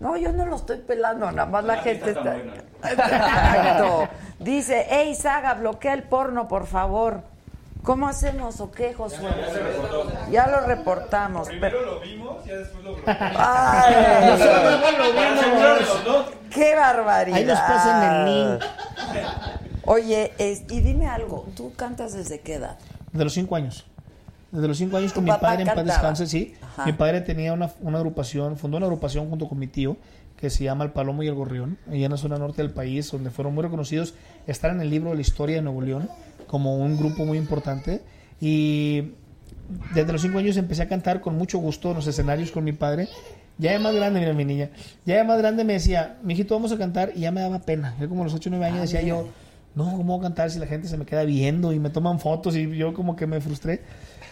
No, yo no lo estoy pelando, nada más la gente está... Exacto. Dice, hey, Saga, bloquea el porno, por favor. ¿Cómo hacemos o qué, Josué? Ya lo reportamos. Primero lo vimos, ya después lo Ay. Nosotros no lo vimos. ¡Qué barbaridad! Ahí nos pasan el link. Oye, es- y dime algo, ¿tú cantas desde qué edad? Desde los cinco años. Desde los cinco años ¿Tu con mi padre en paz descanse, sí. Ajá. Mi padre tenía una, una agrupación, fundó una agrupación junto con mi tío que se llama El Palomo y el Gorrión, allá en la zona norte del país, donde fueron muy reconocidos, están en el libro de la historia de Nuevo León como un grupo muy importante. Y desde los cinco años empecé a cantar con mucho gusto en los escenarios con mi padre. Ya de más grande, mira mi niña, ya de más grande me decía, mijito, vamos a cantar, y ya me daba pena. Yo como a los 8 o 9 años Ah, decía mira. yo, no, ¿cómo voy a cantar si la gente se me queda viendo y me toman fotos y yo como que me frustré?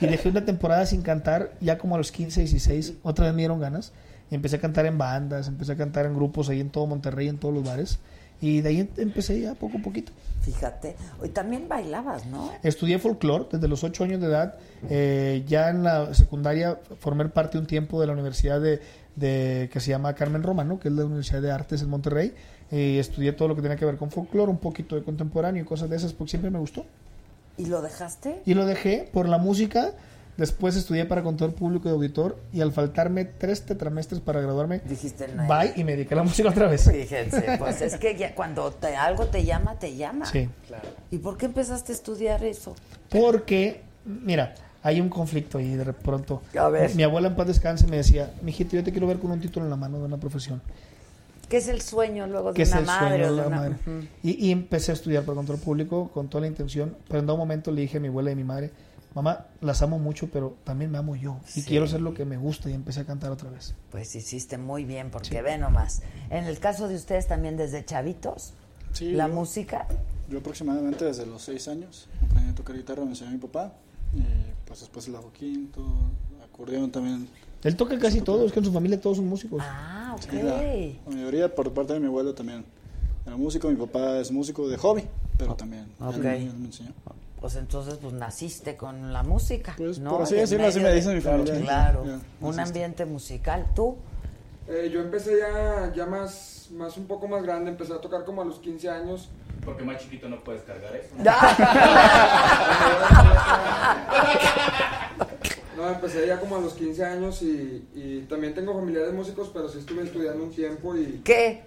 Y dejé una temporada sin cantar, ya como a los 15, 16, otra vez me dieron ganas. Y empecé a cantar en bandas, empecé a cantar en grupos ahí en todo Monterrey, en todos los bares. Y de ahí em- empecé ya poco a poquito. Fíjate. Hoy también bailabas, ¿no? Estudié folclore desde los 8 años de edad. Eh, ya en la secundaria formé parte un tiempo de la universidad de, de- que se llama Carmen Romano, que es la Universidad de Artes en Monterrey. Eh, estudié todo lo que tenía que ver con folclore, un poquito de contemporáneo y cosas de esas, porque siempre me gustó. ¿Y lo dejaste? Y lo dejé por la música. Después estudié para contador público y auditor y al faltarme tres tetramestres para graduarme, Dijiste, no. bye y me dediqué a la música otra vez. Fíjense, pues es que ya cuando te, algo te llama, te llama. Sí. ¿Y por qué empezaste a estudiar eso? Porque, mira, hay un conflicto ahí de pronto. A ver. Mi abuela en paz descanse me decía, mijito, yo te quiero ver con un título en la mano de una profesión. ¿Qué es el sueño luego de una el madre? de una- madre. Y, y empecé a estudiar para control público con toda la intención, pero en un momento le dije a mi abuela y a mi madre, mamá, las amo mucho, pero también me amo yo y Sí. quiero hacer lo que me gusta y empecé a cantar otra vez. Pues hiciste muy bien, porque ve nomás. En el caso de ustedes también desde chavitos, Sí, la yo- música. Yo aproximadamente desde los seis años aprendí a tocar guitarra, me enseñó mi papá. Y pues después el bajo quinto, acordeón también. Él toca casi todo, es que en su familia todos son músicos. Ah, ok. Sí, la, la mayoría por parte de mi abuelo también era músico, mi papá es músico de hobby, pero también él Ok. me- él me enseñó. Pues entonces, pues naciste con la música. Pues, ¿no? por así decirlo, así me de- dice mi familia. Claro, un ambiente musical. ¿Tú? Eh, yo empecé ya, ya más, más un poco más grande, empecé a tocar como a los 15 años. Porque más chiquito no puedes cargar eso. No, empecé ya como a los 15 años y, y también tengo familiares músicos, pero sí estuve estudiando un tiempo y... ¿Qué?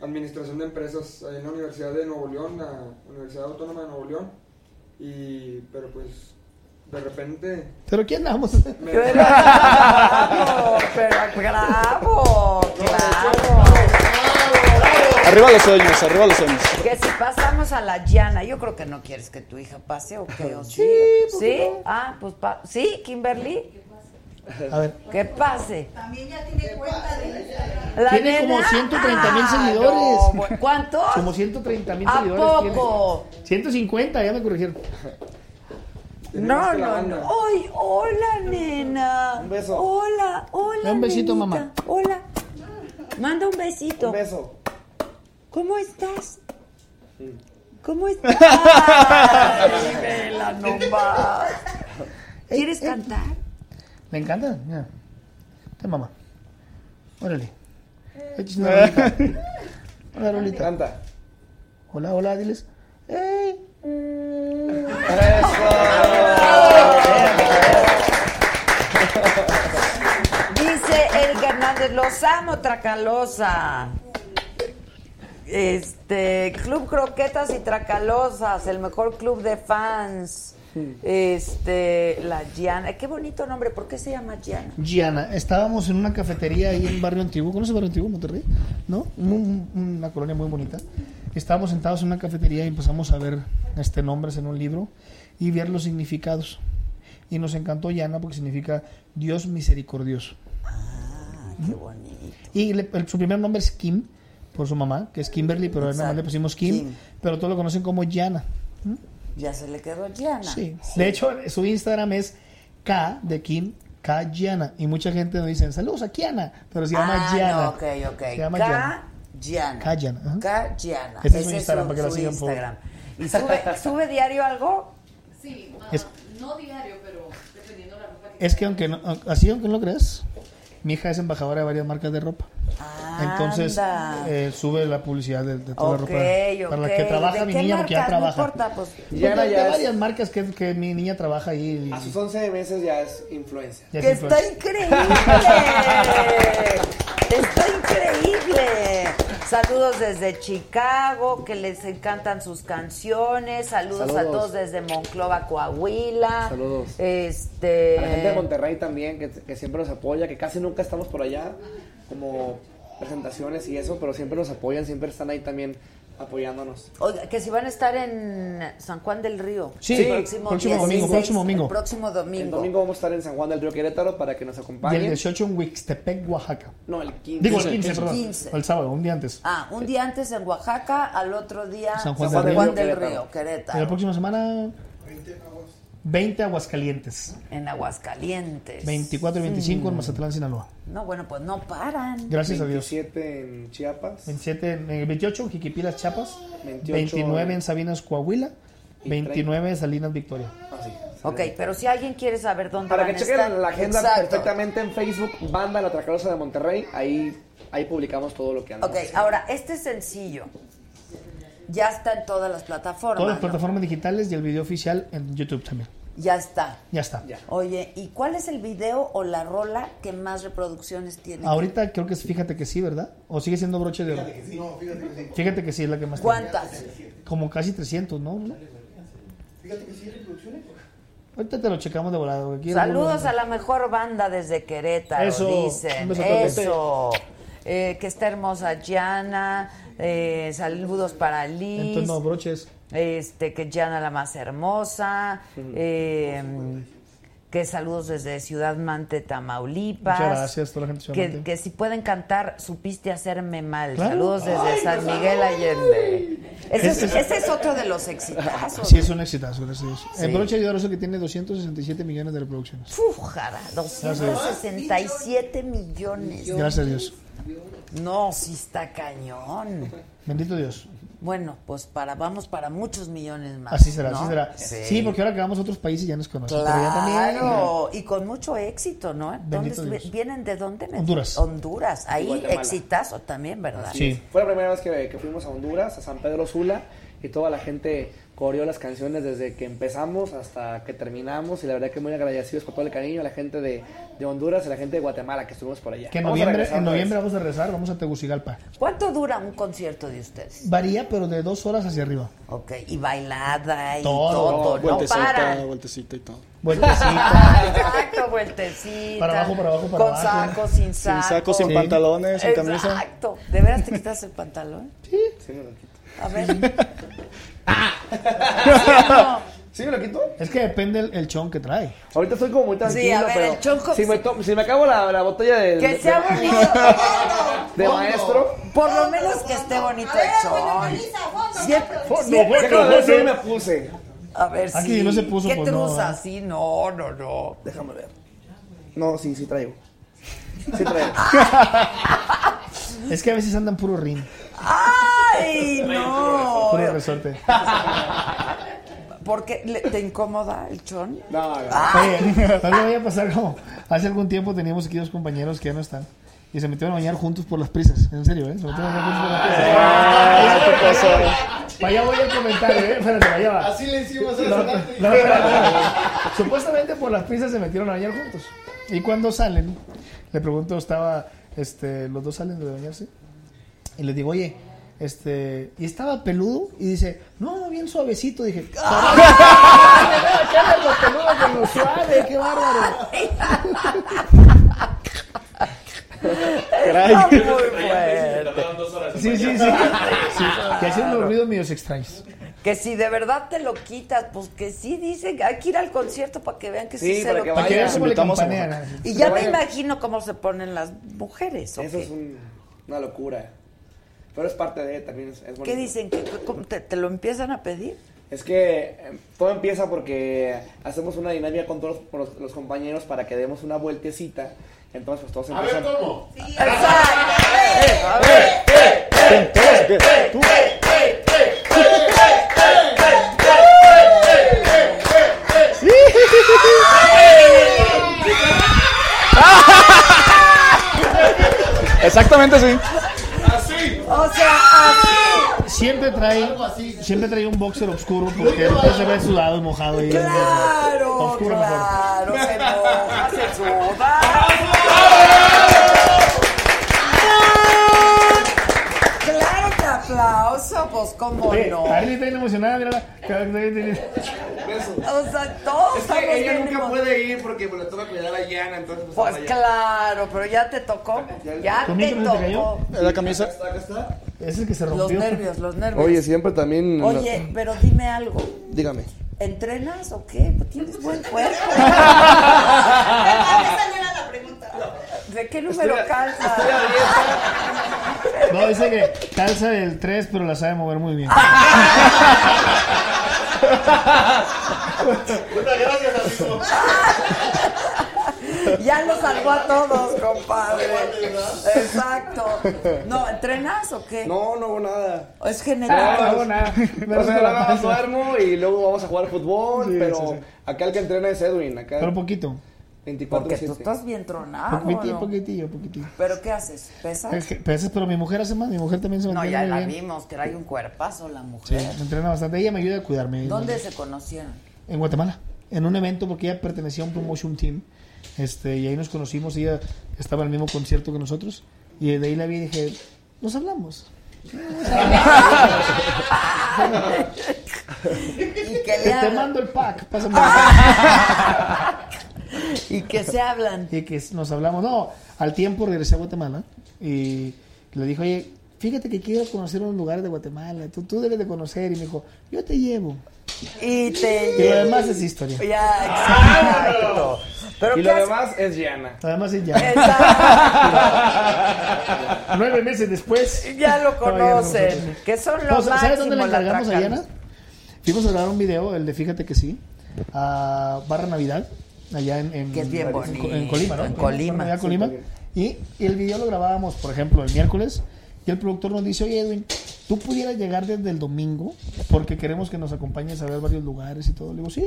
Administración de empresas ahí en la Universidad de Nuevo León, la Universidad Autónoma de Nuevo León. Y, pero pues, de repente... Pero ¿quién andamos? Me- ¡Bravo! Pero bravo, claro. Arriba los sueños, arriba los sueños. Que si pasamos a la llana, yo creo que no quieres que tu hija pase o qué, o sí. ¿Sí? Ah, pues pa- sí, Kimberly. A ver. Que pase. También ya tiene cuenta de La Tiene como nena. 130 mil Ah, seguidores. no, bu- ¿Cuántos? Como 130 mil ¿A seguidores. poco? tiene. 150, ya me corrigieron. No, no, no. Ay, hola, nena. Un beso. Hola, hola. Un besito, nenita. mamá. Hola. Manda un besito. Un beso. ¿Cómo estás? ¿Cómo estás? Vela nomás. ¿Quieres cantar? ¿Le encanta? Mira. Ten, mamá. Órale. Échate una rolita. Una rolita. Canta. Hola, hola, diles. ¡Ey! Dice Eric Hernández, los amo, Tracalosa. Este, Club Croquetas y Tracalosas, el mejor club de fans. Este, la Giana, qué bonito nombre, ¿por qué se llama Giana? Giana, estábamos en una cafetería ahí en Barrio Antiguo. ¿Conoces Barrio Antiguo, Monterrey? ¿No? Un- un- una colonia muy bonita. Estábamos sentados en una cafetería y empezamos a ver este nombres en un libro y ver los significados. Y nos encantó Giana porque significa Dios misericordioso. Ah, qué bonito. Y le- el- su primer nombre es Kim, por su mamá, que es Kimberly, pero a él nada más le pusimos Kim, Kim. pero todos lo conocen como Giana. Ya se le quedó Giana. Sí. De hecho, su Instagram es K de Kim, K Giana. Y mucha gente nos dice, saludos a Kiana, pero se llama ah, Giana. no, ok, ok. Se llama K. Giana. K. Ajá. K. Ese es su Instagram, para que la su sigan, por. ¿Y sube, sube diario algo? Sí, ah, Es- no diario, pero dependiendo de la ropa que Es que aunque no, así aunque no lo creas, mi hija es embajadora de varias marcas de ropa. Entonces Anda. eh, sube la publicidad de, de toda la ropa para la que trabaja ¿De mi niña porque ya? No trabaja. importa, pues. Pues Giana de, ya de es- varias marcas que, que mi niña trabaja ahí. y- A sus 11 meses ya es influencia. ya Que es está increíble. Está increíble. Saludos desde Chicago, que les encantan sus canciones. Saludos, a todos desde Monclova, Coahuila. Saludos. Este. A la gente de Monterrey también, que, que siempre nos apoya, que casi nunca estamos por allá, como presentaciones y eso, pero siempre nos apoyan, siempre están ahí también apoyándonos. Oiga, que si van a estar en San Juan del Río. Sí, el próximo domingo, 16, próximo domingo. El próximo El domingo. domingo vamos a estar en San Juan del Río Querétaro para que nos Y el acompañen. 18 en Huixtepec, Oaxaca. No, el 15. Digo, el 15, perdón. 15. El sábado, un día antes. Ah, un día antes en Oaxaca, al otro día San Juan San del Juan Río, del Querétaro. Río, Y la Querétaro. próxima semana, 20 Aguascalientes. En Aguascalientes. 24 y 25 en Mm. Mazatlán, Sinaloa. No, bueno, pues no paran. Gracias a Dios. 27 en Chiapas. 27, en- eh, 28 en Jiquipilas, Chiapas. 28 29 en Sabinas, Coahuila. Y 29 en Salinas, Victoria. Así. Ok, pero si alguien quiere saber dónde Para van que chequen estar, la agenda Exacto. perfectamente en Facebook, Banda La Tracalosa de Monterrey, ahí, ahí publicamos todo lo que andamos. Ok, ahora, este sencillo ya está en todas las plataformas. Todas las ¿no? plataformas digitales y el video oficial en YouTube también. Ya está. Ya está. Oye, ¿y cuál es el video o la rola que más reproducciones tiene? Ahorita creo que es Fíjate que sí, ¿verdad? ¿O sigue siendo broche de oro? No, fíjate que sí. Fíjate que sí es la que más ¿Cuántas? tiene. Como casi 300, ¿no? Fíjate que sí, reproducciones. Ahorita te lo checamos de volado. aquí Saludos a la mejor banda desde Querétaro, Eso, dicen. Eso. Eh, que está hermosa Gianna. eh, saludos para Liz. Entonces, no, broches. Este, que Gianna la más hermosa. eh, que saludos desde Ciudad Mante, Tamaulipas. Muchas gracias a toda la gente Que, que si pueden cantar, supiste hacerme mal. Claro. Saludos desde Ay, San Miguel Allende. Ese es, Ese otro de los exitazos. Sí, es un exitazo, gracias a Dios. Sí. El broche de oro es el que tiene 267 millones de reproducciones. Fujara, 267 millones. Gracias a Dios. No, sí está cañón. Bendito Dios. Bueno, pues para vamos para muchos millones más. Así será, ¿no? así será. Sí. porque ahora que vamos a otros países ya nos conocen. pero ya Claro, y con mucho éxito, ¿no? ¿Dónde Bendito estuve- Dios. ¿Vienen de dónde? Honduras. Honduras, ahí Guatemala. exitazo también, ¿verdad? Sí. Fue la primera vez que, que fuimos a Honduras, a San Pedro Sula, y toda la gente coreó las canciones desde que empezamos hasta que terminamos, y la verdad que muy agradecidos por todo el cariño a la gente de, de Honduras y la gente de Guatemala que estuvimos por allá. Que en Vamos a noviembre, en vamos a rezar, vamos a Tegucigalpa. ¿Cuánto dura un concierto de ustedes? Varía, pero de dos horas hacia arriba. Ok, y bailada y Todo, todo, no vueltecita, paran. vueltecita y todo. Vueltecita. Exacto, vueltecita. Para abajo, para abajo, para Con abajo. saco, sin Sin saco. saco, sin pantalones, sin camisa. Exacto. ¿De veras te quitas el pantalón? Sí. Sí, me lo quito. A ver. ¿Sí me lo quito? Es que depende el, el chon que trae. Ahorita estoy como muy tranquilo, Sí, a ver, pero el chonco- si, me to- si me acabo la, la botella de, Que de- sea de- bonito. de maestro, Por lo menos que esté bonito el chon. Siempre, Fondo, siempre- déjame ver si me puse. A ver Aquí si. no se puso, ¿Qué pues, no, truza? ¿eh? Sí, no, no, no. Déjame ver. No, sí, sí traigo. Sí traigo. Es que a veces andan puro rin, ¡Ay, no! puro resorte. ¿Por qué? ¿Le- ¿Te incomoda el chon? No, no. Oye, no le voy a pasar como hace algún tiempo teníamos aquí dos compañeros que ya no están y se metieron a bañar juntos por las prisas. En serio, ¿eh? Se metieron a bañar juntos por las prisas. Ah, ¿qué pasó? Para allá voy el comentario, ¿eh? Espérate, para allá va. Así le hicimos a No. Supuestamente por las prisas se metieron a bañar juntos. Y cuando salen, le pregunto, estaba, este, los dos salen de bañarse. Y les digo, oye, este, y estaba peludo. Y dice, no, bien suavecito. Dije, ¡Ah! los peludos con lo suave, qué bárbaro. Muy en Sí, sí, sí. sí que hacen los ruidos medios extraños. Que si de verdad te lo quitas, pues que sí dicen, hay que ir al concierto para que vean que sí, Sí, se lo que Para que vayan. vean cómo le invitamos a. Y ya Que me imagino cómo se ponen las mujeres. ¿o Eso qué? es un- una locura. Pero es parte de también. Es, es bonito. ¿Qué dicen? ¿Que, cómo te, te lo empiezan a pedir? Es que eh, todo empieza porque hacemos una dinámica con todos los, los- los compañeros para que demos una vueltecita. Entonces, pues todos A ver, empiezan. ¿cómo? A ver. Tú, Exactamente así. Así. O sea, así. Siempre trae, siempre trae un boxer oscuro porque después se ve sudado y mojado. Y Claro, Oscuro mejor. claro, se moja, se suda. Aplauso, pues cómo Oye, no. Arely está bien emocionada, mírala. O sea, todos Es que ella nunca emo- puede ir porque pues, le toca cuidar a Yana, entonces pues, Pues ya. claro, pero ya te tocó. Ya ¿Tu te tocó. La camisa. Acá está. Es el que se Los rompió. nervios, los nervios. Oye, siempre también. Oye, pero dime algo. Dígame. ¿Entrenas o qué? Pues Tienes buen cuerpo. Esa no era la pregunta. ¿De qué número Estoy a- calza? No, dice que calza el 3, pero la sabe mover muy bien. Muchas gracias, amigo. Ya lo salvó a todos, compadre. Exacto. No, ¿entrenas o qué? No, no hago nada. Es Ah, general. no hago nada. O sea, nada más duermo y luego vamos a jugar fútbol, Sí, pero sí, sí. acá el que entrena es Edwin, acá Pero poquito. 24 Porque tú estás bien tronado. Poquitillo, ¿no? poquitillo, poquitillo. ¿Pero qué haces? ¿Pesas? Es que pesas, pero mi mujer hace más. Mi mujer también se No, ya la bien. vimos, que trae un cuerpazo la Sí, mujer. me entrena bastante. Ella me ayuda a cuidarme. ¿Dónde se conocieron? En Guatemala. en un evento porque ella pertenecía a un promotion team. Este, y ahí nos conocimos, ella estaba en el mismo concierto que nosotros. Y de ahí la vi y dije, nos hablamos. Y que le te mando el pack, pásame Y que se hablan. Y que nos hablamos. No, al tiempo regresé a Guatemala y le dije, oye, fíjate que quiero conocer unos lugares de Guatemala. Tú, tú debes de conocer. Y me dijo, yo te llevo. Y te Y lo demás es historia. Ya, exacto. Pero y ¿qué lo hace- demás es Diana. Además es ya. Nueve meses después. Ya lo conocen. Que son No, los ¿Sabes dónde le encargamos a. Diana? Fuimos a grabar un video, el de Fíjate que sí, a Barra Navidad, allá en, en, Que es bien en- bonito. en Colima, ¿no? En Colima. Sí, Colima. Colima. Y, y el video lo grabábamos, por ejemplo, el miércoles. Y el productor nos dice, oye Edwin, tú pudieras llegar desde el domingo porque queremos que nos acompañes a ver varios lugares y todo. Le digo, sí.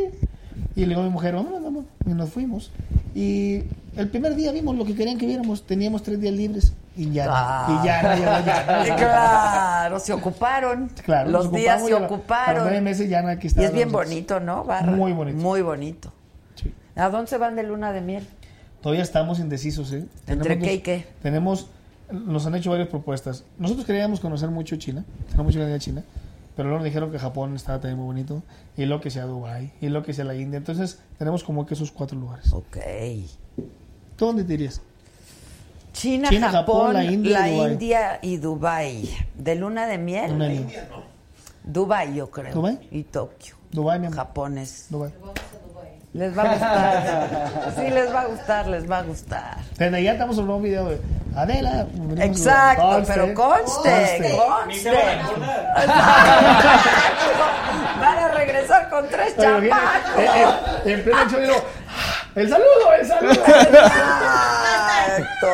Y le digo a mi mujer, vámonos, vamos. Y nos fuimos. Y el primer día vimos lo que querían que viéramos. Teníamos tres días libres. Y ya, Ah. y ya, ya, ya, ya. Claro, se ocuparon. Claro, Los días se los ocuparon. nueve meses ya aquí y es bien bonito, ¿no? Barra? Muy bonito. Muy bonito. ¿A dónde se van de luna de miel? Todavía estamos indecisos, ¿eh? ¿Entre Tenemos qué y qué? Tenemos, nos han hecho varias propuestas. Nosotros queríamos conocer mucho China, tenemos mucha ganas de China, pero luego nos dijeron que Japón estaba también muy bonito, y lo que sea Dubai y lo que sea la India. Entonces, tenemos como que esos cuatro lugares. Ok. ¿Tú dónde te irías? China, China, Japón, Japón, la India y la. India y Dubai. ¿De luna de miel? Luna de miel. Dubai, yo creo. ¿Dubái? Y Tokio. Dubai, mi amor. Japón es. Dubai. Les va a gustar. Sí, les va a gustar, les va a gustar. Desde allá estamos en un nuevo video de Adela. Exacto, conste, pero conste, conste. Van a regresar con tres chamacos. eh, eh, en pleno show, digo, el saludo, el saludo. Exacto.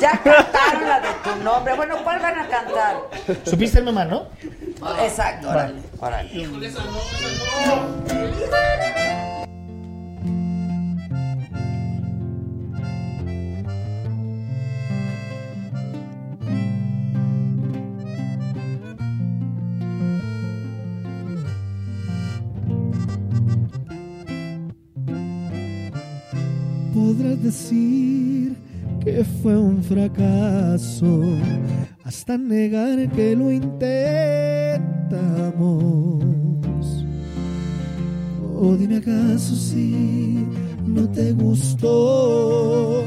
Ya cantaron la de tu nombre. Bueno, ¿cuál van a cantar? ¿Supiste el mamá, no? Exacto, órale, órale. Podrás decir que fue un fracaso hasta negar que lo intentamos. O dime acaso si no te gustó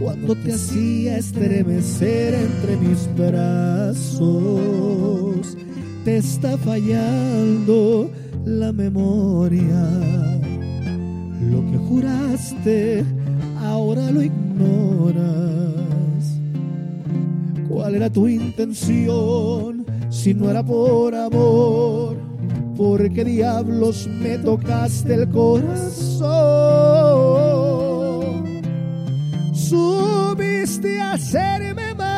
cuando te hacía estremecer entre mis brazos. Te está fallando la memoria. Lo que juraste, ahora lo ignoras. ¿Cuál era tu intención si no era por amor? ¿Por qué diablos me tocaste el corazón? Subiste a hacerme mal.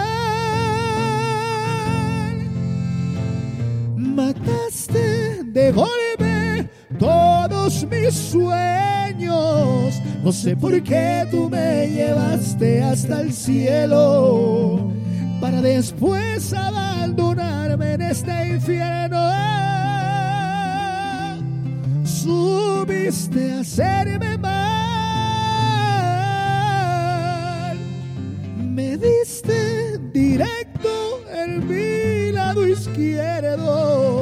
Mataste de golpe todos mis sueños. No sé por qué tú me llevaste hasta el cielo para después abandonarme en este infierno. Subiste a hacerme mal. Me diste directo en mi lado izquierdo.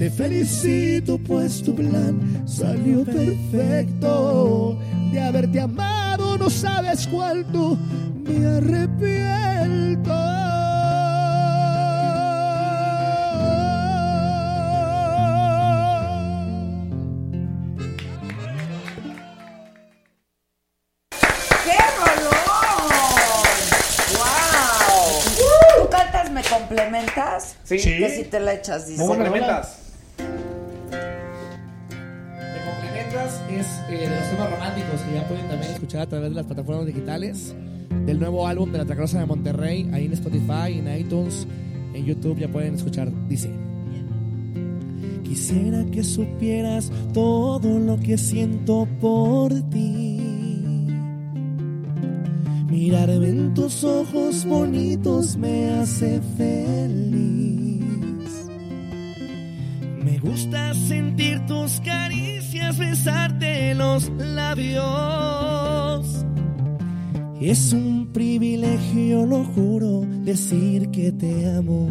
Te felicito pues tu plan salió perfecto. De haberte amado no sabes cuánto me arrepiento. ¡Qué rolón! ¡Wow! ¿Tú cantas, me complementas? Sí. Que si te la echas, dice. Complementas. Es eh, de los temas románticos que ya pueden también escuchar a través de las plataformas digitales del nuevo álbum de la Tracrosa de Monterrey, ahí en Spotify, en iTunes, en YouTube ya pueden escuchar. Dice. Quisiera que supieras todo lo que siento por ti. Mirarme en tus ojos bonitos me hace feliz. Me gusta sentir tus caricias caricias, besarte los labios. Es un privilegio, lo juro, decir que te amo.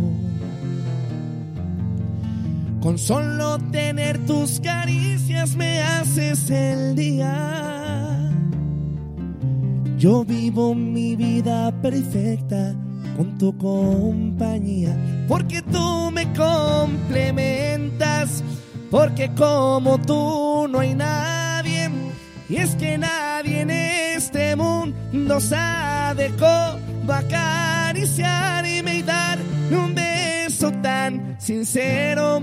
Con solo tener tus caricias me haces el día. Yo vivo mi vida perfecta con tu compañía, porque tú me complementas, porque como tú no hay nadie, y es que nadie en este mundo sabe cómo acariciarme y darme un beso tan sincero.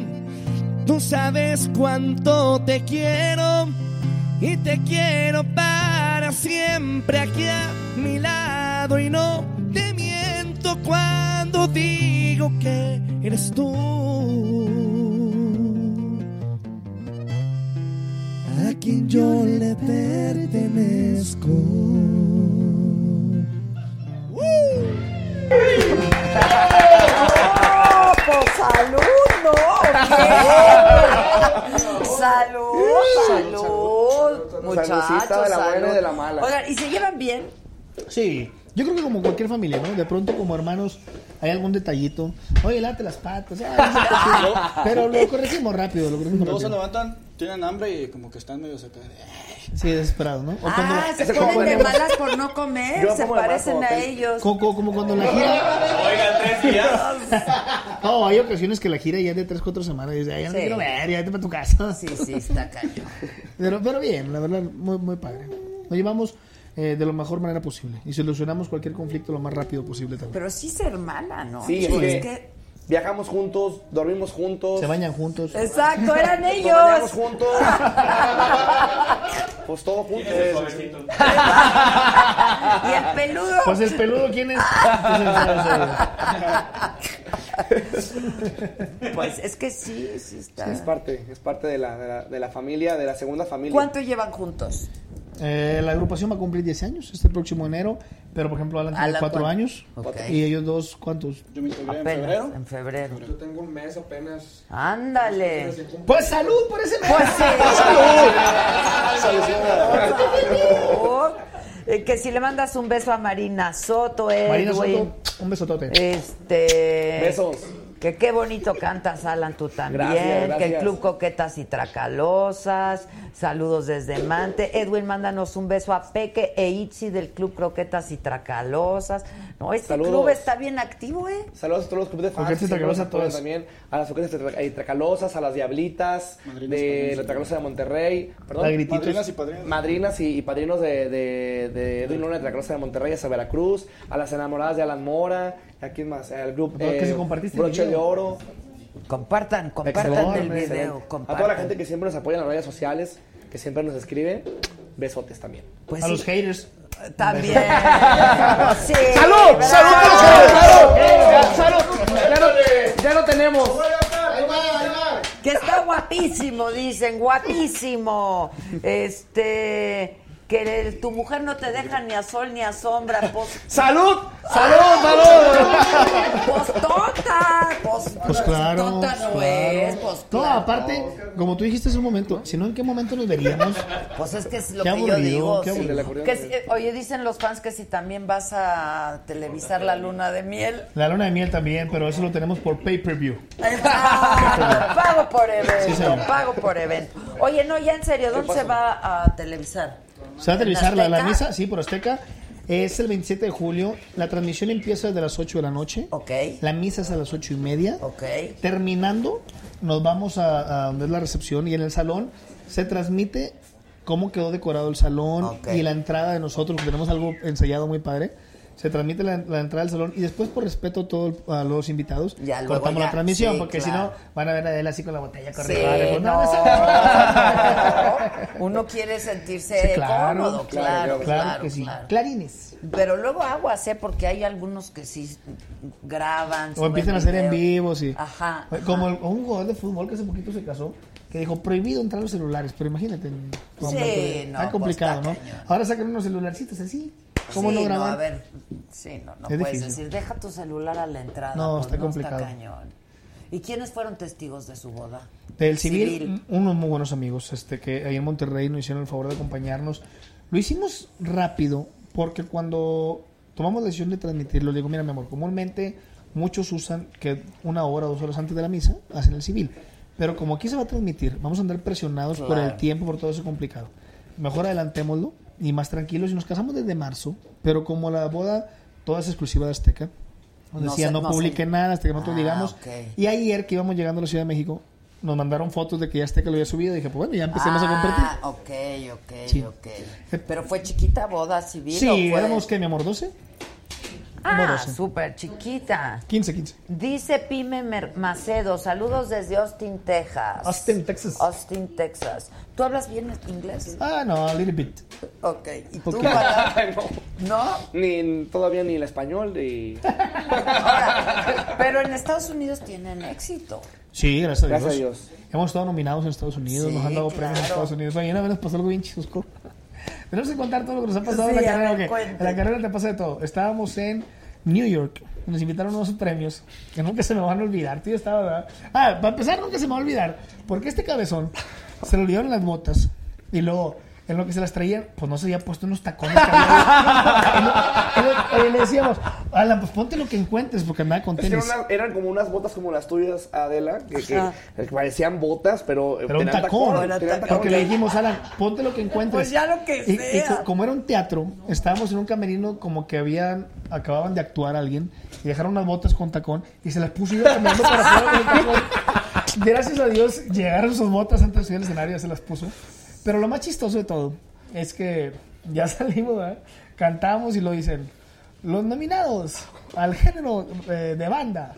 Tú sabes cuánto te quiero y te quiero para siempre aquí a mi lado y no te miento cuando digo que eres tú. Quien yo le pertenezco. ¡Oh, pues salud, no! ¿qué? ¡Salud, salud! Muchachos, Saludcita de la buena y de la mala. Oigan, ¿y se llevan bien? Sí, yo creo que como cualquier familia, ¿no? De pronto como hermanos hay algún detallito. Oye, late las patas. no sé. Pero lo corregimos rápido, lo corregimos se rápido. levantan, tienen hambre y como que están medio acá. Sí, desesperados, ¿no? O cuando- Ah, se ponen de malas por no comer, Yo se parecen a ellos. Como, como cuando la gira. Oigan, tres días. No, hay ocasiones que la gira ya es de 3, 4 semanas. Y dices, "Ay, ya no Sí. quiero ver, ya vete para tu casa. Sí, sí, está cañón. Pero, pero bien, la verdad, muy, muy padre. Nos llevamos eh, de la mejor manera posible y solucionamos cualquier conflicto lo más rápido posible también. Pero sí se hermana, ¿no? Sí, es Pues que, es que- viajamos juntos, dormimos juntos. Se bañan juntos. Exacto, eran Nos ellos. bañamos juntos. pues todo juntos. y el peludo. Pues el peludo, ¿quién es? Pues es que sí, sí está. Es parte, es parte de la, de, la, de la familia, de la segunda familia. ¿Cuánto llevan juntos? Eh, la agrupación va a cumplir 10 años este próximo enero, pero por ejemplo Alan tiene Alan, 4 ¿cuánto? años Ok. y ellos dos, ¿cuántos? Yo me integré Apenas, en febrero. en febrero. Yo tengo un mes apenas. Ándale. Pues salud por ese mes. Pues sí. Salud. Eh, que si le mandas un beso a Marina Soto, Marina Edwin. Soto, un besotote. Este. Besos. Que qué bonito cantas, Alan, tú también. Gracias, Que el. Club Coquetas y Tracalosas. Saludos desde Mante. Edwin, mándanos un beso a Peque e Itzi del Club Croquetas y Tracalosas. No, este Saludos. club está bien activo, ¿eh? Saludos a todos los clubes de fans. Coquetas y Tracalosas, apoyan todas. también. A las Coquetas y Tra- y Tracalosas, a las Diablitas, Madrinas, de la Tracalosa de Monterrey. Perdón. Madrinas y padrinos. Madrinas y, y padrinos de, de, de Edwin Luna de Tracalosa de Monterrey, a Veracruz, a las enamoradas de Alan Mora, ¿a quién más? Al grupo No, que si compartiste el Broche de video. Oro. Compartan, compartan Excelente, el video. A toda la gente que siempre nos apoya en las redes sociales, que siempre nos escribe, besotes también. Pues a sí, los haters. También. Sí, ¡Salud! ¡Salud por los haters! ¡Salud! Ya lo, ya lo tenemos. Que está guapísimo, dicen, guapísimo. Este, que el- tu mujer no te deja ni a sol ni a sombra. Pues, ¡Salud! ¡Salud! ¡Salud! pues tota, pues, Pues claro. tota no claro. es, pues No, claro. aparte, como tú dijiste hace un momento, si no, ¿en qué momento nos veríamos? Pues es que es lo Qué que yo digo. qué sí. Que si- eh, oye, dicen los fans que si también vas a televisar la luna de miel. La luna de miel también, pero eso lo tenemos por pay-per-view. Ah, pago por evento, Sí, señor. pago por evento. Oye, no, ya en serio, ¿dónde se va a televisar? Se va a televisar ¿En la, la misa, sí, por Azteca. Es el 27 de julio. La transmisión empieza desde las 8 de la noche. Ok. La misa es a las 8 y media. Ok. Terminando, nos vamos a, a donde es la recepción y en el salón se transmite cómo quedó decorado el salón Ok. y la entrada de nosotros, tenemos algo ensayado muy padre. Se transmite la, la entrada del salón y después, por respeto a todos a los invitados, Ya, luego cortamos ya, la transmisión, sí, porque claro. si no, van a ver a él así con la botella corriendo. Pues, no, Uno quiere sentirse Sí, claro, cómodo, claro, claro, claro, que sí. Clarines. Pero luego aguas, ¿eh? Porque hay algunos que sí graban. O empiezan a hacer en vivo, sí. Ajá. Como el- un jugador de fútbol que hace poquito se casó, que dijo prohibido entrar los celulares, pero imagínate. Sí, no, Está complicado, pues, ¿no? cañón. Ahora sacan unos celularcitos así. ¿Cómo sí, no no, a ver, sí, no, no Es puedes difícil. decir, deja tu celular a la entrada. No, pues, está complicado. cañón. ¿Y quiénes fueron testigos de su boda? Del civil, unos muy buenos amigos, este que ahí en Monterrey nos hicieron el favor de acompañarnos. Lo hicimos rápido porque cuando tomamos la decisión de transmitirlo, le digo, mira mi amor, comúnmente muchos usan que una hora o dos horas antes de la misa hacen el civil. Pero como aquí se va a transmitir, vamos a andar presionados por el tiempo, por todo eso complicado. Mejor adelantémoslo y más tranquilos. Y nos casamos desde marzo, pero como la boda toda es exclusiva de Azteca, nos No decía no, no se- publiquen nada hasta que nosotros Ah, digamos. ok. Y ayer que íbamos llegando a la Ciudad de México, nos mandaron fotos de que ya Azteca lo había subido. Y dije, pues bueno, ya empecemos a compartir. Ah, ok, ok, Sí. ok. Pero fue chiquita boda civil. Sí, o fue... éramos que mi amor, 12, Ah, súper chiquita. 15, 15. Dice Pime Macedo, saludos desde Austin, Texas. Austin, Texas. Austin, Texas. ¿Tú hablas bien inglés? Ah, no, a little bit. Ok. ¿Y tú, no. ¿No? Ni, todavía ni el español. Ni... Pero en Estados Unidos tienen éxito. Sí, gracias a Dios. Gracias a Dios. Hemos estado nominados en Estados Unidos, Sí, nos han dado premios en. Estados Unidos. Oye, una vez nos pasó algo bien chusco. Tenemos que contar todo lo que nos ha pasado en la carrera. En la carrera te pasa de todo. Estábamos en New York. Nos invitaron a unos premios que nunca se me van a olvidar. Ya estaba, ¿verdad? Ah, para empezar, nunca se me va a olvidar. Porque este cabezón se le olvidaron las botas. Y luego, en lo que se las traían, pues no se había puesto unos tacones. Y le- decíamos, Alan, pues ponte lo que encuentres, porque andaba con Es que tenis. eran, como unas botas como las tuyas, Adela, que, que- Ajá. que parecían botas, pero, Pero un tacón. tacón. Porque le dijimos, Alan, ponte lo que encuentres. Pues ya lo que Y- sea. como era un teatro, estábamos en un camerino como que habían, acababan de actuar alguien y dejaron unas botas con tacón y se las puso y iba caminando para afuera con el tacón. Gracias a Dios llegaron sus botas antes de subir al escenario, se las puso. Pero lo más chistoso de todo es que ya salimos, cantamos y lo dicen, los nominados al género eh, de banda.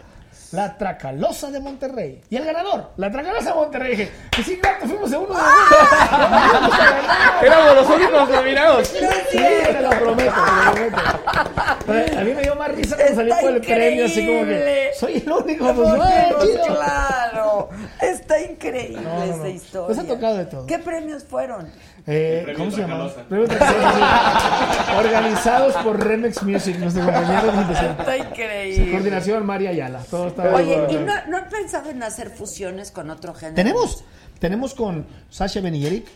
La Tracalosa de Monterrey. Y el ganador, la Tracalosa de Monterrey. Dije, que sí, gato, fuimos uno de los Éramos los únicos nominados. Sí, te lo prometo, te lo prometo. A mí me dio más risa cuando salí Está por el premio, así como que soy el único. Pues, claro. Está increíble No, no, no. esta historia. Nos ha tocado de todo. ¿Qué premios fueron? Eh, ¿Cómo se llama? Organizados por Remix Music, nuestro compañero de increíble. Coordinación María Ayala. Todo está Oye. ¿y no, no han pensado en hacer fusiones con otro género? Tenemos, tenemos con Sasha Benilleric,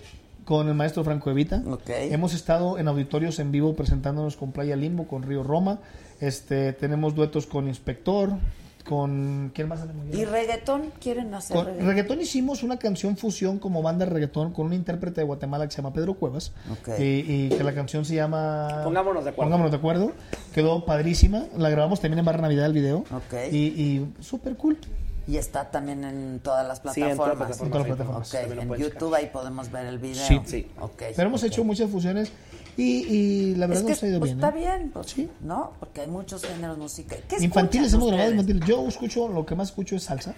con el maestro Franco Evita. Hemos estado en auditorios en vivo presentándonos con Playa Limbo, con Río Roma. Este, tenemos duetos con Inspector, con ¿quién más? ¿Y reggaetón? ¿Quieren hacer Con reggaetón? reggaetón hicimos una canción fusión como banda de reggaetón con un intérprete de Guatemala que se llama Pedro Cuevas Ok. y, y que la canción se llama Pongámonos de acuerdo. Pongámonos de acuerdo quedó padrísima la grabamos también en Barra Navidad el video Ok. y, y súper cool Y está también en todas las Sí, en todas plataformas. las plataformas, En todas las plataformas. Ok, También lo en YouTube ahí podemos ver el video. Sí. Ok. pero hemos hecho muchas fusiones y, y la verdad Es que nos ha ido pues, bien está ¿eh? bien, pues, ¿no? Porque hay muchos géneros musicales. ¿Qué infantiles hemos grabado infantiles yo escucho lo que más escucho es salsa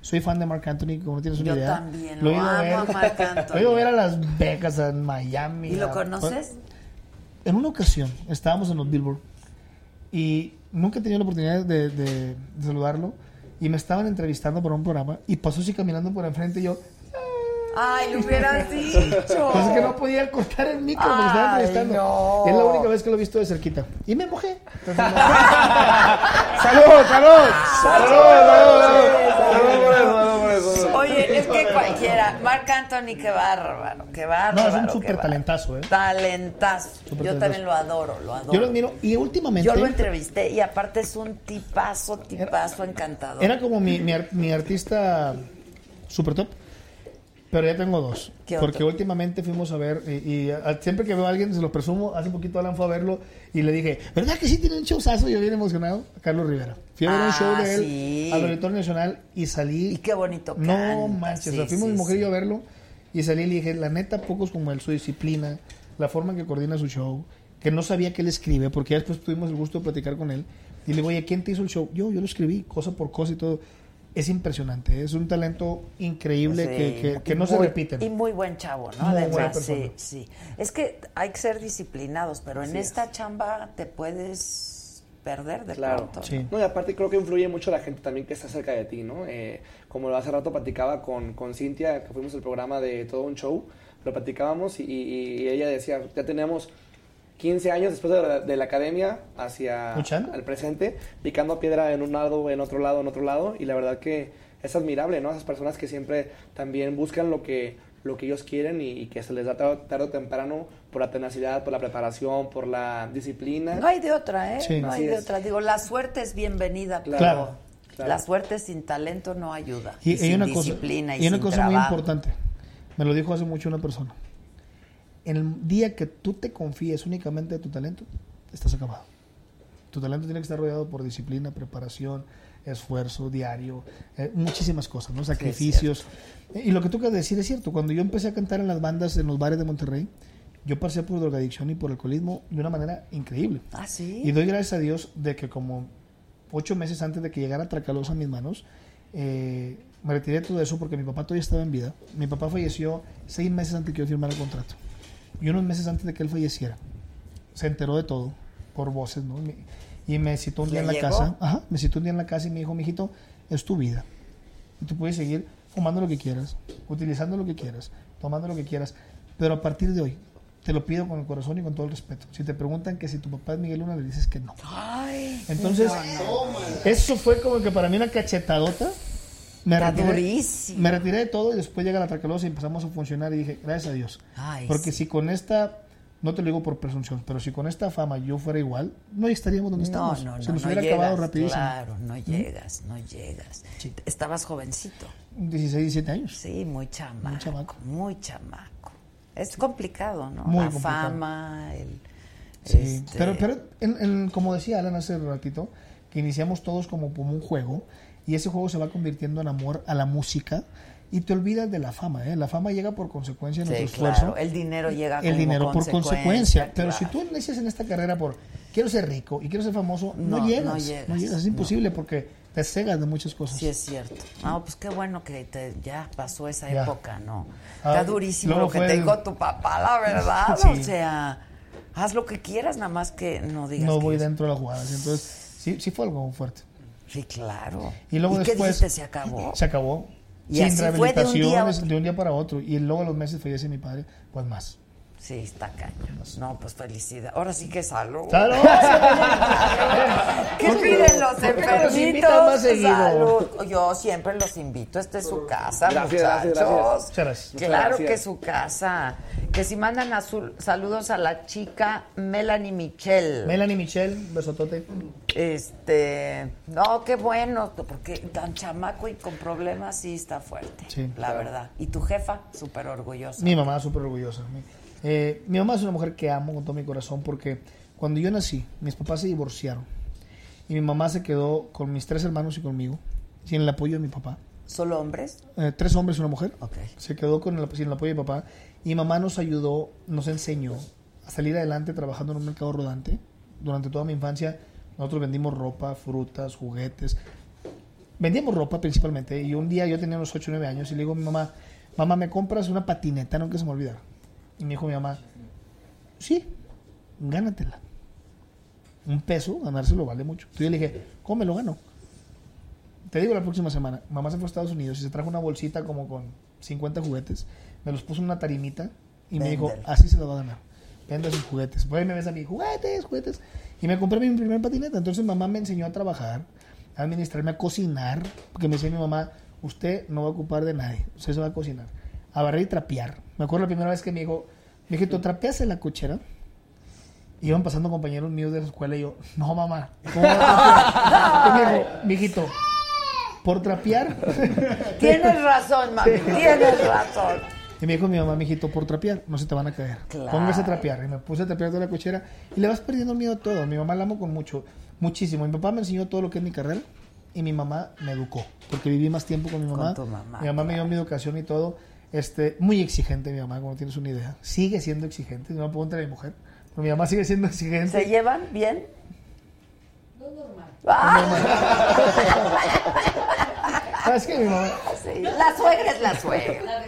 soy fan de Marc Anthony, como no tienes una Yo idea. también, he lo a amo ver. a Marc Anthony. Lo he ido a ver a Las Vegas, en Miami. ¿Y lo a- conoces? En una ocasión estábamos en los Billboard y nunca he tenido la oportunidad de, de- de saludarlo y me estaban entrevistando por un programa y pasó así caminando por enfrente y yo, Ay, lo hubieras dicho. pues es que no podía cortar el micro porque estaba Ay, entrevistando. no. Es la única vez que lo he visto de cerquita y me mojé. Entonces, no. ¡Salud, salud! ¡Salud, Oye, es que cualquiera. Marc Anthony, qué bárbaro, qué bárbaro. No, es un súper talentazo, ¿eh? Talentazo. Yo talentazo. también lo adoro, lo adoro. Yo lo admiro y últimamente Yo lo entrevisté y aparte es un tipazo, tipazo encantador. Era como mi, mi, mi artista super top. Pero ya tengo dos. ¿Qué otro? Porque últimamente fuimos a ver, y, y a- siempre que veo a alguien se lo presumo. Hace poquito Alan fue a verlo y le dije, ¿verdad que sí tiene un showzazo? Yo bien emocionado. A Carlos Rivera. Fui a ver un Ah, show de él sí. al Auditorio Nacional y salí. Y qué bonito No canta, manches. sí, o sea, fuimos sí, mi mujer y yo a verlo y salí y le dije, la neta, pocos como él, su disciplina, la forma en que coordina su show, que no sabía que él escribe, porque ya después tuvimos el gusto de platicar con él. Y le digo, oye, ¿quién te hizo el show? Yo, yo lo escribí, cosa por cosa y todo. Es impresionante, es un talento increíble Sí, que, que- que no se repite. Y muy buen chavo, ¿no? Muy Además, sí, sí. Es que hay que ser disciplinados, pero en esta chamba te puedes perder de Claro. pronto. No, y aparte creo que influye mucho la gente también que está cerca de ti, ¿no? Eh, como hace rato platicaba con, con Cintia, que fuimos el programa de todo un show, lo platicábamos y, y- y ella decía, ya tenemos 15 años después de la, de la academia hacia el presente, picando piedra en un lado, en otro lado, en otro lado, y la verdad que es admirable, ¿no? Esas personas que siempre también buscan lo que, lo que ellos quieren y, y que se les da tarde, tarde o temprano por la tenacidad, por la preparación, por la disciplina. No hay de otra, ¿eh? Sí. No hay de es. otra. Digo, la suerte es bienvenida, pero Claro. Claro. la suerte sin talento no ayuda. Y, Y, hay sin una cosa, disciplina y, y una sin cosa muy importante. Me lo dijo hace mucho una persona. En el día que tú te confíes únicamente de tu talento, estás acabado. Tu talento tiene que estar rodeado por disciplina, preparación, esfuerzo diario, eh, muchísimas cosas, ¿no? Sacrificios. y lo que tú de decir es cierto. Cuando yo empecé a cantar en las bandas, en los bares de Monterrey, yo pasé por drogadicción y por alcoholismo de una manera increíble. Ah, sí. Y doy gracias a Dios de que como ocho meses antes de que llegara Tracalosa a mis manos, eh, me retiré de todo eso porque mi papá todavía estaba en vida. Mi papá falleció seis meses antes de que yo firmara el contrato. Y unos meses antes de que él falleciera, se enteró de todo por voces, ¿no? Y me citó un día ¿Le en la llegó? casa. Ajá, me citó un día en la casa y me dijo, mijito, es tu vida. Y tú puedes seguir fumando lo que quieras, utilizando lo que quieras, tomando lo que quieras. Pero a partir de hoy, te lo pido con el corazón y con todo el respeto. Si te preguntan que si tu papá es Miguel Luna, le dices que no. Ay, Entonces, no, no. eso fue como que para mí una cachetadota. Me Está retiré, durísimo. me retiré de todo y después llega la tracalosa y empezamos a funcionar y dije, gracias a Dios. Ay, Porque sí. si con esta, no te lo digo por presunción, pero si con esta fama yo fuera igual, no estaríamos donde No, estamos. no, no, Se nos no hubiera llegas, acabado rapidísimo. Claro, no llegas, no llegas. Estabas jovencito. 16, 17 años. Sí, muy chamaco. Muy chamaco. Muy chamaco. Es complicado, ¿no? Muy la complicado. fama, el... Sí, este, pero, pero en- en- como decía Alan hace ratito, que iniciamos todos como, como un juego y ese juego se va convirtiendo en amor a la música y te olvidas de la fama. ¿eh? La fama llega por consecuencia de Sí, nuestro claro. esfuerzo. El dinero llega El dinero por consecuencia. Pero claro. si tú inicias en esta carrera por quiero ser rico y quiero ser famoso, no, No, llegas. no No llegas. Es imposible porque te cegas de muchas cosas. Sí, es cierto. No, pues qué bueno que te- ya pasó esa Ya. época, ¿no? Ah, Está durísimo lo que te el- dijo tu papá, la verdad. Sí. O sea, haz lo que quieras, nada más que no digas no voy dentro de las jugadas. Entonces, sí, sí fue algo fuerte. Sí, claro. Y luego qué después. dijiste? ¿Se acabó? Se acabó. Y Sin así fue de un día a rehabilitaciones, otro. de un día para otro. Y luego a los meses fallece mi padre, pues más. Sí, está cañón. No, pues felicidad. Ahora sí que salud. ¡Salud! ¿Qué piden los ¿Por qué no nos enfermitos? seguido? Salud. Yo siempre los invito. Esta es su casa, Gracias, muchachos. gracias. Muchas gracias. Claro que es su casa. Que si mandan azul, saludos a la chica Melanie Michelle. Melanie Michelle, besotote. Este, no, qué bueno, porque tan chamaco y con problemas sí está fuerte, Sí. la verdad. Y tu jefa, súper orgullosa. Mi mamá súper orgullosa. Mi, eh, mi mamá es una mujer que amo con todo mi corazón porque cuando yo nací, mis papás se divorciaron. Y mi mamá se quedó con mis tres hermanos y conmigo, sin el apoyo de mi papá. ¿Solo hombres? Eh, tres hombres y una mujer. Ok. Se quedó con el, sin el apoyo de mi papá. Y mi mamá nos ayudó, nos enseñó a salir adelante trabajando en un mercado rodante. Durante toda mi infancia, nosotros vendimos ropa, frutas, juguetes. Vendíamos ropa principalmente. Y un día yo tenía unos 8 o 9 años y le digo a mi mamá, mamá, ¿me compras una patineta? Que se me olvida. Y me dijo mi mamá, sí, gánatela. Un peso, ganárselo vale mucho. Entonces yo le dije, ¿cómo me lo gano? Te digo la próxima semana. Mamá se fue a Estados Unidos y se trajo una bolsita como con 50 juguetes. Me los puso en una tarimita y me dijo, así se lo va a ganar. Venda sus juguetes. Pues ahí me ves a mí, juguetes, juguetes. Y me compré mi primer patineta. Entonces mamá me enseñó a trabajar, a administrarme, a cocinar. Porque me decía mi mamá, usted no va a ocupar de nadie. Usted se va a cocinar. A barrer y trapear. Me acuerdo la primera vez que me dijo, mijito, ¿trapeas en la cochera? Iban pasando compañeros míos de la escuela y yo, no mamá. Y me dijo, mijito, por trapear. Tienes razón, mami, tienes razón. Y me dijo mi mamá, mijito, por trapear, no se te van a caer. Claro. Póngase a trapear. Y me puse a trapear toda la cochera y le vas perdiendo miedo a todo. Mi mamá la amo con mucho, muchísimo. Mi papá me enseñó todo lo que es mi carrera y mi mamá me educó, porque viví más tiempo con mi mamá. tu mamá, mi mamá me dio mi educación y todo. Este, muy exigente mi mamá, como tienes una idea. Sigue siendo exigente, no me pregunta a mi mujer. Pero mi mamá sigue siendo exigente. ¿Se llevan bien? No normal. ¿Sabes qué? Mi mamá, Sí, la suegra es la suegra.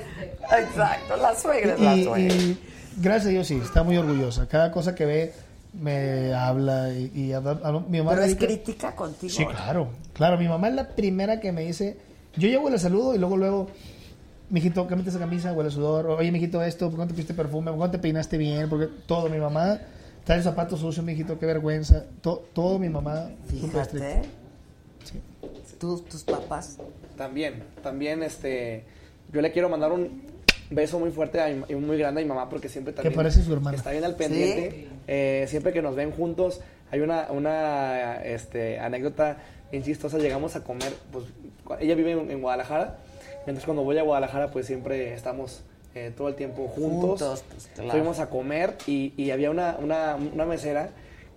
Exacto, la suegra es la suegra. y gracias a Dios sí, está muy orgullosa. Cada cosa que ve me habla y, y habla- habla- mi mamá Pero es crítica contigo. Sí, claro, claro. Mi mamá es la primera que me dice, yo llego y le saludo y luego luego, mijito, cámbiate esa camisa, huele a sudor. Oye, mijito, esto, ¿por qué no te pusiste perfume? ¿Por qué no te peinaste bien? Porque todo, mi mamá trae el zapato sucio, mijito, qué vergüenza. To- todo mi mamá. Fíjate. Sí. ¿Tú, tus papás? También, también, este, yo le quiero mandar un beso muy fuerte a mi- y muy grande a mi mamá porque siempre también parece su hermana. está bien al pendiente. Eh, siempre que nos ven juntos, hay una, una este, anécdota bien chistosa. Llegamos a comer, pues ella vive en, en Guadalajara, entonces cuando voy a Guadalajara, pues siempre estamos eh, todo el tiempo juntos. Juntos, pues, claro. Fuimos a comer y, y había una, una, una mesera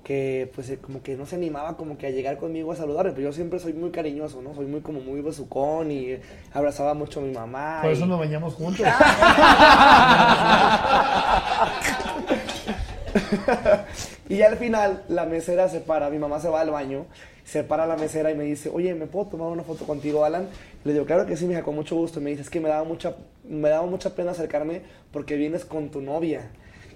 que pues eh, como que no se animaba como que a llegar conmigo a saludarme, pero yo siempre soy muy cariñoso, ¿no? Soy muy como muy besucón y abrazaba mucho a mi mamá. Por y- eso nos bañamos juntos. y al final la mesera se para, mi mamá se va al baño, se para la mesera y me dice, oye, ¿me puedo tomar una foto contigo, Alan? Le digo, claro que sí, mija, con mucho gusto. Y me dice, es que me daba mucha, me daba mucha pena acercarme porque vienes con tu novia.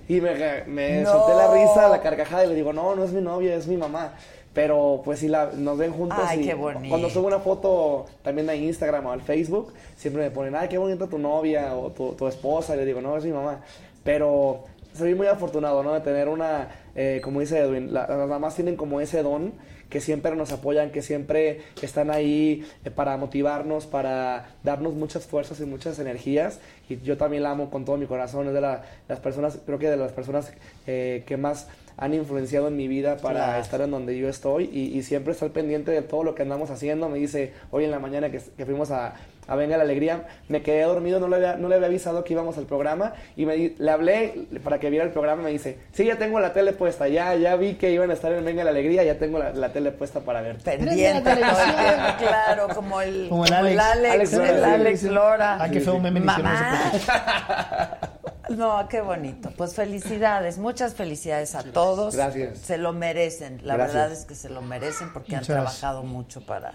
Y me, me No. solté la risa, la carcajada y le digo, no, no es mi novia, es mi mamá. Pero pues sí, la, nos ven juntos Ay, y qué bonito. cuando subo una foto también a Instagram o al Facebook, siempre me ponen, ay, qué bonita tu novia o tu, tu esposa. Y le digo, no, es mi mamá. Pero soy muy afortunado, ¿no? De tener una, eh, como dice Edwin, la- las mamás tienen como ese don que siempre nos apoyan, que siempre están ahí eh, para motivarnos, para darnos muchas fuerzas y muchas energías. Y yo también la amo con todo mi corazón. Es de la- las personas, creo que de las personas eh, que más han influenciado en mi vida para Claro. estar en donde yo estoy y, y siempre estar pendiente de todo lo que andamos haciendo. Me dice hoy en la mañana que, que fuimos a, a Venga la Alegría, me quedé dormido, no le, había, no le había avisado que íbamos al programa y me, di- le hablé para que viera el programa me dice, sí, ya tengo la tele puesta, ya, ya vi que iban a estar en Venga la Alegría, ya tengo la, la tele puesta para ver. Pendiente el claro, como el, Como el como el Alex. Alex, Alex el Lora, sí, Alex. Lora. Ah, qué feo meme le hicieron Mamá. No, qué bonito. Pues felicidades, muchas felicidades a todos. Gracias. Se lo merecen, la Gracias. verdad es que se lo merecen porque Muchas han trabajado mucho para,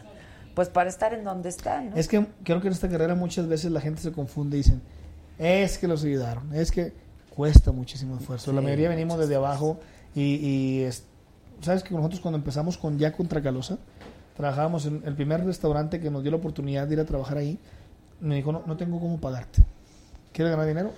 pues para estar en donde están. ¿no? Es que creo que en esta carrera muchas veces la gente se confunde y dicen, es que los ayudaron, es que cuesta muchísimo esfuerzo. la mayoría venimos desde abajo y, y es- sabes que nosotros cuando empezamos con ya contra Calosa, trabajábamos en el primer restaurante que nos dio la oportunidad de ir a trabajar ahí, me dijo, no, no tengo cómo pagarte. ¿Quieres ganar dinero?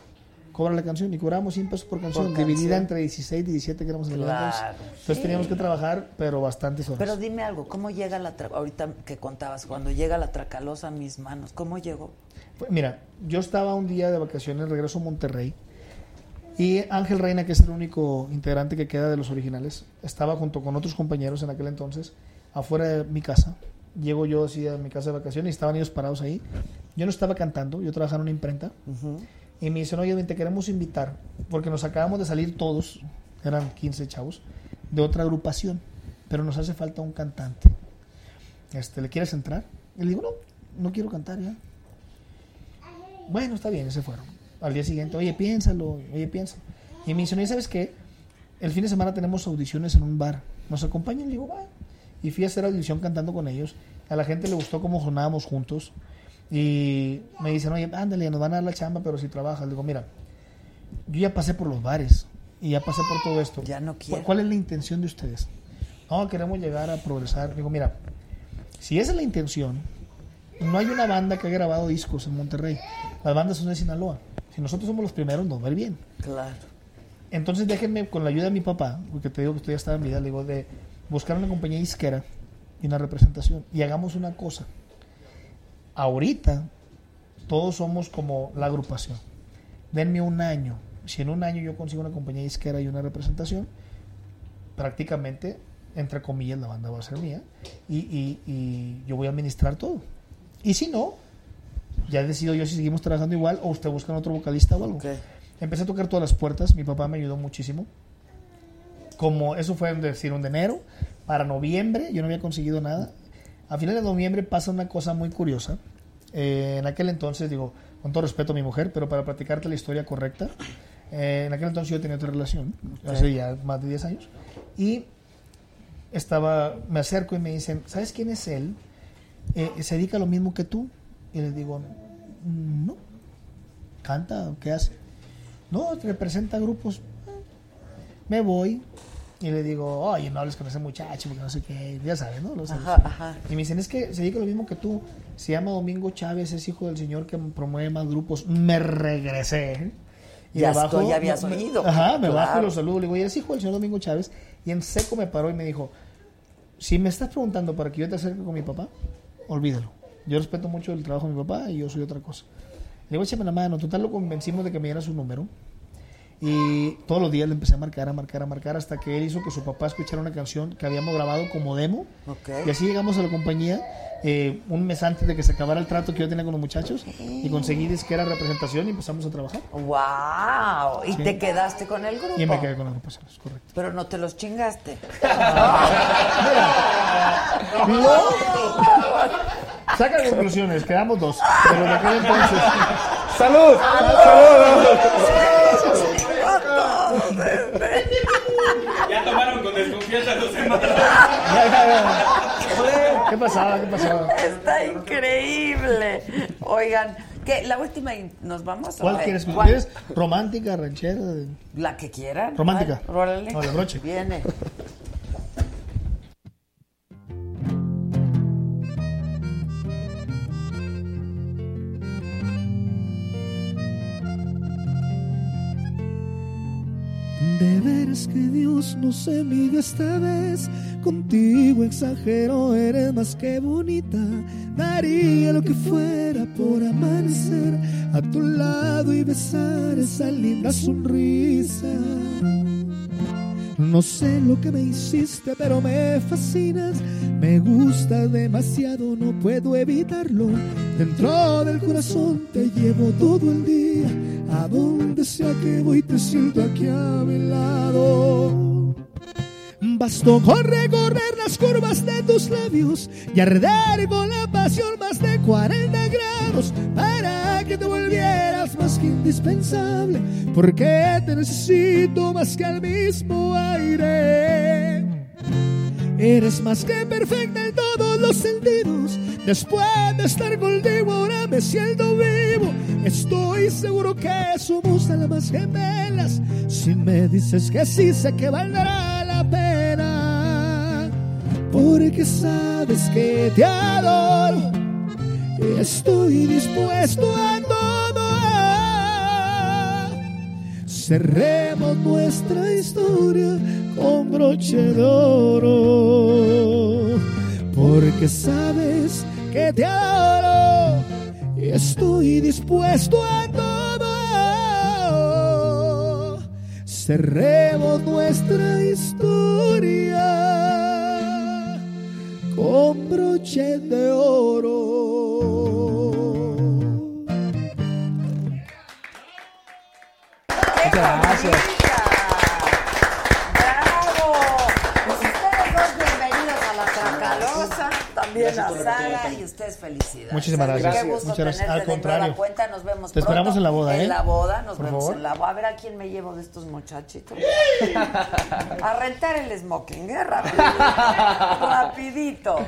Cobra la canción y cobramos 100 pesos por canción, Por dividida entre 16 y 17 que éramos en el Claro. Entonces sí. teníamos que trabajar, pero bastantes horas. Pero dime algo, ¿cómo llega la ahorita que contabas cuando llega la tracalosa a mis manos? ¿Cómo llegó? Fue- Mira, yo estaba un día de vacaciones, regreso a Monterrey, y Ángel Reina, que es el único integrante que queda de los originales, estaba junto con otros compañeros en aquel entonces, afuera de mi casa. Llego yo así a mi casa de vacaciones y estaban ellos parados ahí. Yo no estaba cantando, yo trabajaba en una imprenta. Y me dicen, oye, te queremos invitar, porque nos acabamos de salir todos, eran 15 chavos, de otra agrupación, pero nos hace falta un cantante. Este, ¿Le quieres entrar? Y le digo, no, no quiero cantar ya. Bueno, está bien, se fueron. Al día siguiente, oye, piénsalo, oye, piénsalo. Y me dicen, oye, ¿sabes qué? El fin de semana tenemos audiciones en un bar. ¿Nos acompañan? Le digo, va. Y fui a hacer audición cantando con ellos. A la gente le gustó cómo sonábamos juntos. Y me dicen, oye, ándale, nos van a dar la chamba, pero si trabajas. Le digo, mira, yo ya pasé por los bares y ya pasé por todo esto. Ya no quiero. ¿Cuál es la intención de ustedes? No, queremos llegar a progresar. Digo, mira, si esa es la intención, no hay una banda que ha grabado discos en Monterrey. Las bandas son de Sinaloa. Si nosotros somos los primeros, nos va a ir bien. Claro. Entonces déjenme, con la ayuda de mi papá, porque te digo que estoy ya estaba en vida, le digo, de buscar una compañía disquera y una representación. Y hagamos una cosa. Ahorita, todos somos como la agrupación. Denme un año. Si en un año yo consigo una compañía disquera y una representación, prácticamente, entre comillas, la banda va a ser mía. Y, y- y yo voy a administrar todo. Y si no, ya decido yo si seguimos trabajando igual o usted busca otro vocalista o algo. Empecé a tocar todas las puertas, mi papá me ayudó muchísimo. Como eso fue decir un de enero, para noviembre yo no había conseguido nada. A finales de noviembre pasa una cosa muy curiosa. Eh, en aquel entonces, digo, con todo respeto a mi mujer, pero para platicarte la historia correcta, eh, en aquel entonces yo tenía otra relación, hace ya más de 10 años, y estaba, me acerco y me dicen, ¿sabes quién es él? Eh, ¿Se dedica a lo mismo que tú? Y les digo, no. ¿Canta? ¿Qué hace? No, representa grupos. Me voy y le digo, oye, no hables con ese muchacho porque no sé qué, ya sabes, ¿no? Ajá, ajá. Y me dicen, es que se dedica lo mismo que tú. Se llama Domingo Chávez, es hijo del señor que promueve más grupos. Me regresé. Ya me estoy, ya habías me- oído. Ajá, me Claro. bajo y lo saludo. Le digo, ¿y es hijo del señor Domingo Chávez? Y en seco me paró y me dijo, si me estás preguntando para que yo te acerque con mi papá, olvídalo. Yo respeto mucho el trabajo de mi papá y yo soy otra cosa. Le digo, échame la mano. Total, lo convencimos de que me diera su número. Y todos los días le empecé a marcar, a marcar, a marcar, hasta que él hizo que su papá escuchara una canción que habíamos grabado como demo. Ok. Y así llegamos a la compañía eh, un mes antes de que se acabara el trato que yo tenía con los muchachos. Y conseguí disquera representación y empezamos a trabajar. ¡Wow! Y Sí. te quedaste con el grupo. Y me quedé con las agrupaciones, correcto. Pero no te los chingaste. Saca conclusiones, quedamos dos. Pero de aquel entonces. ¡Salud! Ya tomaron con desconfianza dos semanas. ¿Qué pasaba? ¿Qué pasaba? Está increíble. Oigan, ¿qué? ¿La última y nos vamos? ¿Cuál Ok. quieres? ¿Cuál? ¿Quieres romántica, ranchera? La que quieran. Romántica. Órale. No, la broche. Viene. De veras que Dios no se mide esta vez. Contigo exagero, eres más que bonita. Daría lo que fuera por amanecer a tu lado y besar esa linda sonrisa. No sé lo que me hiciste, pero me fascinas. Me gusta demasiado, no puedo evitarlo. Dentro del corazón te llevo todo el día. A donde sea que voy, te siento aquí a mi lado. Bastó con recorrer las curvas de tus labios y arder con la pasión más de 40 grados para que te volvieras más que indispensable, porque te necesito más que al mismo aire. Eres más que perfecta en todos los sentidos. Después de estar contigo ahora me siento vivo. Estoy seguro que somos almas gemelas. Si me dices que sí, sé que pena. Porque sabes que te adoro. Estoy dispuesto a todo. Cerremos nuestra historia con broche de oro. Porque sabes que te adoro y estoy dispuesto a todo. Cerremos nuestra historia con broche de oro. ¡Bravo! Pues ustedes dos bienvenidos a la Tracalosa, también Gracias a por la invitación. y ustedes felicidades. Muchísimas gracias. Qué gusto Muchas gracias. tenerte Al de contrario. cuenta, nos vemos Te esperamos pronto. en la boda, ¿eh? En la boda, nos Por vemos favor. en la boda. A ver a quién me llevo de estos muchachitos. a rentar el smoking, ¿eh? Rapidito. Rapidito.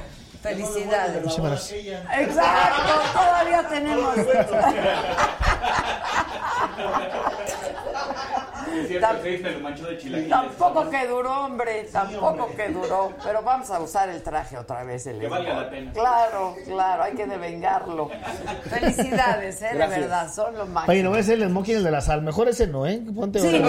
Felicidades. Muchísimas gracias. Exacto, todavía tenemos. Es cierto, que me lo manchó de chilaquiles. Tampoco que duró, hombre, tampoco que duró. Pero vamos a usar el traje otra vez. El Que valga la pena. Claro, claro, hay que devengarlo. Felicidades, ¿eh? De Gracias. verdad, son los máximos. Oye, no voy a hacer el smoking el de la sal. Mejor ese no, ¿eh? Ponte Sí, no,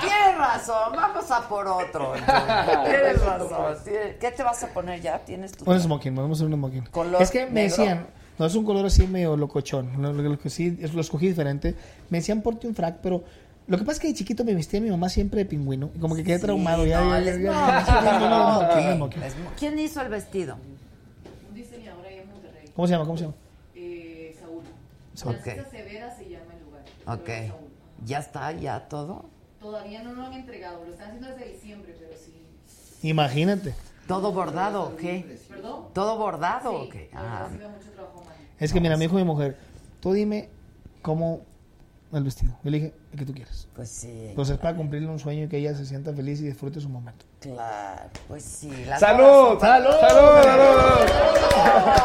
tienes, razón, vamos a por otro. Tienes razón. ¿Qué te vas a poner ya? ¿Tienes tu Un smoking, vamos a hacer un smoking. Color es que me negro. decían, no es un color así medio locochón, lo, lo- lo que sí, lo escogí diferente. Me decían ponte un frac, pero lo que pasa es que de chiquito me vestía mi mamá siempre de pingüino, y como que quedé traumado. Ya, no, ya, ya. Es- ¿Quién hizo el vestido? Un diseñador ahí en Monterrey. ¿Cómo se llama? ¿Cómo se llama? Eh, Saúl. Saúl. Francisca Severa se llama el lugar. Ok. ¿Ya está? ¿Ya todo? Todavía no lo han entregado, lo están haciendo desde diciembre, pero sí. Imagínate. ¿Todo bordado o qué? ¿Perdón? ¿Todo bordado Sí, o qué? Ah, mucho trabajo. Es que mira, me dijo mi mujer, tú dime cómo el vestido. Yo le dije, el que tú quieras. Pues sí. Entonces, para cumplirle un sueño y que ella se sienta feliz y disfrute su momento. Claro, pues sí. ¡Salud! bodas son- ¡Salud!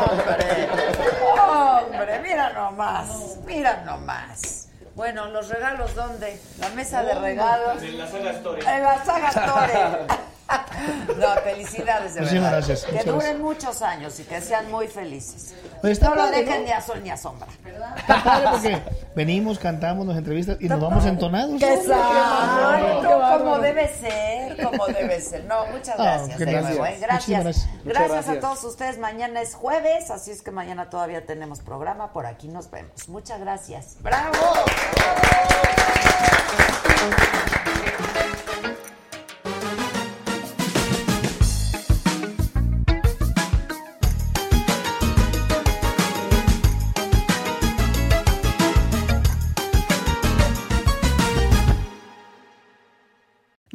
Hombre, hombre, mira nomás, mira nomás. Bueno, ¿los regalos dónde? La mesa de regalos. En la saga Story. En la saga Store. No, felicidades de Muchísimas verdad. gracias, Que muchas duren gracias. muchos años y que sean muy felices. Está no lo dejen ¿no? ni a sol ni a sombra. Está padre porque venimos, cantamos, nos entrevistas y nos vamos entonados. Exacto, como debe ser, como debe ser. No, muchas Ah, gracias. de gracias. nuevo, ¿eh? Gracias. gracias. Gracias, a todos ustedes. Mañana es jueves, así es que mañana todavía tenemos programa. Por aquí nos vemos. Muchas gracias. ¡Bravo!